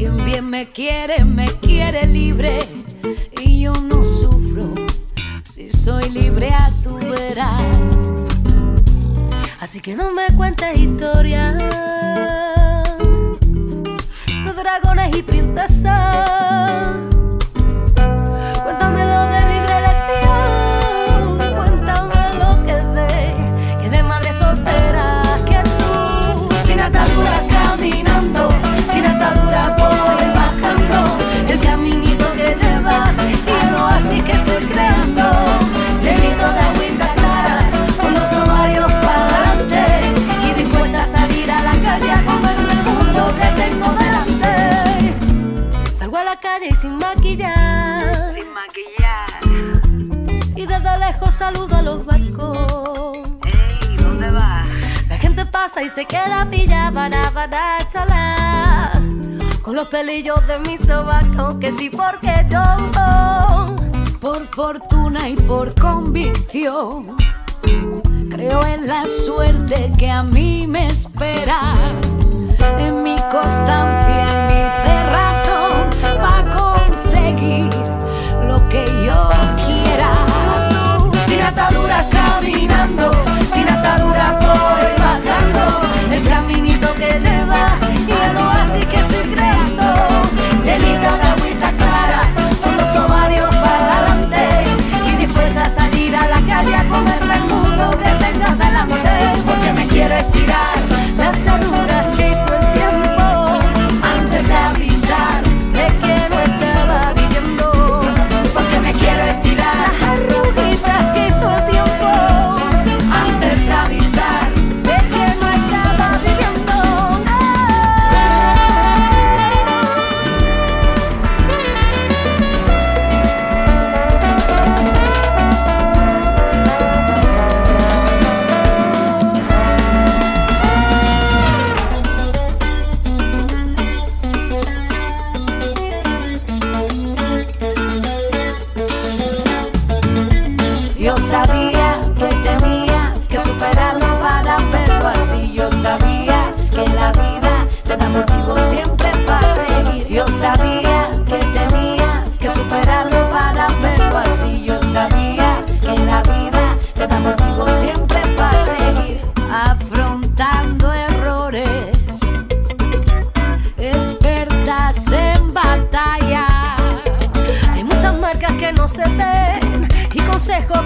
Quien bien me quiere, me quiere libre. Y yo no sufro. Si soy libre a tu verás. Así que no me cuentes historias de dragones y princesas. Maquillar. Sin maquillar. Y desde lejos saludo a los barcos. Ey, ¿dónde vas? La gente pasa y se queda pillada para para charlar. Con los pelillos de mi sobaco, que sí porque yo. Por fortuna y por convicción. Creo en la suerte que a mí me espera. En mi constancia, que yo quiera. Sin ataduras caminando, sin ataduras voy bajando. El caminito que lleva y el oasis que estoy creando. Llenita de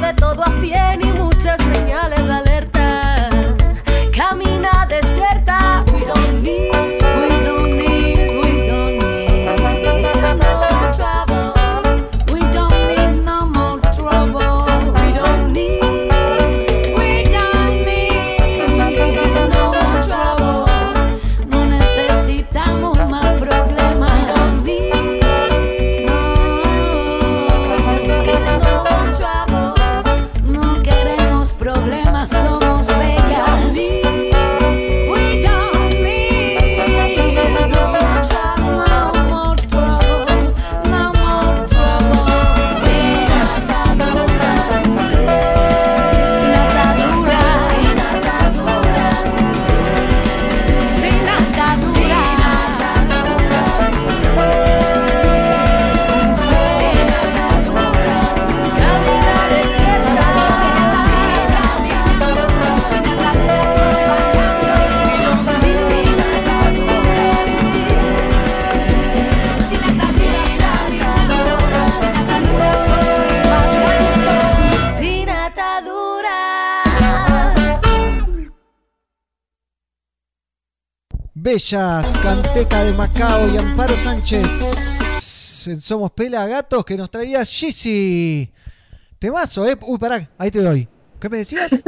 de todo a cien y muchas señales Canteca de Macao y Amparo Sánchez. En Somos Pelagatos que nos traía Gizzy. Temazo, ¿eh? Uy, pará, ahí te doy. ¿Qué me decías?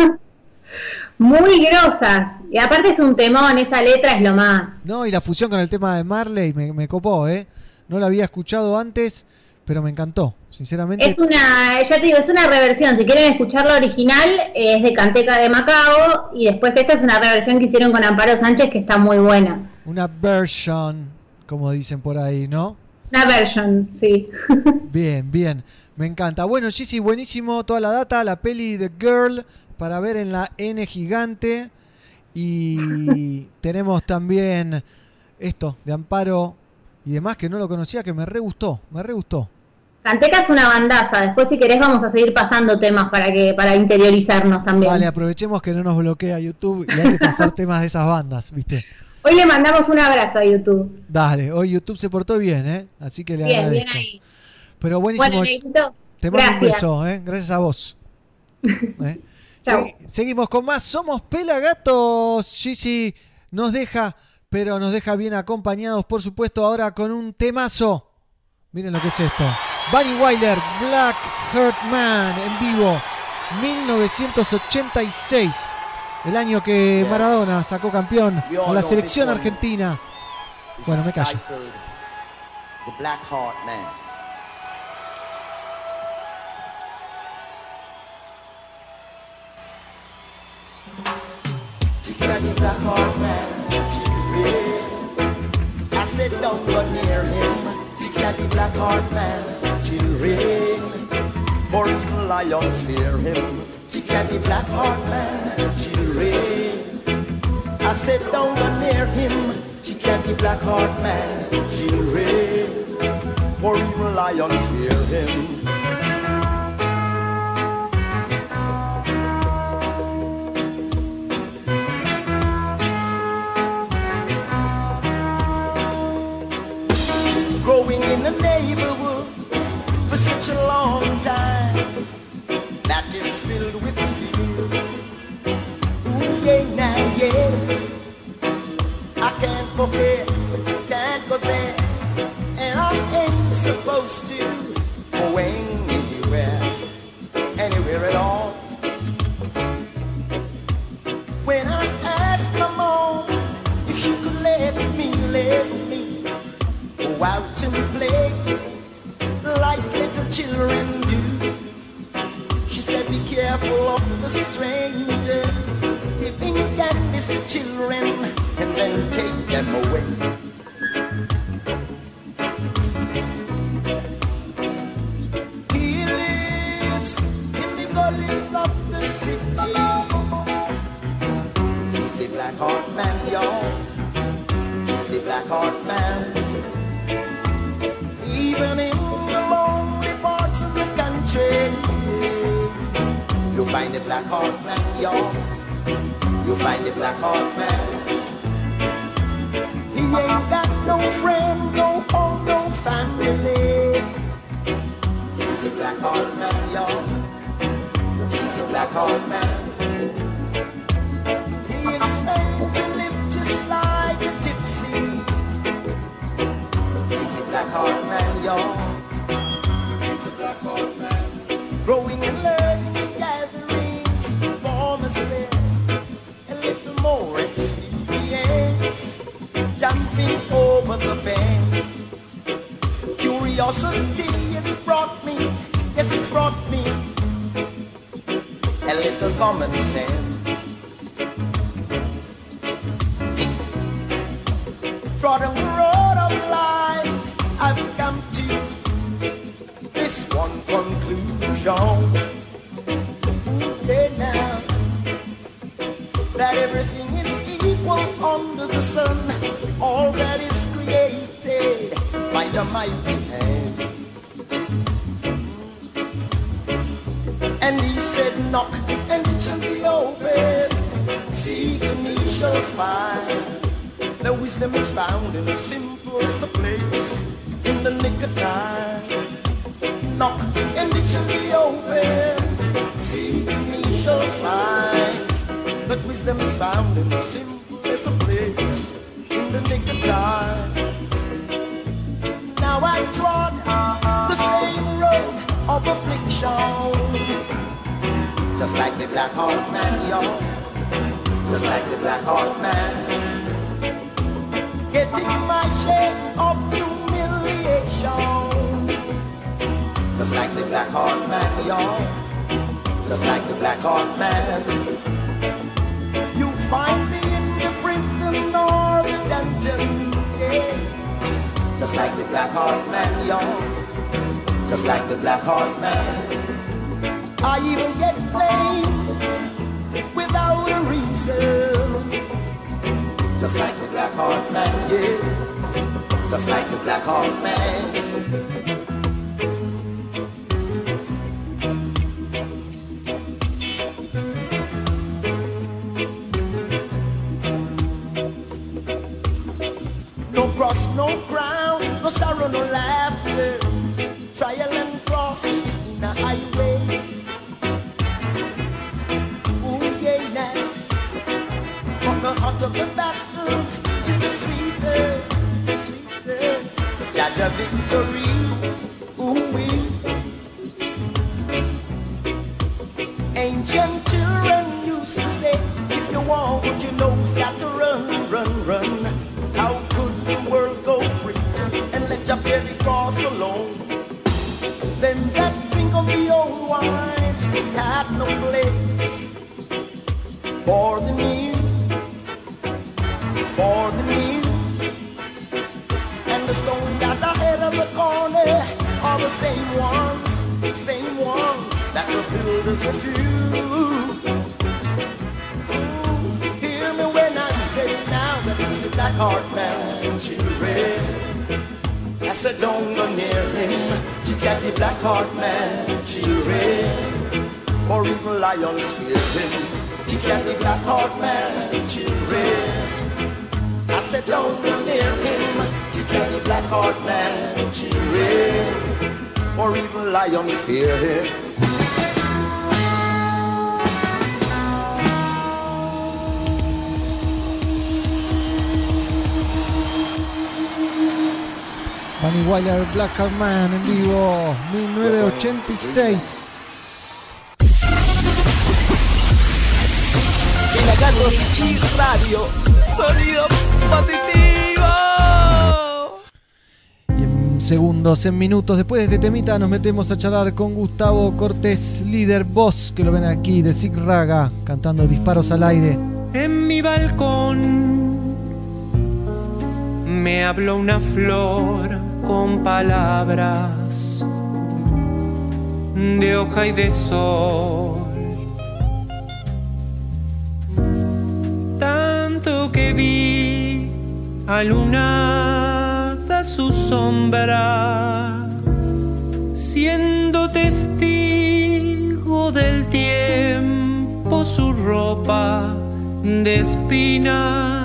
Muy grosas. Y aparte es un temón, esa letra es lo más. No, y la fusión con el tema de Marley me, me copó, ¿eh? No la había escuchado antes, pero me encantó, sinceramente. Es una, ya te digo, es una reversión. Si quieren escuchar la original, es de Canteca de Macao. Y después esta es una reversión que hicieron con Amparo Sánchez que está muy buena. Una version, como dicen por ahí, ¿no? Una version, sí. Bien, bien. Me encanta. Bueno, Gizzy, buenísimo toda la data, la peli The Girl para ver en la N gigante. Y tenemos también esto de Amparo y demás que no lo conocía, que me re gustó, me re gustó. Canteca es una bandaza. Después, si querés, vamos a seguir pasando temas para que para interiorizarnos también. Vale, aprovechemos que no nos bloquea YouTube y hay que pasar temas de esas bandas, ¿viste? Hoy le mandamos un abrazo a YouTube. Dale, hoy YouTube se portó bien, ¿eh? Así que le Bien, agradezco. bien ahí. Pero buenísimo. Bueno, Te mando un gracias. beso, ¿eh? Gracias a vos. ¿Eh? Segui- seguimos con más. Somos Pelagatos. Gizzy nos deja, pero nos deja bien acompañados, por supuesto, ahora con un temazo. Miren lo que es esto. Bunny Wyler, Black Heart Man, en vivo, 1986. El año que. Maradona sacó campeón con la selección argentina. Bueno, me callo. The Black Heart Man. Chicken Black Heart Man, children. I said don't go near him. Chicken Black Heart Man, children. For even lions fear him. Chicken Black Heart Man, children. I said don't go near him. Chicken Black Heart Man, children. For even lions fear him. Supposed to Carman en vivo, 1986. Gatos y radio, sonido positivo. Y en segundos, en minutos, después de este temita, nos metemos a charlar con Gustavo Cortés, líder voz, que lo ven aquí de Sig Raga, cantando disparos al aire. En mi balcón me habló una flor con palabras de hoja y de sol. Tanto que vi alunada su sombra, siendo testigo del tiempo su ropa de espinas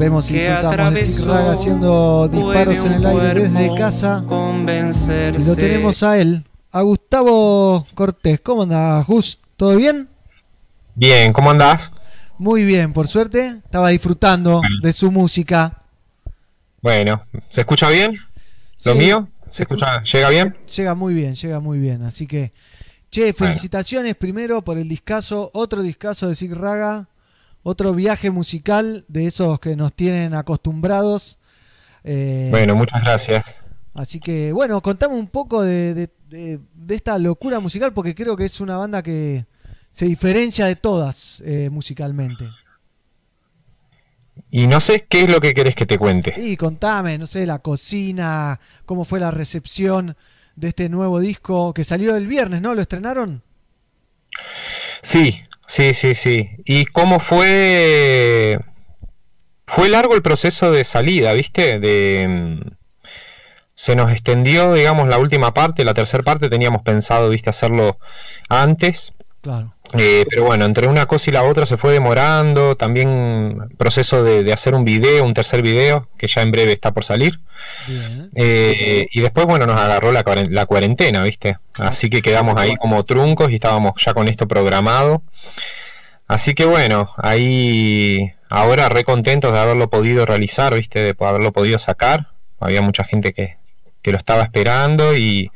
Vemos y disfrutamos de Raga haciendo disparos en el aire desde casa. convencerse. Y lo tenemos a él, a Gustavo Cortés. ¿Cómo anda, Gus? ¿Todo bien? Bien, ¿cómo andás? Muy bien, por suerte. Estaba disfrutando de su música. Bueno, ¿se escucha bien? ¿Lo Sí, mío? ¿Se escucha? ¿Llega bien? Llega muy bien, llega muy bien. Así que, che, felicitaciones primero por el discazo, otro discazo de Zig Raga, otro viaje musical de esos que nos tienen acostumbrados. Eh, Bueno, muchas gracias. Así que, bueno, contame un poco de, de- de- de esta locura musical, porque creo que es una banda que se diferencia de todas eh, musicalmente. Y no sé qué es lo que querés que te cuente. Y contame, no sé, la cocina, cómo fue la recepción de este nuevo disco que salió el viernes, ¿no? ¿Lo estrenaron? Sí, sí, sí, sí. ¿Y cómo fue? Fue largo el proceso de salida, ¿viste? De mm, se nos extendió, digamos, la última parte, la tercera parte teníamos pensado, ¿viste? Hacerlo antes. Claro. Eh, pero bueno, entre una cosa y la otra se fue demorando. También proceso de, de hacer un video, un tercer video, que ya en breve está por salir. Eh, y después, bueno, nos agarró la, la cuarentena, ¿viste? Así que quedamos ahí como truncos y estábamos ya con esto programado. Así que bueno, ahí ahora re contentos de haberlo podido realizar, ¿viste? De haberlo podido sacar. Había mucha gente que, que lo estaba esperando y,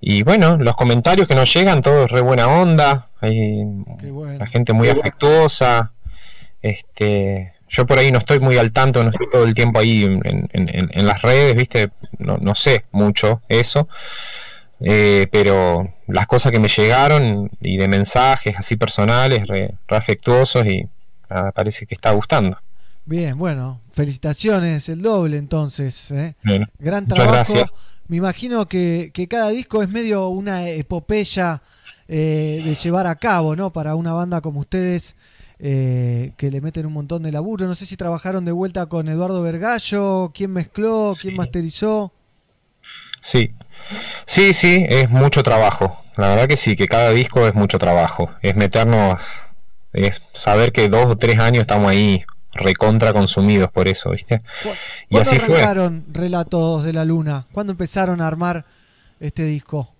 y bueno, los comentarios que nos llegan, todos re buena onda. Hay la gente muy afectuosa. Este, yo por ahí no estoy muy al tanto, no estoy todo el tiempo ahí en, en- en- en las redes, ¿viste? No, no sé mucho eso. Eh, pero las cosas que me llegaron y de mensajes así personales, re, re afectuosos y nada, parece que está gustando. Bien, bueno, felicitaciones, el doble entonces. ¿eh? Bueno, Gran trabajo. gracias. Me imagino que, que cada disco es medio una epopeya eh, de llevar a cabo, ¿no? Para una banda como ustedes eh, que le meten un montón de laburo. No sé si trabajaron de vuelta con Eduardo Vergallo, quién mezcló, quién masterizó. Sí, sí, sí, es mucho trabajo. La verdad que sí, que cada disco es mucho trabajo. Es meternos, es saber que dos o tres años estamos ahí recontra consumidos por eso, ¿viste? Y ¿Cuándo así fue. Relatos de la Luna? ¿Cuándo empezaron a armar este disco?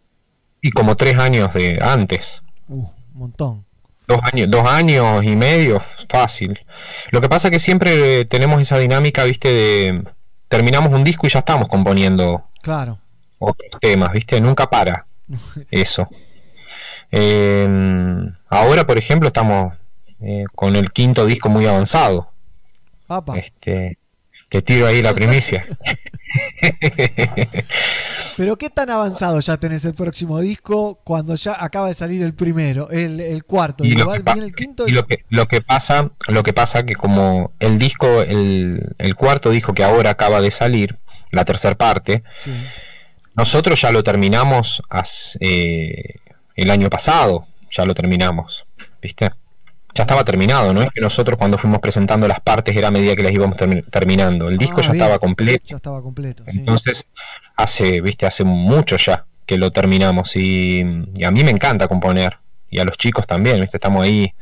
Y como tres años de antes. Uh, un montón. Dos años, dos años y medio, fácil. Lo que pasa es que siempre tenemos esa dinámica, viste, de terminamos un disco y ya estamos componiendo Claro. otros temas, viste, nunca para eso. Eh, ahora, por ejemplo, estamos eh, con el quinto disco muy avanzado. Papa. Este, te tiro ahí la primicia. Pero qué tan avanzado ya tenés el próximo disco cuando ya acaba de salir el primero, el, el cuarto. Y lo que viene el quinto Y lo que, lo que pasa, lo que pasa que como el disco, el, el cuarto disco que ahora acaba de salir, la tercera parte, Sí. nosotros ya lo terminamos hace, eh, el año pasado, ya lo terminamos, ¿viste? Ya estaba terminado, ¿no? Es que nosotros cuando fuimos presentando las partes era a medida que las íbamos termi- terminando. El disco Ah, ya bien. estaba completo. Ya estaba completo. sí. Entonces, hace, viste, hace mucho ya que lo terminamos y, y a mí me encanta componer y a los chicos también, viste, estamos ahí.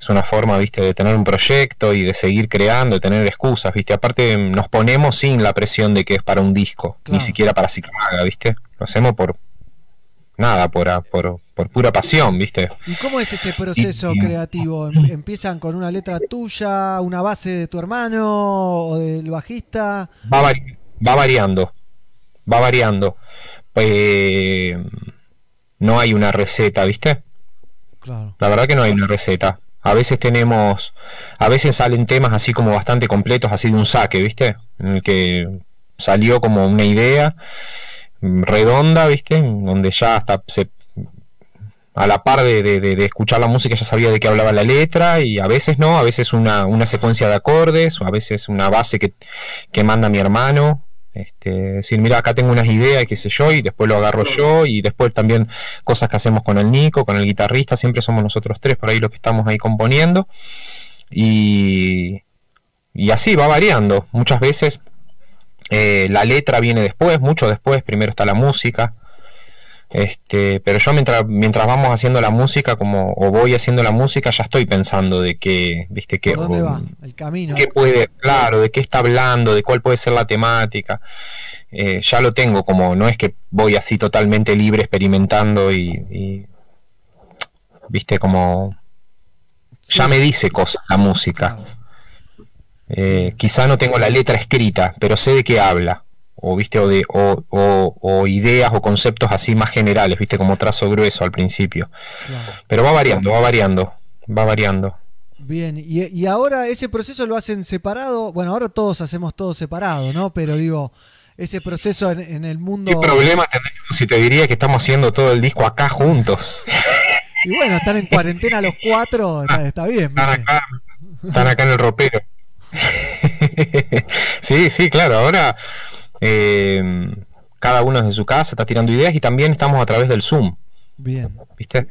Es una forma, viste, de tener un proyecto y de seguir creando, de tener excusas, viste. Aparte, nos ponemos sin la presión de que es para un disco, ni siquiera para Ciclaga, viste. Lo hacemos por nada, por, por, por pura pasión, viste. ¿Y cómo es ese proceso Y- creativo? Em- ¿Empiezan con una letra tuya, una base de tu hermano o del bajista? va, vari- va variando, va variando. Eh, no hay una receta, ¿viste? Claro. La verdad que no hay una receta. A veces tenemos, a veces salen temas así como bastante completos, así de un saque, ¿viste? En el que salió como una idea redonda, ¿viste? Donde ya hasta se a la par de, de- de- escuchar la música ya sabía de qué hablaba la letra y a veces no, a veces una, una secuencia de acordes o a veces una base que, que manda mi hermano. Este, decir, mira, acá tengo unas ideas, qué sé yo, y después lo agarro yo, y después también cosas que hacemos con el Nico, con el guitarrista, siempre somos nosotros tres por ahí los que estamos ahí componiendo. Y, y así va variando. Muchas veces eh, la letra viene después, mucho después, primero está la música. Este, pero yo mientras, mientras vamos haciendo la música, como, o voy haciendo la música, ya estoy pensando de qué, viste, ¿Por dónde o- va? El camino. qué puede, claro, de qué está hablando, de cuál puede ser la temática. Eh, ya lo tengo como, no es que voy así totalmente libre experimentando y, y, viste, como ya me dice cosas la música. Eh, quizá no tengo la letra escrita, pero sé de qué habla. O viste, o de, o, o- o ideas o conceptos así más generales, viste, como trazo grueso al principio. Pero va variando, va variando, va variando. Bien, y, y ahora ese proceso lo hacen separado. Bueno, ahora todos hacemos todo separado, ¿no? Pero digo, ese proceso en, en el mundo. ¿Qué problema tendríamos si te diría que estamos haciendo todo el disco acá juntos? Y bueno, están en cuarentena los cuatro, está, está bien. Están acá, están acá en el ropero. sí, sí, claro. Ahora eh, cada uno desde su casa está tirando ideas y también estamos a través del Zoom, Bien. ¿viste?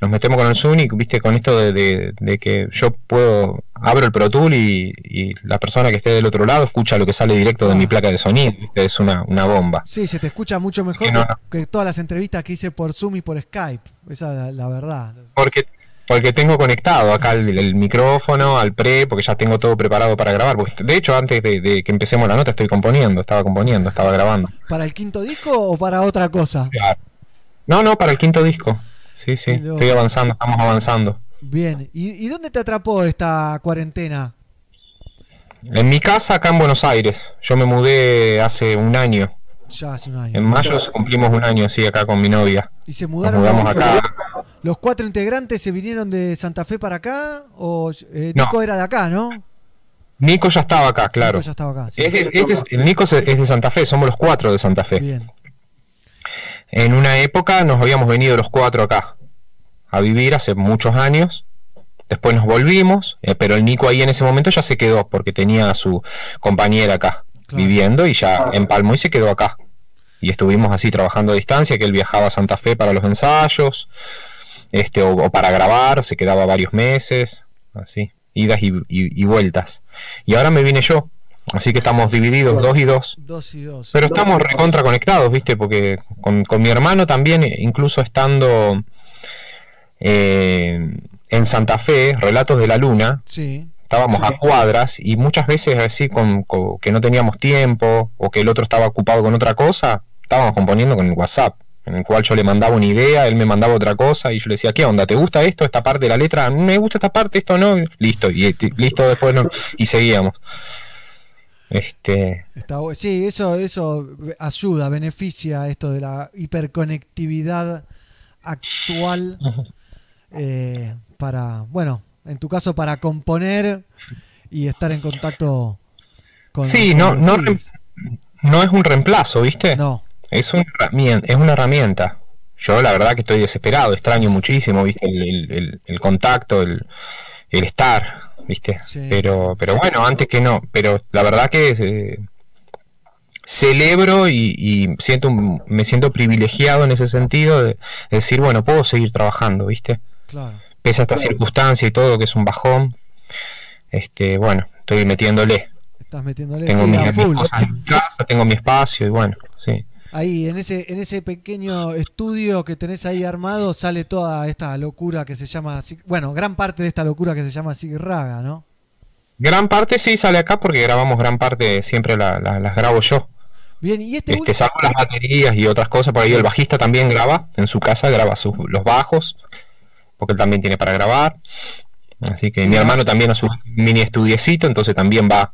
Nos metemos con el Zoom y, viste, con esto de, de- de que yo puedo, abro el Pro Tool y, y la persona que esté del otro lado escucha lo que sale directo de mi placa de sonido, ¿viste? es una, una bomba. Sí, se te escucha mucho mejor no, que todas las entrevistas que hice por Zoom y por Skype. Esa es la, la verdad. Porque, porque tengo conectado acá el, el micrófono, al pre, porque ya tengo todo preparado para grabar. Porque, de hecho, antes de, de que empecemos la nota estoy componiendo, estaba componiendo, estaba grabando. ¿Para el quinto disco o para otra cosa? No, no, para el quinto disco. Sí, sí, estoy avanzando, estamos avanzando. Bien. ¿Y, y dónde te atrapó esta cuarentena? En mi casa, acá en Buenos Aires, yo me mudé hace un año. Ya hace un año. En mayo cumplimos un año, sí, acá con mi novia. ¿Y se Nos mudaron? mudamos los- acá. ¿Los cuatro integrantes se vinieron de Santa Fe para acá? ¿O eh, No. Nico era de acá, no? Nico ya estaba acá, claro. Nico ya estaba acá. sí. Es el Nico es es de Santa Fe, somos los cuatro de Santa Fe. Bien. En una época nos habíamos venido los cuatro acá a vivir hace muchos años. Después nos volvimos, eh, pero el Nico ahí en ese momento ya se quedó porque tenía a su compañera acá viviendo y ya empalmó y se quedó acá. Y estuvimos así trabajando a distancia, que él viajaba a Santa Fe para los ensayos, este, o, o para grabar, se quedaba varios meses, así, idas y, y- y vueltas. Y ahora me vine yo, así que estamos divididos dos y dos. Dos y dos. Pero estamos recontra conectados, ¿viste? Porque con, con mi hermano también, incluso estando eh, en Santa Fe, Relatos de la Luna, Sí. estábamos a cuadras y muchas veces así con, con- que no teníamos tiempo o que el otro estaba ocupado con otra cosa, estábamos componiendo con el WhatsApp, en el cual yo le mandaba una idea, él me mandaba otra cosa y yo le decía, ¿qué onda? ¿Te gusta esto? ¿Esta parte de la letra? Me gusta esta parte, esto no. Listo, y listo después no, y seguíamos. Este, Está sí, eso, eso ayuda, beneficia esto de la hiperconectividad actual eh, para, bueno, en tu caso para componer y estar en contacto con... Sí, con no, no, no es un reemplazo, ¿viste? No. Es una herramienta, es una herramienta. Yo la verdad que estoy desesperado, extraño muchísimo, ¿viste? El, el- el- el contacto, el, el estar, ¿viste? Pero, pero bueno, antes que no. Pero la verdad que eh, celebro y, y siento un- me siento privilegiado en ese sentido de, de decir, bueno, puedo seguir trabajando, ¿viste? Claro. Pese a esta circunstancia y todo, que es un bajón, este, bueno, estoy metiéndole. Estás metiéndole Tengo sí, mis, mis cosas en mi casa, tengo mi espacio y bueno, sí. Ahí, en ese, en ese pequeño estudio que tenés ahí armado, sale toda esta locura que se llama. Bueno, gran parte de esta locura que se llama Raga, ¿no? Gran parte sí sale acá porque grabamos gran parte, siempre la- la- las grabo yo. Bien, y este Este, saco las baterías y otras cosas, por ahí el bajista también graba, en su casa graba sus, los bajos, porque él también tiene para grabar. Así que mi hermano también a su mini estudiecito, entonces también va,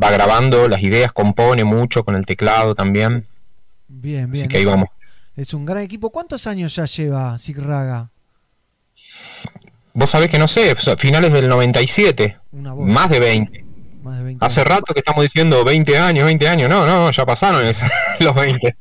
va grabando las ideas, compone mucho con el teclado también. Bien, bien. Así que ahí es- vamos. Es un gran equipo. ¿Cuántos años ya lleva Sig Raga? Vos sabés que no sé, finales del 97, Una más de 20. Más de 20 Hace rato que estamos diciendo 20 años, 20 años, no, no, ya pasaron esos- los 20.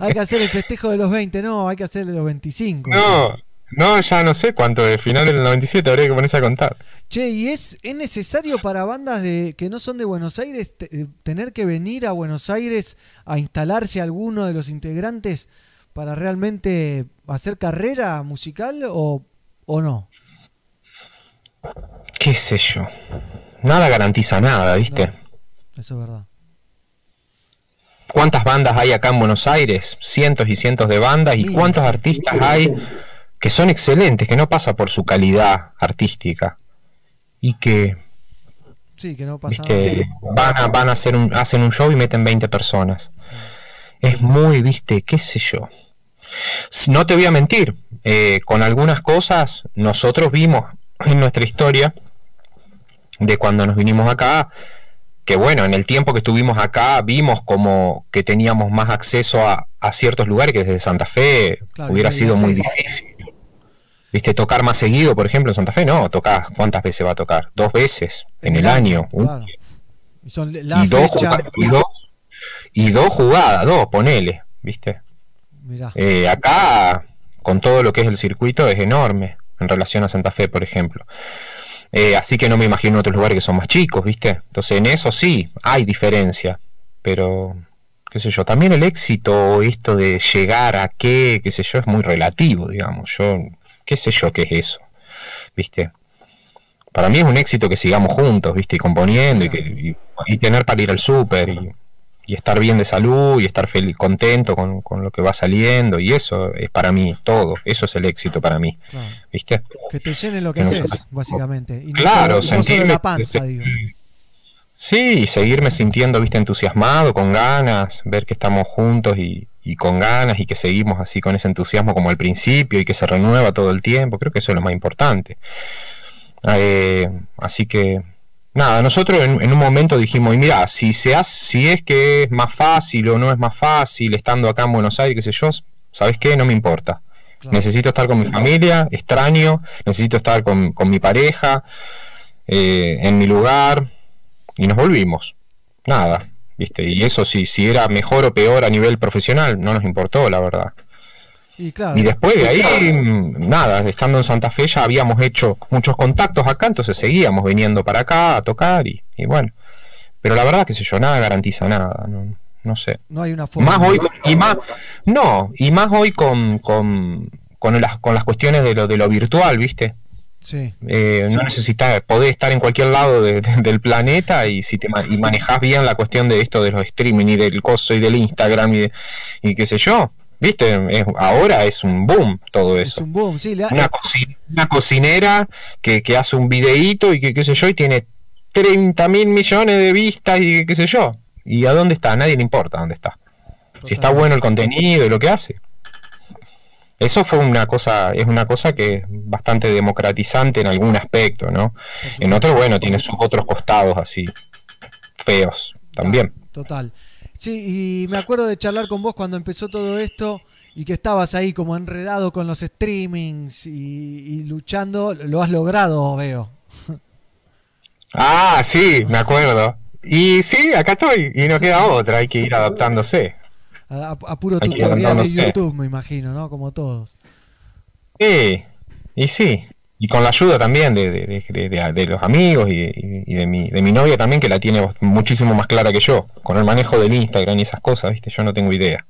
Hay que hacer el festejo de los 20, no, hay que hacer el de los 25. No, no, ya no sé cuánto es, finales del 97 habría que ponerse a contar. Che, ¿y es, es necesario para bandas de que no son de Buenos Aires eh, tener que venir a Buenos Aires a instalarse alguno de los integrantes para realmente hacer carrera musical o, o no? qué sé yo. Nada garantiza nada, ¿viste? Eso es verdad. ¿Cuántas bandas hay acá en Buenos Aires? Cientos y cientos de bandas. ¿Y cuántos artistas hay que son excelentes, que no pasa por su calidad artística? Y que Sí, que no pasa ¿viste? van a, van a hacer un, hacen un show y meten 20 personas. Es muy, viste, qué sé yo. No te voy a mentir, eh, con algunas cosas nosotros vimos en nuestra historia de cuando nos vinimos acá, que bueno, en el tiempo que estuvimos acá vimos como que teníamos más acceso a, a ciertos lugares que desde Santa Fe Claro, hubiera sido muy difícil. Viste, tocar más seguido, por ejemplo, en Santa Fe, no, tocás, ¿cuántas veces va a tocar? Dos veces en el año. Un- Claro. Y son la y, dos fecha. juga- y dos y dos jugadas, dos, ponele, ¿viste? Mirá. Eh, acá, con todo lo que es el circuito, es enorme en relación a Santa Fe, por ejemplo. Eh, así que no me imagino otros lugares que son más chicos, ¿viste? Entonces, en eso sí, hay diferencia. Pero, qué sé yo, también el éxito, esto de llegar a qué, qué sé yo, es muy relativo, digamos. Yo, qué sé yo qué es eso, ¿viste? Para mí es un éxito que sigamos juntos, ¿viste? Y componiendo y, que, y, y tener para ir al súper y, y estar bien de salud y estar feliz, contento con, con lo que va saliendo y eso es para mí todo, eso es el éxito para mí. ¿viste? Que te llene lo que Que no- haces, básicamente. Y no Claro, solo, y no solo sentirme- la panza, digo. Sí, seguirme sintiendo, viste, entusiasmado, con ganas, ver que estamos juntos y, y con ganas y que seguimos así con ese entusiasmo como al principio y que se renueva todo el tiempo, creo que eso es lo más importante. Eh, así que, nada, nosotros en, en un momento dijimos, y mira, si, se hace, si es que es más fácil o no es más fácil estando acá en Buenos Aires, qué sé yo, ¿sabes qué? No me importa. Necesito estar con mi familia, extraño, necesito estar con, con mi pareja, eh, en mi lugar, y nos volvimos. Nada, ¿viste? Y eso si, si era mejor o peor a nivel profesional, no nos importó, la verdad. Y claro. Y después de ahí, nada, estando en Santa Fe ya habíamos hecho muchos contactos acá, entonces seguíamos viniendo para acá a tocar y, y bueno. Pero la verdad que sé yo, nada garantiza nada, no, no sé. No hay una forma. Más hoy, y más, no, y más hoy con, con, con las, con las cuestiones de lo, de lo virtual, ¿viste? Sí. Eh, no necesitas, podés estar en cualquier lado de- de- del planeta y si te y manejás bien la cuestión de esto de los streaming y del coso y del Instagram y, de- y qué sé yo, viste, Es- ahora es un boom todo Es eso. un boom, sí. le- Una, coci- una cocinera que, que hace un videíto y que qué sé yo y tiene 30 mil millones de vistas y qué sé yo. ¿Y a dónde está? A nadie le importa dónde está. Si está bueno el contenido y lo que hace. Eso fue una cosa, es una cosa que es bastante democratizante en algún aspecto, ¿no? En otro, bueno, tiene sus otros costados así, feos también. Total. Sí, y me acuerdo de charlar con vos cuando empezó todo esto y que estabas ahí como enredado con los streamings y, y luchando. Lo has logrado, veo. Ah, sí, me acuerdo. Y sí, acá estoy, y no queda otra, hay que ir adaptándose. A, puro Hay tutorial de adaptándose. YouTube, me imagino, ¿no? Como todos. Sí, y sí. Y con la ayuda también de, de- de- de- los amigos y, y- mi, de mi novia también, que la tiene muchísimo más clara que yo. Con el manejo del Instagram y esas cosas, ¿viste? Yo no tengo idea.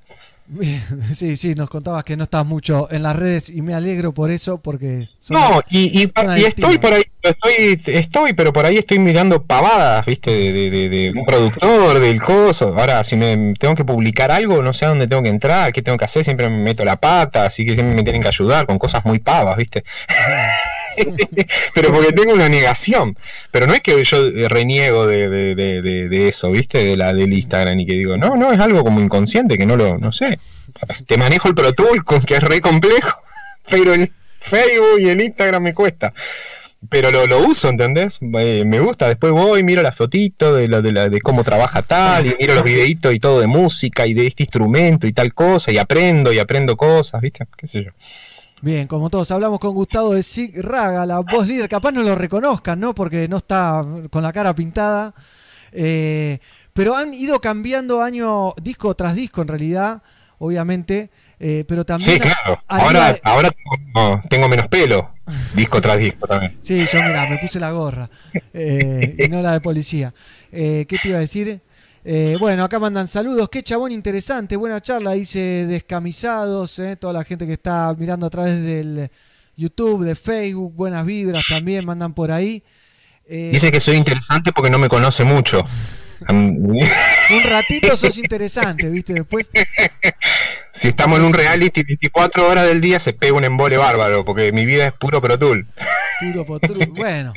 Sí, sí, nos contabas que no estás mucho en las redes y me alegro por eso porque... son- No, y, y- y estoy por ahí, estoy, estoy, pero por ahí estoy mirando pavadas, ¿viste? De, de- de- de un productor, del coso. Ahora, si me tengo que publicar algo, no sé a dónde tengo que entrar, qué tengo que hacer, siempre me meto la pata, así que siempre me tienen que ayudar con cosas muy pavas, ¿viste? pero porque tengo una negación. Pero no es que yo reniego de, de- de- de- eso, ¿viste? De la del Instagram y que digo, no, no, es algo como inconsciente que no lo, no sé. Te manejo el Pro Tool, que es re complejo, pero el Facebook y el Instagram me cuesta. Pero lo, lo uso, ¿entendés? Eh, me gusta, después voy, miro la fotito de, la, de, la- de cómo trabaja tal, y miro los videitos y todo de música y de este instrumento y tal cosa, y aprendo y aprendo cosas, ¿viste? ¿Qué sé yo? Bien, como todos, hablamos con Gustavo de Sig Raga, la voz líder. Capaz no lo reconozcan, ¿no? Porque no está con la cara pintada. Eh, pero han ido cambiando año, disco tras disco en realidad, obviamente. eh, pero también. Sí, claro. Ahora, de- ahora tengo, tengo menos pelo, disco tras disco también. Sí, yo mira, me puse la gorra eh, y no la de policía. Eh, ¿Qué te iba a decir? Eh, bueno, acá mandan saludos. Qué chabón interesante, buena charla, dice descamisados, eh, toda la gente que está mirando a través del YouTube, de Facebook, buenas vibras también mandan por ahí. Eh, Dice que soy interesante porque no me conoce mucho. Un ratito sos interesante, ¿viste? Después. Si estamos en un reality 24 horas del día, se pega un embole bárbaro, porque mi vida es puro Pro Tool. Puro potru- Bueno,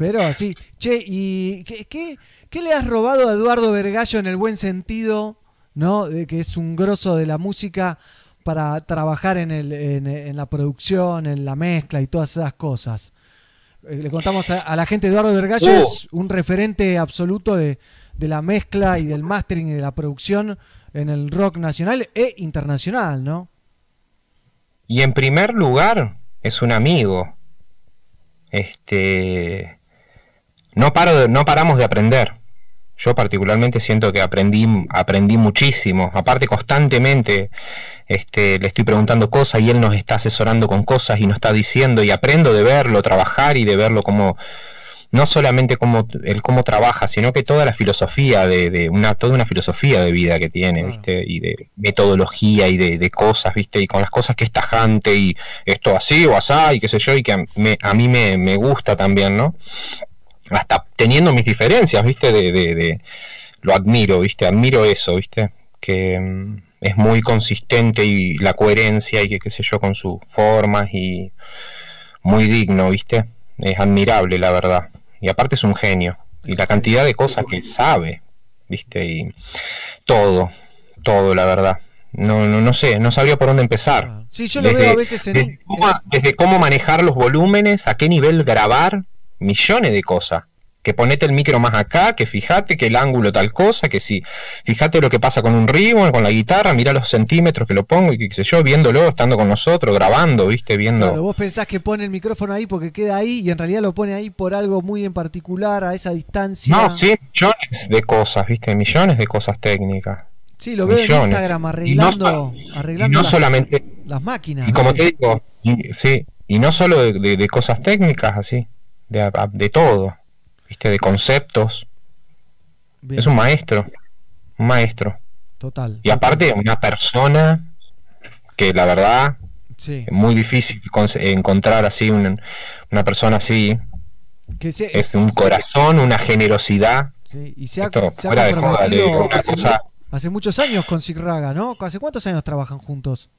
pero así. Che, ¿y qué, qué, qué le has robado a Eduardo Vergallo en el buen sentido, ¿no? De que es un grosso de la música para trabajar en, el, en, en la producción, en la mezcla y todas esas cosas. Eh, Le contamos a, a la gente, Eduardo Vergallo Uh. es un referente absoluto de, de la mezcla y del mastering y de la producción en el rock nacional e internacional, ¿no? Y en primer lugar, es un amigo. Este. No, paro de- no paramos de aprender. Yo particularmente siento que aprendí, aprendí muchísimo. Aparte, constantemente este, le estoy preguntando cosas y él nos está asesorando con cosas y nos está diciendo y aprendo de verlo trabajar y de verlo como no solamente como el cómo trabaja, sino que toda la filosofía de, de una toda una filosofía de vida que tiene, ¿viste? Y de metodología y de, de cosas, ¿viste? Y con las cosas que es tajante y esto así o asá y qué sé yo, y que a, me- a mí me, me gusta también, ¿no? Hasta teniendo mis diferencias, ¿viste? De, de, de- lo admiro, ¿viste? Admiro eso, ¿viste? Que mm, es muy consistente y la coherencia y que qué sé yo con sus formas y muy digno, ¿viste? Es admirable, la verdad. Y aparte es un genio. Y la cantidad de cosas que sabe, ¿viste? Y todo, todo, la verdad. No, no, no sé, no sabría por dónde empezar. Sí, yo lo veo a veces en desde cómo, desde cómo manejar los volúmenes, a qué nivel grabar, millones de cosas. Que ponete el micro más acá, que fíjate que el ángulo tal cosa, que si fíjate lo que pasa con un ribbon, con la guitarra, mira los centímetros que lo pongo y qué sé yo, viéndolo, estando con nosotros, grabando, viste, viendo. Claro, vos pensás que pone el micrófono ahí porque queda ahí y en realidad lo pone ahí por algo muy en particular, a esa distancia. No, sí, millones de cosas, viste, millones de cosas técnicas. Sí, lo veo en. Instagram Y no- arreglando, y arreglando no las, solamente las máquinas. Y como ¿no? te digo, y- sí, y no solo de, de- de cosas técnicas, así, de, de todo, ¿viste? De conceptos. Bien. Es un maestro, un maestro. Total. Y aparte, una persona que la verdad, Sí. es muy difícil encontrar así, una, una persona así. Que se- Es un corazón, una generosidad. Sí, y se ha, Esto, se ha fuera de joda, una hace, cosa- hace muchos años con Raga, ¿no? ¿Hace cuántos años trabajan juntos?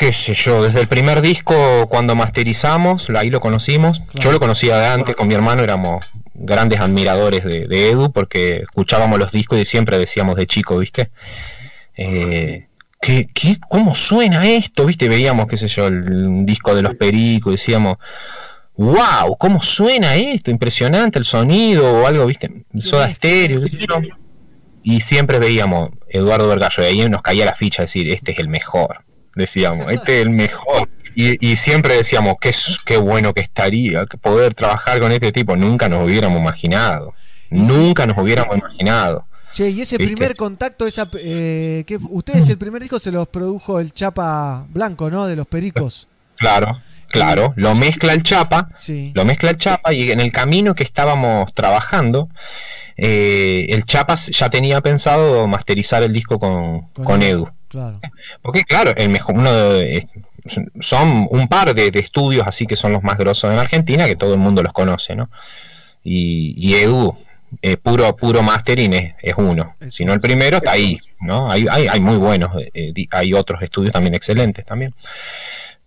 Qué sé yo, desde el primer disco cuando masterizamos, ahí lo conocimos. Yo lo conocía de antes, con mi hermano éramos grandes admiradores de, de Edu porque escuchábamos los discos y siempre decíamos de chico, ¿viste? Eh, ¿qué, qué, cómo suena esto? ¿Viste? Veíamos, qué sé yo, el, disco de los pericos y decíamos, wow, ¿cómo suena esto? Impresionante el sonido o algo, ¿viste? Soda estéreo. yo. Y siempre veíamos Eduardo Vergallo, y ahí nos caía la ficha decir, este es el mejor. Decíamos, este es el mejor. Y, y siempre decíamos, qué, bueno que estaría que poder trabajar con este tipo. Nunca nos hubiéramos imaginado. Nunca nos hubiéramos imaginado. Che, y ese ¿Viste? primer contacto, esa, eh, que ustedes el primer disco se los produjo el Chapa Blanco, ¿no? De los Pericos. Claro, claro. Lo mezcla el Chapa. Sí. Lo mezcla el Chapa y en el camino que estábamos trabajando, eh, el Chapa ya tenía pensado masterizar el disco con, con Edu. Claro. Porque claro, el mejor, uno de- son un par de, de estudios así que son los más grosos en Argentina, que todo el mundo los conoce, ¿no? Y, y Edu, eh, puro, puro mastering es, es uno. Si no el primero, está ahí, ¿no? Hay, hay, hay muy buenos, eh, di- hay otros estudios también excelentes también.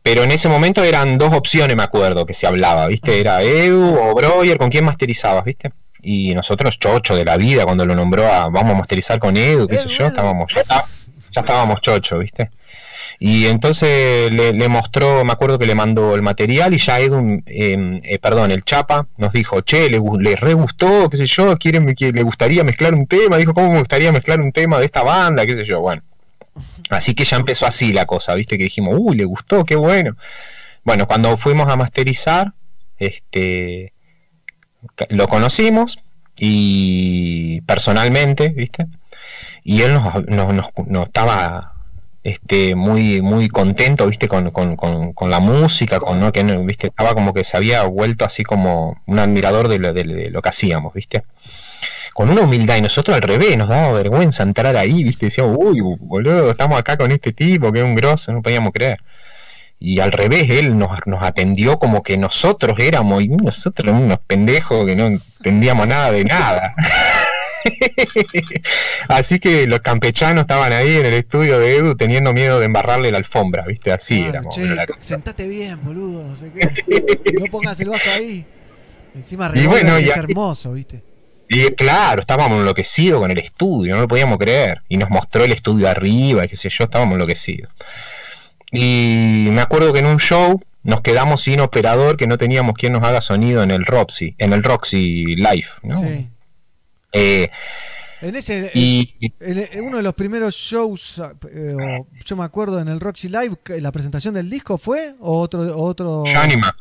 Pero en ese momento eran dos opciones, me acuerdo, que se hablaba, ¿viste? Era Edu o Breuer, ¿con quién masterizabas, viste? Y nosotros, chocho de la vida, cuando lo nombró a vamos a masterizar con Edu, qué sé yo, estábamos, ya, está- ya estábamos chocho, ¿viste? Y entonces le, mostró, me acuerdo que le mandó el material y ya Edu, eh, eh, perdón, el Chapa nos dijo, che, le, le re gustó, qué sé yo, quieren, que le gustaría mezclar un tema, dijo, ¿cómo me gustaría mezclar un tema de esta banda, qué sé yo, bueno. Así que ya empezó así la cosa, viste, que dijimos, uy, le gustó, qué bueno. Bueno, cuando fuimos a masterizar, este, lo conocimos y personalmente, viste, y él nos, nos, nos- estaba este muy muy contento viste con, con, con, con la música con ¿no? que viste estaba como que se había vuelto así como un admirador de lo, de, lo que hacíamos viste. Con una humildad y nosotros al revés nos daba vergüenza entrar ahí viste decíamos uy boludo estamos acá con este tipo que es un grosso no podíamos creer. Y al revés él nos, nos atendió como que nosotros éramos y nosotros unos pendejos que no entendíamos nada de nada Así que los campechanos estaban ahí en el estudio de Edu teniendo miedo de embarrarle la alfombra, ¿viste? Así Claro, éramos. che, La- sentate bien, boludo, no sé qué. No pongas el vaso ahí. Encima Y bueno, es y- hermoso, ¿viste? Y claro, estábamos enloquecidos con el estudio, no lo podíamos creer. Y nos mostró el estudio arriba, y qué sé yo, estábamos enloquecidos. Y me acuerdo que en un show nos quedamos sin operador, que no teníamos quien nos haga sonido en el Roxy, en el Roxy Live, ¿no? Sí. Eh, En ese, Y- en- en uno de los primeros shows, eh, o- yo me acuerdo en el Roxy Live, la presentación del disco fue o otro, otro. Anima.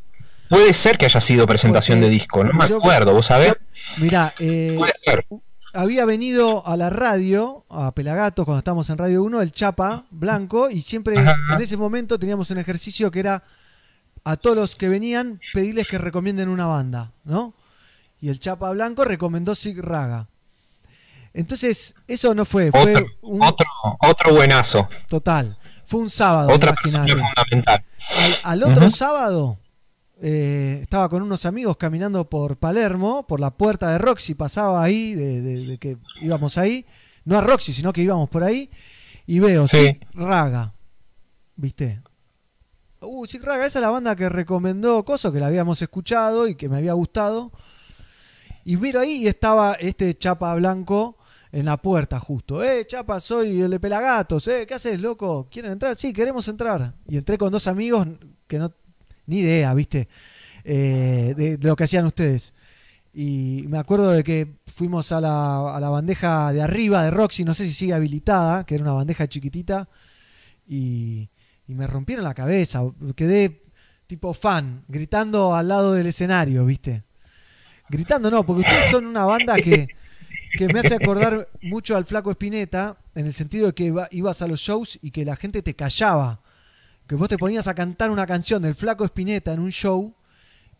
Puede ser que haya sido presentación Porque de disco, no me yo- acuerdo, ¿vos sabés? Mirá, eh, Puede ser. había venido a la radio, a Pelagatos, cuando estábamos en Radio 1, el Chapa Blanco, y siempre Ajá. en ese momento teníamos un ejercicio que era a todos los que venían pedirles que recomienden una banda, ¿no? Y el Chapa Blanco recomendó Sig Raga. Entonces, eso no fue, fue Otro, un otro, otro buenazo. total. Fue un sábado, Otra fundamental. Al, al otro sábado eh, estaba con unos amigos caminando por Palermo, por la puerta de Roxy, pasaba ahí, de, de- de que íbamos ahí, no a Roxy, sino que íbamos por ahí, y veo, Sí. sí, Raga, ¿viste? Uh, sí, Raga, esa es la banda que recomendó Coso, que la habíamos escuchado y que me había gustado. Y miro ahí y estaba este Chapa Blanco en la puerta justo. Eh, Chapa, soy el de Pelagatos. Eh, ¿qué haces, loco? ¿Quieren entrar? Sí, queremos entrar. Y entré con dos amigos que no... Ni idea, ¿viste? Eh, de, de lo que hacían ustedes. Y me acuerdo de que fuimos a la, a la bandeja de arriba de Roxy, no sé si sigue habilitada, que era una bandeja chiquitita. Y, y me rompieron la cabeza. Quedé tipo fan, gritando al lado del escenario, ¿viste? Gritando no, porque ustedes son una banda que, que me hace acordar mucho al Flaco Espineta, en el sentido de que iba- ibas a los shows y que la gente te callaba. Que vos te ponías a cantar una canción del Flaco Espineta en un show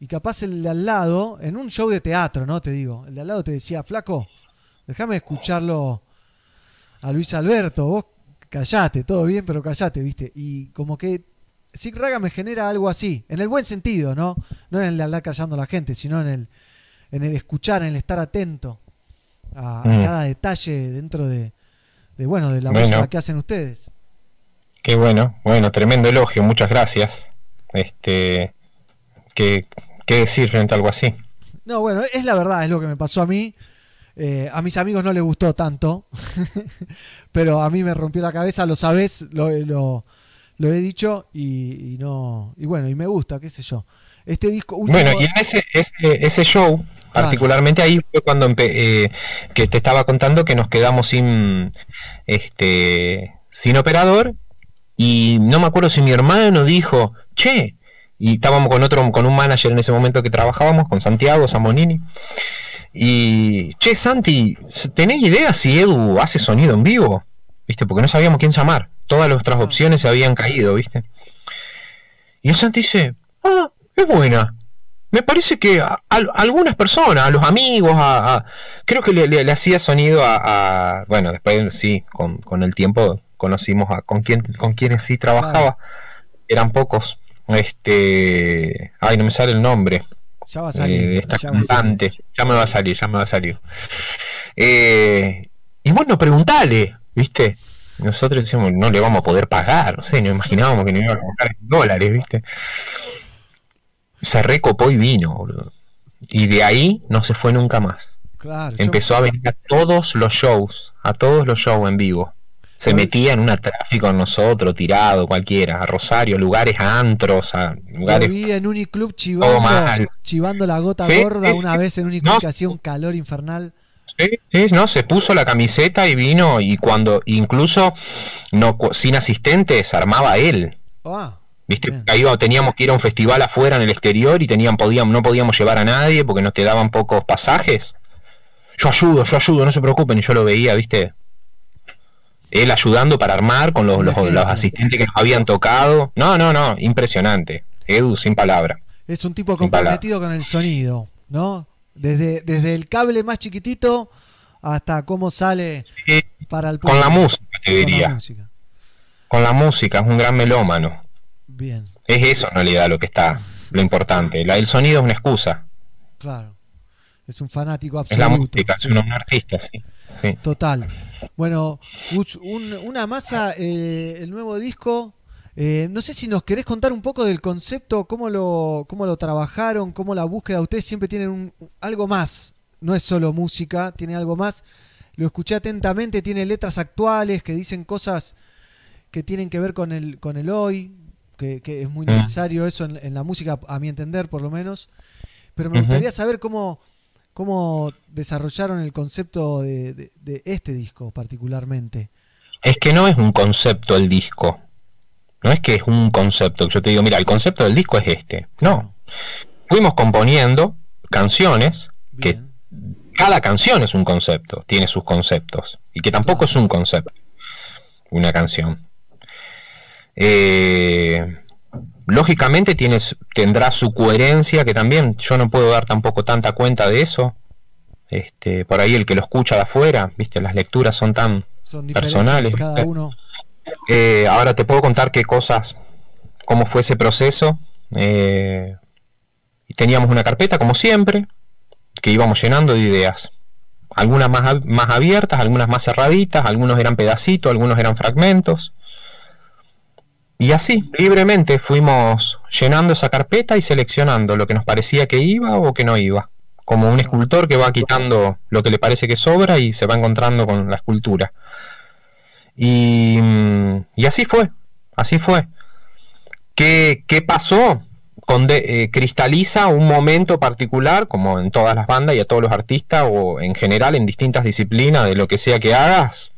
y capaz el de al lado, en un show de teatro, ¿no? Te digo, el de al lado te decía, Flaco, déjame escucharlo a Luis Alberto, vos callate, todo bien, pero callate, ¿viste? Y como que Sig Raga me genera algo así, en el buen sentido, ¿no? No en el de andar callando a la gente, sino en el, en el escuchar, en el estar atento a, a Mm. cada detalle dentro de, de, bueno, de la Bueno. música que hacen ustedes. Qué bueno, bueno, tremendo elogio, muchas gracias. Este, ¿qué, qué decir frente a algo así? No, bueno, es la verdad, es lo que me pasó a mí. Eh, a mis amigos no les gustó tanto, pero a mí me rompió la cabeza, lo sabes, lo, lo, lo he dicho y, y no y bueno, y me gusta, qué sé yo. Este disco último- Bueno, y en ese, ese, ese show, particularmente ahí fue cuando eh, que te estaba contando que nos quedamos sin este sin operador y no me acuerdo si mi hermano dijo, che, y estábamos con otro, con un manager en ese momento que trabajábamos, con Santiago Samonini. Y, che, Santi, ¿tenés idea si Edu hace sonido en vivo? ¿Viste? Porque no sabíamos quién llamar. Todas nuestras opciones se habían caído, ¿viste? Y el Santi dice, ah, es buena. Me parece que a, a- algunas personas, a los amigos, a, a- creo que le, le- le hacía sonido a, bueno, después sí, con, con el tiempo conocimos a con quién, con quienes sí trabajaba, eran pocos. Este, ay, no me sale el nombre. Ya va a eh, salir, de esta ya va cantante, ya me va a salir, ya me va a salir. Eh, y bueno, preguntale, ¿viste? Nosotros decíamos, no le vamos a poder pagar, no sé, no imaginábamos que no iba a pagar en dólares, ¿viste? Se recopó y vino, boludo. Y de ahí no se fue nunca más. Claro, yo- Empezó a venir a todos los shows, a todos los shows en vivo. Se metía en una tráfico con nosotros, tirado, cualquiera, a Rosario, lugares, a antros, a Lo lugares. vi en Uniclub chivando, mal. chivando la gota Sí, gorda sí, una vez en Uniclub No. que hacía un calor infernal. Sí, sí, no, se puso la camiseta y vino y cuando incluso no sin asistentes armaba él. Ah, Viste, ahí teníamos que ir a un festival afuera en el exterior y tenían podíamos no podíamos llevar a nadie porque nos te daban pocos pasajes. Yo ayudo, yo ayudo, no se preocupen, y yo lo veía, ¿viste? Él ayudando para armar con los, los, los asistentes que nos habían tocado. No, no, no, impresionante. Edu sin palabra. es un tipo Sin comprometido con el sonido, ¿no? Desde, desde el cable más chiquitito hasta cómo sale para el Con la público. música, te Con la diría. música. Con la música, es un gran melómano. Bien, Es eso en realidad lo que está, lo importante. La, el sonido es una excusa. claro. Es un fanático Es la absoluto. música, es un, un artista, sí. Sí. Total. Bueno, un- una masa, eh, el nuevo disco. eh, no sé si nos querés contar un poco del concepto, cómo lo, cómo lo trabajaron, cómo la búsqueda. Ustedes siempre tienen un- algo más. No es solo música, tiene algo más. Lo escuché atentamente, tiene letras actuales que dicen cosas que tienen que ver con el, con el hoy, que, que es muy Mm. necesario eso en, en la música, a mi entender por lo menos. Pero me gustaría saber cómo, cómo desarrollaron el concepto de, de- de este disco particularmente. Es que no es un concepto el disco. No es que es un concepto. que Yo te digo, mira, el concepto del disco es este. No. Fuimos componiendo canciones que cada canción es un concepto, tiene sus conceptos. Y que tampoco es un concepto, una canción. Eh, lógicamente tienes, tendrá su coherencia, que también yo no puedo dar tampoco tanta cuenta de eso. Este, por ahí el que lo escucha de afuera, viste, las lecturas son tan Son personales. cada uno. Eh, ahora te puedo contar qué cosas, cómo fue ese proceso. Eh, y teníamos una carpeta, como siempre, que íbamos llenando de ideas. Algunas más, más abiertas, algunas más cerraditas, algunos eran pedacitos, algunos eran fragmentos. Y así, libremente fuimos llenando esa carpeta y seleccionando lo que nos parecía que iba o que no iba. Como un escultor que va quitando lo que le parece que sobra y se va encontrando con la escultura. Y, mm, y así fue, así fue. ¿Qué, qué pasó? Eh, cristaliza un momento particular, como en todas las bandas y a todos los artistas, o en general en distintas disciplinas, de lo que sea que hagas.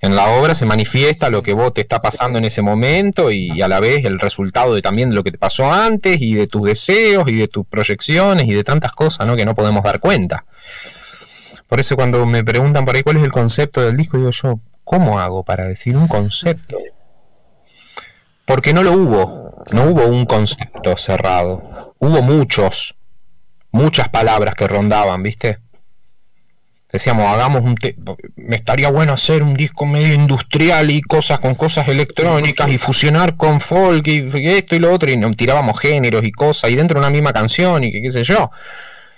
En la obra se manifiesta lo que vos te está pasando en ese momento y, a la vez el resultado de también de lo que te pasó antes y de tus deseos y de tus proyecciones y de tantas cosas ¿no? que no podemos dar cuenta. Por eso cuando me preguntan por ahí cuál es el concepto del disco, digo yo, ¿cómo hago para decir un concepto? Porque no lo hubo, no hubo un concepto cerrado, hubo muchos, muchas palabras que rondaban, ¿viste? Decíamos, hagamos un... te- me estaría bueno hacer un disco medio industrial y cosas con cosas electrónicas y fusionar con folk y esto y lo otro y nos tirábamos géneros y cosas y dentro de una misma canción y que qué sé yo.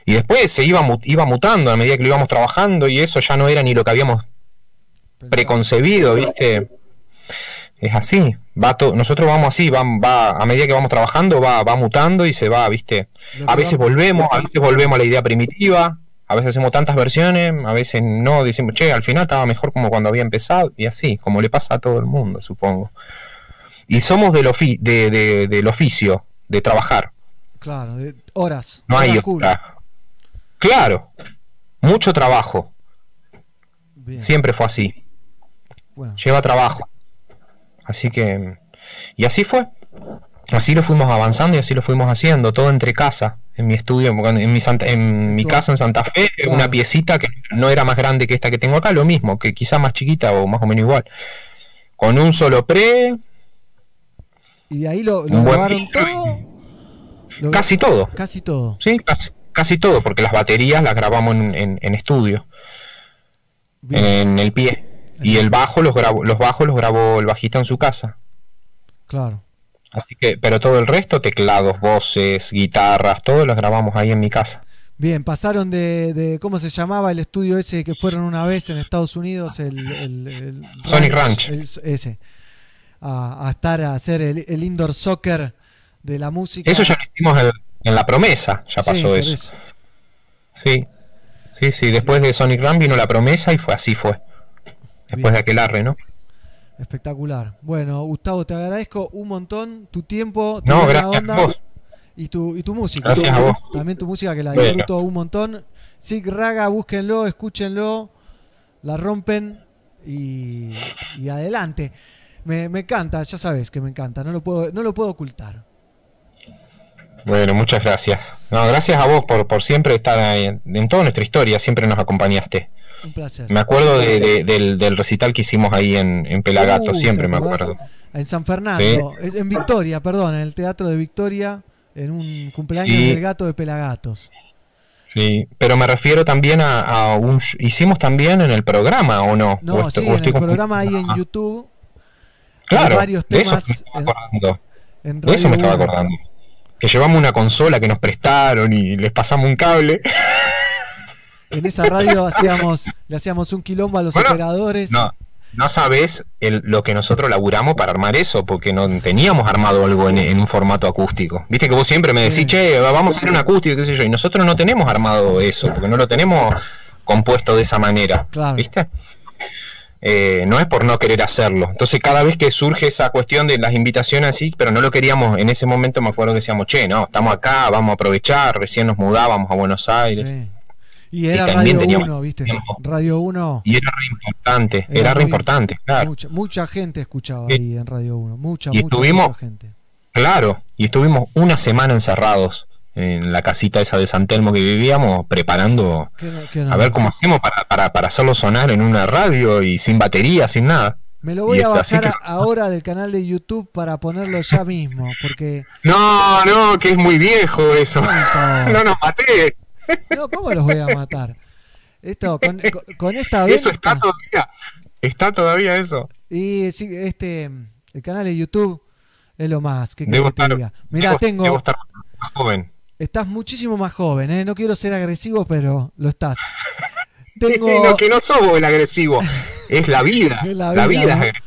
Y después se iba, iba mutando a medida que lo íbamos trabajando y eso ya no era ni lo que habíamos preconcebido, ¿viste? Es así, va to- nosotros vamos así, va, va, a medida que vamos trabajando va, va mutando y se va, ¿viste? A veces volvemos, a veces volvemos a la idea primitiva, a veces hacemos tantas versiones, a veces no, decimos, che, al final estaba mejor como cuando había empezado, y así, como le pasa a todo el mundo, supongo. Y somos del, ofi- de- de- del oficio, de trabajar, Claro, de horas. no hay horas otra. Claro, mucho trabajo. Siempre fue así. Lleva trabajo. Así que. Y así fue. Así lo fuimos avanzando y así lo fuimos haciendo. Todo entre casa. En mi estudio, en mi, Santa- en mi casa en Santa Fe, una piecita que no era más grande que esta que tengo acá, lo mismo, que quizá más chiquita o más o menos igual. Con un solo pre, Y de ahí lo, grabaron todo. Lo- casi todo. Casi todo. Sí, casi, casi todo, porque las baterías las grabamos en, en- en estudio. En el pie. Y el bajo los grabó, los bajos los grabó el bajista en su casa. Claro. Así que, pero todo el resto, teclados, voces, guitarras, todo lo grabamos ahí en mi casa. Bien, pasaron de, de- ¿cómo se llamaba el estudio ese que fueron una vez en Estados Unidos? El, el- el Sonic Ranch. el- ese. A, a estar a hacer el, indoor soccer de la música. Eso ya lo hicimos en, en la promesa, ya pasó eso. eso. Sí, sí, sí. Después de Sonic Run vino la promesa y fue así fue. Después de aquel arre, ¿no? Espectacular. Bueno, Gustavo, te agradezco un montón tu tiempo, tu No, buena gracias a onda vos. y tu, y tu música. Gracias a vos. También tu música que la Bueno. disfruto un montón. Sig Raga, búsquenlo, escúchenlo, la rompen y, y adelante. Me, me encanta, ya sabes que me encanta, no lo puedo, no lo puedo ocultar. Bueno, muchas gracias. No, gracias a vos por, por siempre estar ahí en, en toda nuestra historia, siempre nos acompañaste. Un placer. Me acuerdo de- de- del, del recital que hicimos ahí en, en Pelagato, Uh, siempre ¿te me acuerdo. En San Fernando, en Victoria, perdón, en el Teatro de Victoria, en un cumpleaños Sí. del gato de Pelagatos. Sí, pero me refiero también a, a un... Hicimos también en el programa, ¿o no? No, ¿O sí, o en el programa ahí en Ah, YouTube. Claro, de eso me estaba acordando. en De eso me estaba acordando. Que llevamos una consola que nos prestaron y les pasamos un cable. en esa radio hacíamos, le hacíamos un quilombo a los Bueno, operadores. No, no sabes el- lo que nosotros laburamos para armar eso, porque no teníamos armado algo en, en un formato acústico. Viste que vos siempre me decís, che, vamos a hacer un acústico, qué sé yo, y nosotros no tenemos armado eso, porque no lo tenemos compuesto de esa manera. Claro. ¿Viste? Eh, no es por no querer hacerlo. Entonces, cada vez que surge esa cuestión de las invitaciones así, pero no lo queríamos en ese momento, me acuerdo que decíamos, che, no, estamos acá, vamos a aprovechar, recién nos mudábamos a Buenos Aires. Y era también Radio teníamos 1, ¿viste? Radio 1. Y era re importante, era, re muy- importante, claro. Mucha, mucha gente escuchaba ahí en Radio 1. Mucha, Y mucha, estuvimos- mucha gente. Claro, y estuvimos una semana encerrados en la casita esa de San Telmo que vivíamos, preparando Qué no- qué no- a ver cómo hacemos para, para, para hacerlo sonar en una radio y sin batería, sin nada. Me lo voy Y a bajar que- ahora del canal de YouTube para ponerlo ya mismo, porque No, no, que es muy viejo eso. no nos maté. No, ¿cómo los voy a matar? Esto con, con- con esta Eso venta está todavía. Está todavía eso. y sí, este el canal de YouTube es lo más que Debo te estar. Mirá, debo- tengo debo estar más joven. estás muchísimo más joven, ¿eh? No quiero ser agresivo, pero lo estás. Tengo No, que no somos el agresivo, es la vida. Es la la vida, es agresiva.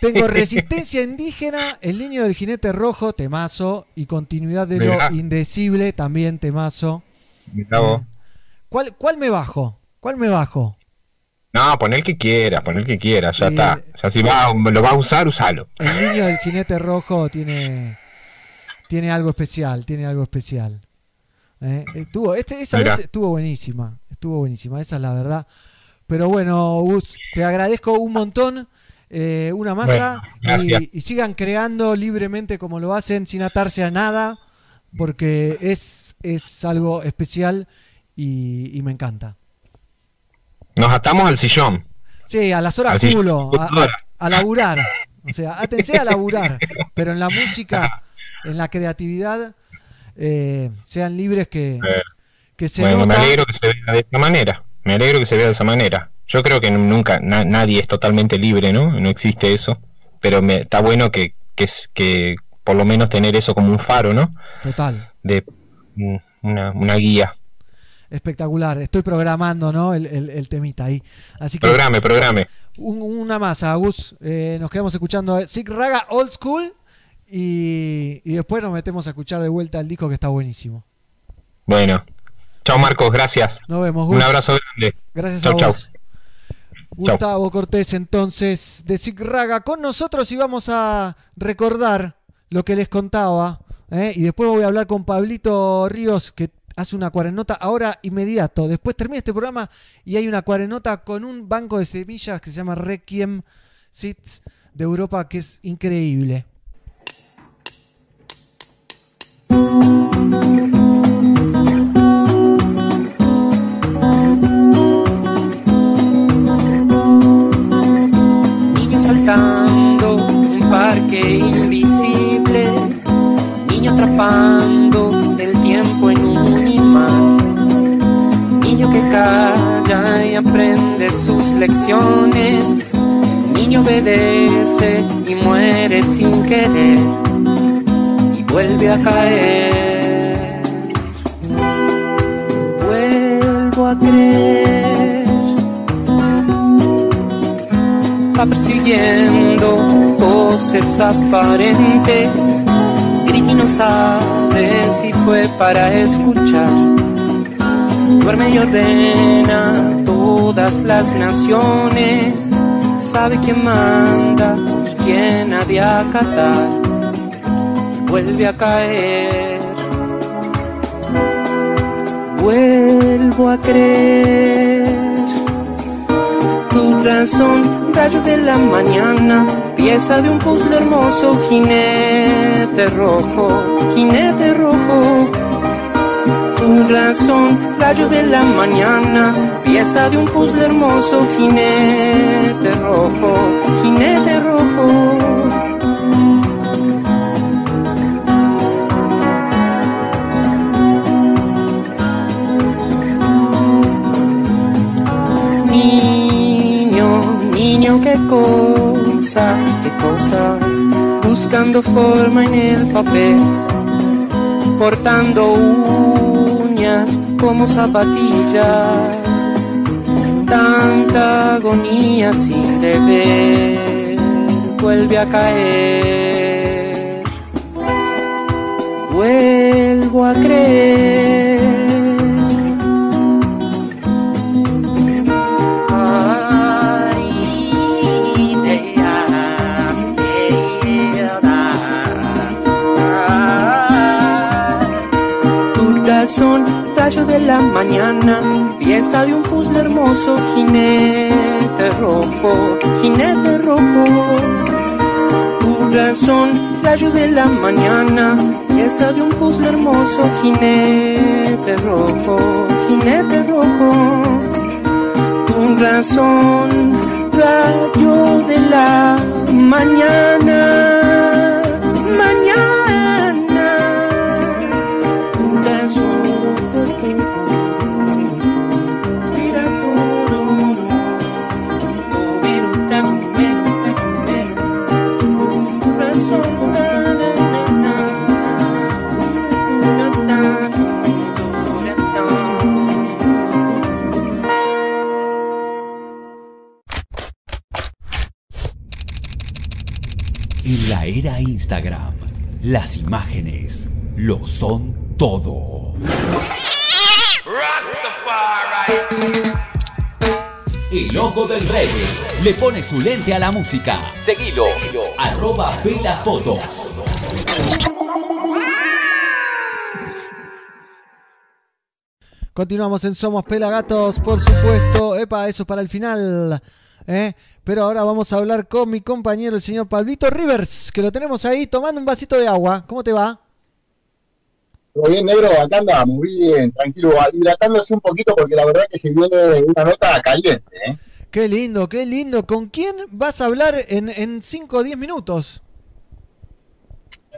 Tengo resistencia indígena, el niño del jinete rojo, temazo, y continuidad de lo indecible, también temazo. Mirá vos. ¿Cuál, ¿Cuál me bajo? ¿Cuál me bajo? No, pon el que quiera, pon el que quiera, ya está. Ya si va, lo va a usar, usalo. El niño del jinete rojo tiene tiene algo especial, tiene algo especial. Eh, Estuvo, este, esa vez estuvo buenísima, estuvo buenísima, esa es la verdad. Pero bueno, Gus, te agradezco un montón. eh, una masa Bueno, gracias. y, y sigan creando libremente como lo hacen sin atarse a nada porque es, es algo especial y, y me encanta. Nos atamos al sillón. Sí, a las horas culo, a, computadora. a- a laburar. O sea, atención a laburar. Pero en la música, en la creatividad, eh, sean libres que, que se bueno, me alegro que se vea de esa manera. Me alegro que se vea de esa manera. Yo creo que nunca na- nadie es totalmente libre, ¿no? No existe eso. Pero me, está bueno que, que por lo menos tener eso como un faro, ¿no? Total. De una, una guía. Espectacular. Estoy programando, ¿no? El, el- el temita ahí. Así que Programe, programe. un- una más, Agus. Eh, nos quedamos escuchando Sig Raga Old School y, y después nos metemos a escuchar de vuelta el disco que está buenísimo. Bueno. Chao Marcos, gracias. Nos vemos, Gus. Un abrazo grande. Gracias chau, a chau. vos. Gustavo Cortés, entonces, de Sig Raga con nosotros y vamos a recordar lo que les contaba. ¿eh? Y después voy a hablar con Pablito Ríos, que hace una cuarenota ahora inmediato. Después termina este programa y hay una cuarenota con un banco de semillas que se llama Requiem Seeds de Europa, que es increíble. El tiempo en un imán, niño que calla y aprende sus lecciones, niño obedece y muere sin querer y vuelve a caer. Vuelvo a creer. va persiguiendo voces aparentes. No sabe si fue para escuchar. Duerme y ordena todas las naciones. Sabe quién manda y quién ha de acatar. Vuelve a caer. Vuelvo a creer tu razón, rayo de la mañana, pieza de un puzzle hermoso, jinete rojo, jinete rojo. Tu razón, rayo de la mañana, pieza de un puzzle hermoso, jinete rojo, jinete rojo. Cosa, qué cosa, buscando forma en el papel, cortando uñas como zapatillas, tanta agonía sin deber vuelve a caer. Vuelvo a creer. Rayo de la mañana, pieza de un puzzle hermoso, jinete rojo, jinete rojo. Tu razón, rayo de la mañana, pieza de un puzzle hermoso, jinete rojo, jinete rojo. Tu razón, rayo de la mañana, Instagram, las imágenes lo son todo. El ojo del reggae le pone su lente a la música. Seguilo, arroba pelafotos. Continuamos en Somos Pelagatos, por supuesto. Epa, eso para el final. ¿Eh? Pero ahora vamos a hablar con mi compañero, el señor Pablito Rivers, que lo tenemos ahí tomando un vasito de agua. ¿Cómo te va? Todo bien, negro, acá anda muy bien, tranquilo, hidratándose un poquito porque la verdad que se viene una nota caliente. ¿eh? Qué lindo, qué lindo. ¿Con quién vas a hablar en 5 o 10 minutos?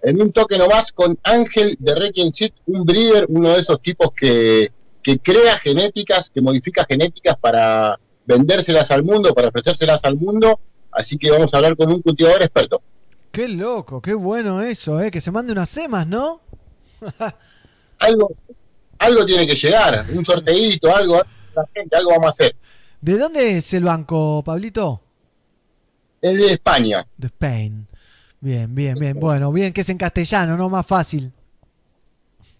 En un toque nomás con Ángel de Requiem Seed, un breeder, uno de esos tipos que, que crea genéticas, que modifica genéticas para vendérselas al mundo, para ofrecérselas al mundo. Así que vamos a hablar con un cultivador experto. Qué loco, qué bueno eso, ¿eh? que se mande unas semas, ¿no? algo, algo tiene que llegar, un sorteíto, algo, la gente, algo vamos a hacer. ¿De dónde es el banco, Pablito? Es de España. De Spain. Bien, bien, bien. Bueno, bien que es en castellano, ¿no? Más fácil.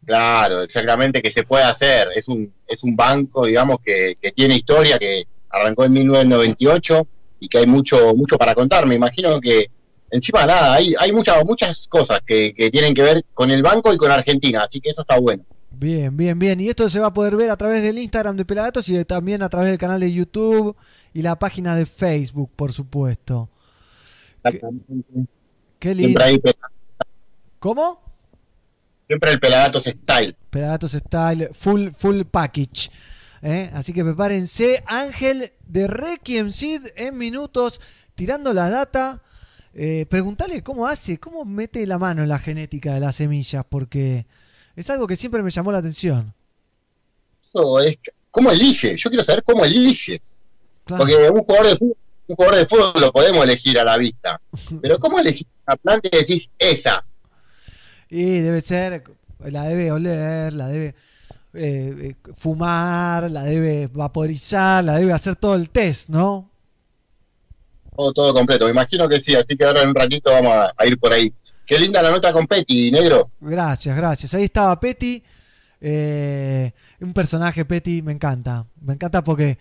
Claro, exactamente, que se puede hacer. Es un, es un banco, digamos, que, que tiene historia, que arrancó en 1998 y que hay mucho, mucho para contar. Me imagino que encima nada, hay, hay muchas, muchas cosas que, que tienen que ver con el banco y con Argentina, así que eso está bueno. Bien, bien, bien. Y esto se va a poder ver a través del Instagram de Pelagatos y también a través del canal de YouTube y la página de Facebook, por supuesto. Qué, qué lindo. Siempre ¿Cómo? siempre el Pelagatos Style. Pelagatos Style, full, full package. ¿Eh? Así que prepárense. Ángel de Requiem Seed en minutos, tirando la data. Eh, preguntale cómo hace, cómo mete la mano en la genética de las semillas, porque es algo que siempre me llamó la atención. Eso es, ¿cómo elige? Yo quiero saber cómo elige. Claro. Porque un jugador de fútbol, un jugador de fútbol lo podemos elegir a la vista. Pero ¿cómo elegir una planta y decís esa? Y debe ser, la debe oler, la debe eh, eh, fumar, la debe vaporizar, la debe hacer todo el test, ¿no? Todo, todo completo. Me imagino que sí, así que ahora en un ratito vamos a, a ir por ahí. Qué linda la nota con Petty, negro. Gracias, gracias. Ahí estaba Petty. eh, un personaje Petty, me encanta. Me encanta porque eh,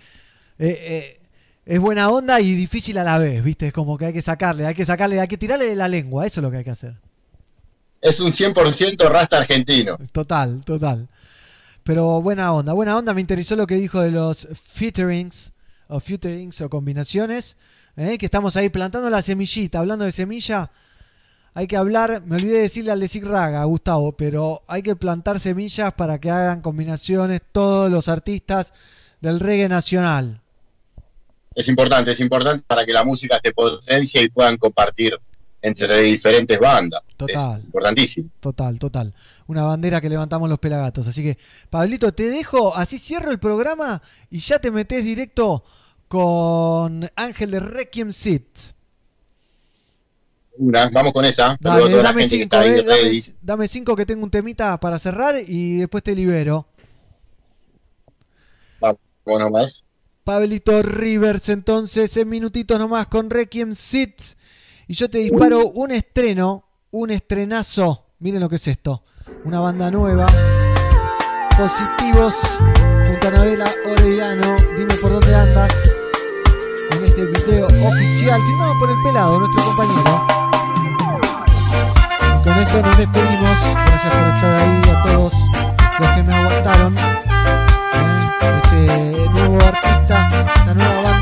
eh, es buena onda y difícil a la vez, ¿viste? Es como que hay que sacarle, hay que sacarle, hay que tirarle de la lengua. Eso es lo que hay que hacer. Es un 100% rasta argentino. Total, total. Pero buena onda, buena onda. Me interesó lo que dijo de los featurings o featurings o combinaciones. ¿eh? Que estamos ahí plantando la semillita. Hablando de semilla, hay que hablar. Me olvidé de decirle al de Raga, Gustavo, pero hay que plantar semillas para que hagan combinaciones todos los artistas del reggae nacional. Es importante, es importante para que la música se potencie y puedan compartir entre diferentes bandas. Total. Importantísimo. Total, total. Una bandera que levantamos los pelagatos. Así que, Pablito, te dejo, así cierro el programa y ya te metes directo con Ángel de Requiem Seats. Una, vamos con esa. Dame, cinco, que eh, dame, cinco que tengo un temita para cerrar y después te libero. Vamos nomás. Pablito Rivers, entonces, en minutitos nomás con Requiem Seats. Y yo te disparo un estreno un estrenazo. Miren lo que es esto. Una banda nueva. Positivos. Junto a Anabela Orellano. Dime por dónde andas. En este video oficial firmado por el pelado, nuestro compañero. Y con esto nos despedimos. Gracias por estar ahí a todos los que me aguantaron. Este nuevo artista, esta nueva banda.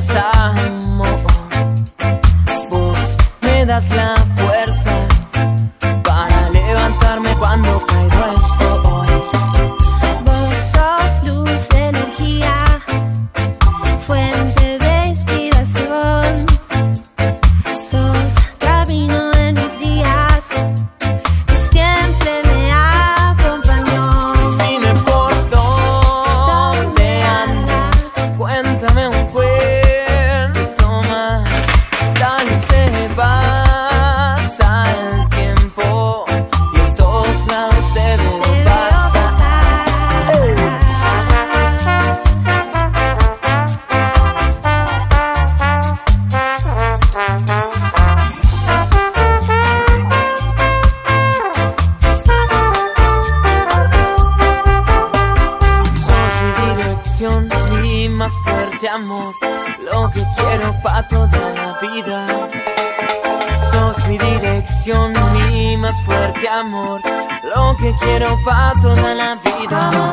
das amor, vos me das la fatto nella vita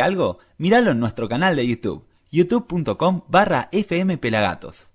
algo? Míralo en nuestro canal de YouTube, youtube.com barra fmpelagatos.